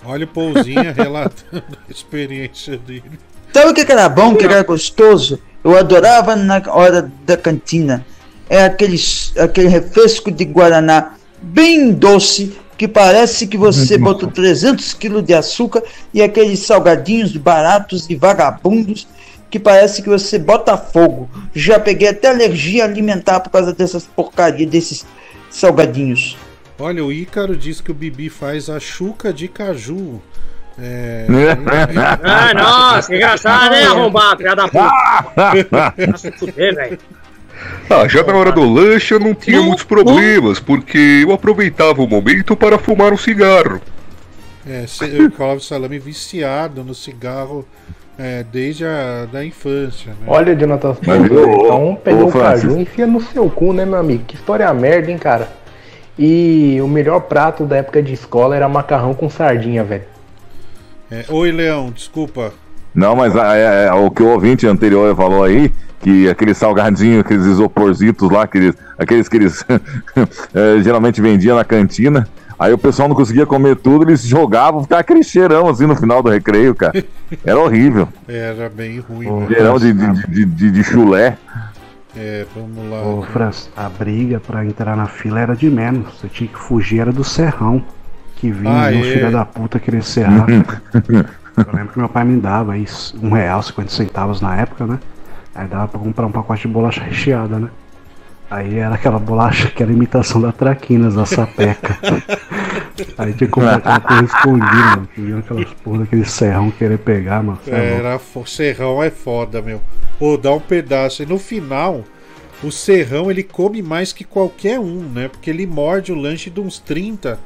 Olha o Pouzinha relatando a experiência dele. Sabe o que era bom, que era gostoso? Eu adorava na hora da cantina. É aquele, aquele refresco de Guaraná bem doce, que parece que você botou 300 quilos de açúcar e aqueles salgadinhos baratos e vagabundos que parece que você bota fogo. Já peguei até alergia alimentar por causa dessas porcarias, desses salgadinhos. Olha, o Ícaro diz que o Bibi faz a chuca de caju. É. Ah, nossa, que engraçado, hein, arrombado, filha da puta. Nossa, fuder, velho. Ah, já na hora do lanche eu não tinha muitos problemas, porque eu aproveitava o momento para fumar um cigarro. É, o Clóvis Salame viciado no cigarro é, desde a da infância. Né? Olha, Jonathan, Mas, então pegou o caju e enfia no seu cu, né, meu amigo? Que história merda, hein, cara? E o melhor prato da época de escola era macarrão com sardinha, velho. É, Oi, Leão, desculpa. Não, mas ah, é, é, o que o ouvinte anterior falou aí, que aquele salgadinho, aqueles isoporzitos lá, aqueles, aqueles que eles é, geralmente vendiam na cantina, aí o pessoal não conseguia comer tudo, eles jogavam, ficava aquele cheirão assim no final do recreio, cara. Era horrível. Era bem ruim. Um mano. cheirão de, de, de, de, de chulé. É, vamos lá. Ô, Franz, a briga pra entrar na fila era de menos. Você tinha que fugir, era do serrão. Que vinha Ah, um é? filho da puta querer serrar. Eu lembro que meu pai me dava aí um real, 50 centavos na época, né? Aí dava pra comprar um pacote de bolacha recheada, né? Aí era aquela bolacha que era imitação da Traquinas, da sapeca. Aí tinha que comprar aquela coisa escondida, mano. Aquelas porra daquele serrão querer pegar, mano. É louco. Era, Serrão é foda, meu. Pô, dá um pedaço. E no final, o Serrão ele come mais que qualquer um, né? Porque ele morde o lanche de uns 30.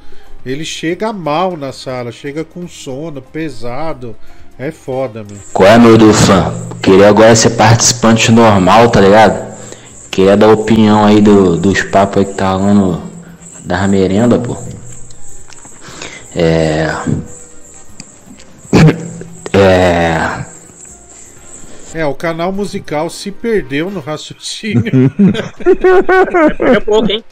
Ele chega mal na sala, chega com sono, pesado. É foda, meu. Qual é, meu Dufan? Queria agora ser participante normal, tá ligado? Queria dar opinião aí do, dos papos aí que tá rolando da merenda, pô. É. É. É, o canal musical se perdeu no raciocínio. Perdeu pouco, hein?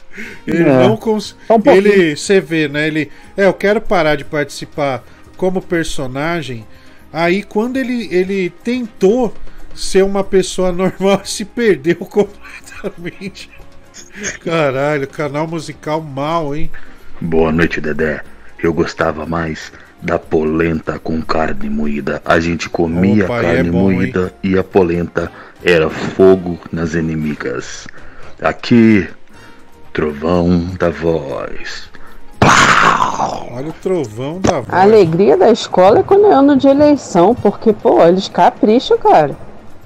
Ele É. não cons... Ele, você vê, né? Ele, é, eu quero parar de participar como personagem. Aí quando ele, ele tentou ser uma pessoa normal, se perdeu completamente. Caralho, canal musical mal, hein? Boa noite, Dedé. Eu gostava mais da polenta com carne moída. A gente comia Opa, aí carne é bom, moída e a polenta era fogo nas inimigas. Aqui, trovão da voz. Olha o trovão da voz. A alegria da escola é quando é ano de eleição, porque, pô, eles capricham, cara.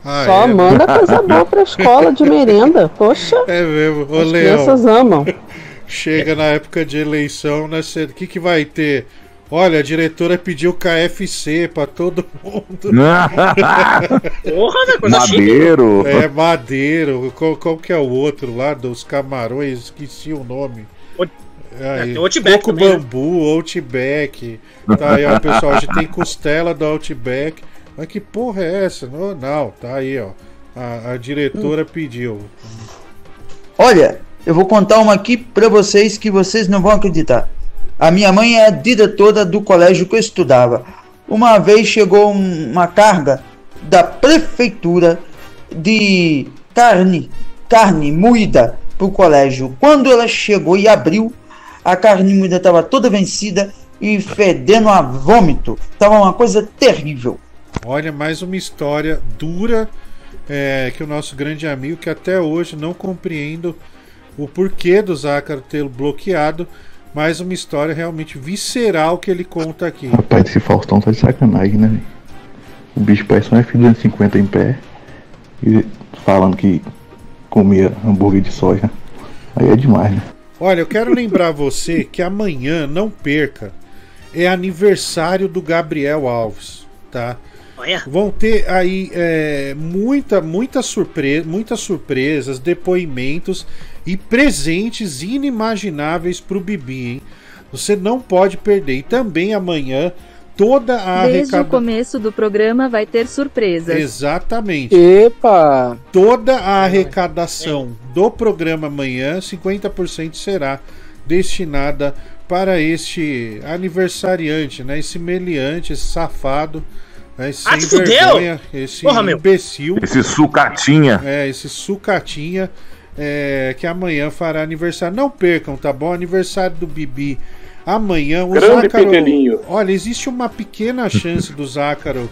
Ah, Só é? manda coisa boa pra escola de merenda. Poxa, É mesmo, ô as Leão. crianças amam. Chega na época de eleição, né? O que, que vai ter? Olha, a diretora pediu KFC pra todo mundo. Porra, né? Coisa chique. Madeiro. É, Madeiro. Qual, qual que é o outro lá dos camarões? Esqueci o nome. Aí, tem o Outback Coco também, né? Bambu, Outback. Tá aí, ó, pessoal. A gente tem costela do Outback. Mas que porra é essa? Não, não tá aí, ó. A, a diretora pediu. Olha, eu vou contar uma aqui pra vocês que vocês não vão acreditar. A minha mãe é a diretora do colégio que eu estudava. Uma vez chegou um- uma carga da prefeitura de carne, carne moída pro colégio. Quando ela chegou e abriu, a carne moída estava toda vencida e fedendo a vômito. Tava uma coisa terrível. Olha, mais uma história dura é, que o nosso grande amigo, que até hoje não compreendo o porquê do Zácaro ter bloqueado, mais uma história realmente visceral que ele conta aqui. Rapaz, esse Faustão tá de sacanagem, né? O bicho parece um F-250 em pé. E falando que comia hambúrguer de soja. Aí é demais, né? Olha, eu quero lembrar você que amanhã, não perca, é aniversário do Gabriel Alves, tá? Olha. Vão ter aí é, muita, muita surpresa, muitas surpresas, depoimentos e presentes inimagináveis pro Bibi, hein? Você não pode perder. E também amanhã toda a Desde o arrecadação. começo do programa vai ter surpresas. Exatamente. Epa! Toda a arrecadação do programa amanhã, 50% será destinada para este aniversariante, né? Esse meliante, esse safado, né? esse Ah, sem se fudeu! vergonha, esse Porra, meu. imbecil. Esse sucatinha. É, esse sucatinha é, que amanhã fará aniversário. Não percam, tá bom? Aniversário do Bibi. Amanhã o Grande Zácaro. Olha, existe uma pequena chance do Zácaro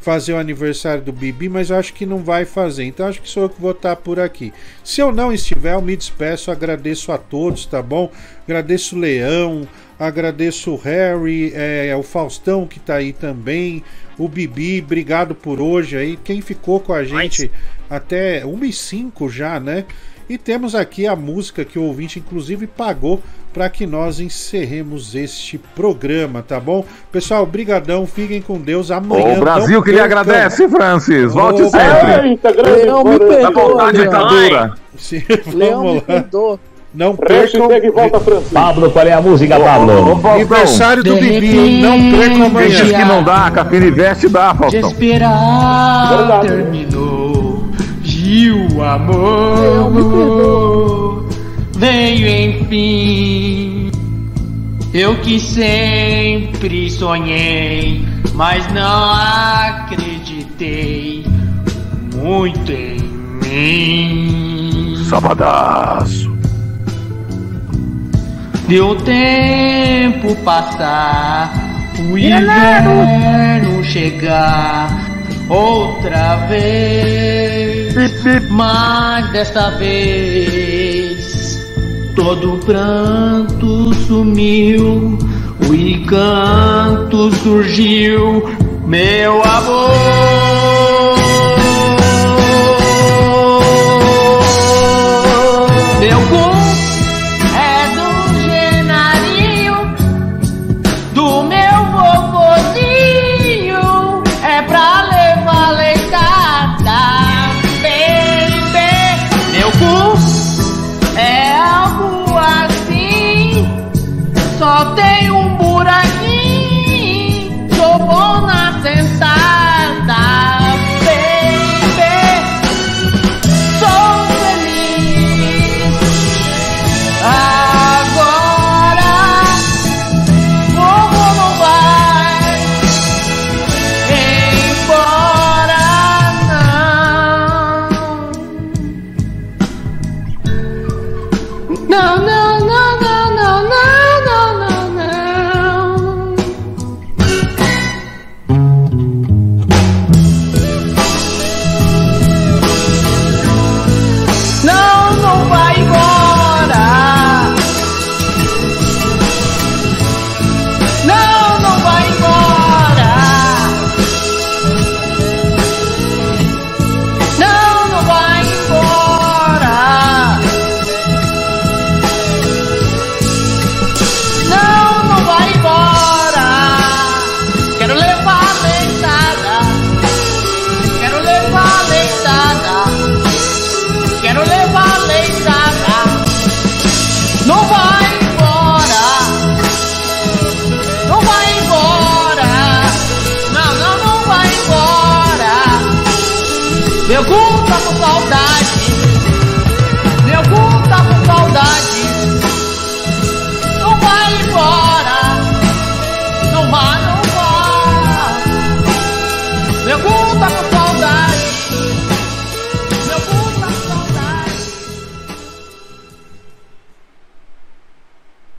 fazer o aniversário do Bibi, mas eu acho que não vai fazer. Então acho que sou eu que vou estar por aqui. Se eu não estiver, eu me despeço, agradeço a todos, tá bom? Agradeço o Leão, agradeço o Harry, é, o Faustão que tá aí também, o Bibi, obrigado por hoje aí. Quem ficou com a gente até 1 e 5 já, né? E temos aqui a música que o ouvinte, inclusive, pagou para que nós encerremos este programa, tá bom? Pessoal, brigadão, fiquem com Deus. Amanhã. O Brasil que lhe agradece, Francis. Volte sempre. Eita, grande Leão, me perdoa, da ditadura. Tá Sim, Leão, lá. Perdoa. Não percam. Volta, Pablo, qual é a música, Pablo? Aniversário do Bibi. Não percam amanhã. Deixa que não dá, Capinivete dá, Faustão. De esperar terminou e o amor veio enfim. Eu que sempre sonhei, mas não acreditei muito em mim. Sabadaço. Deu tempo passar, o é inverno chegar outra vez. Mas desta vez todo pranto sumiu, o encanto surgiu, meu amor.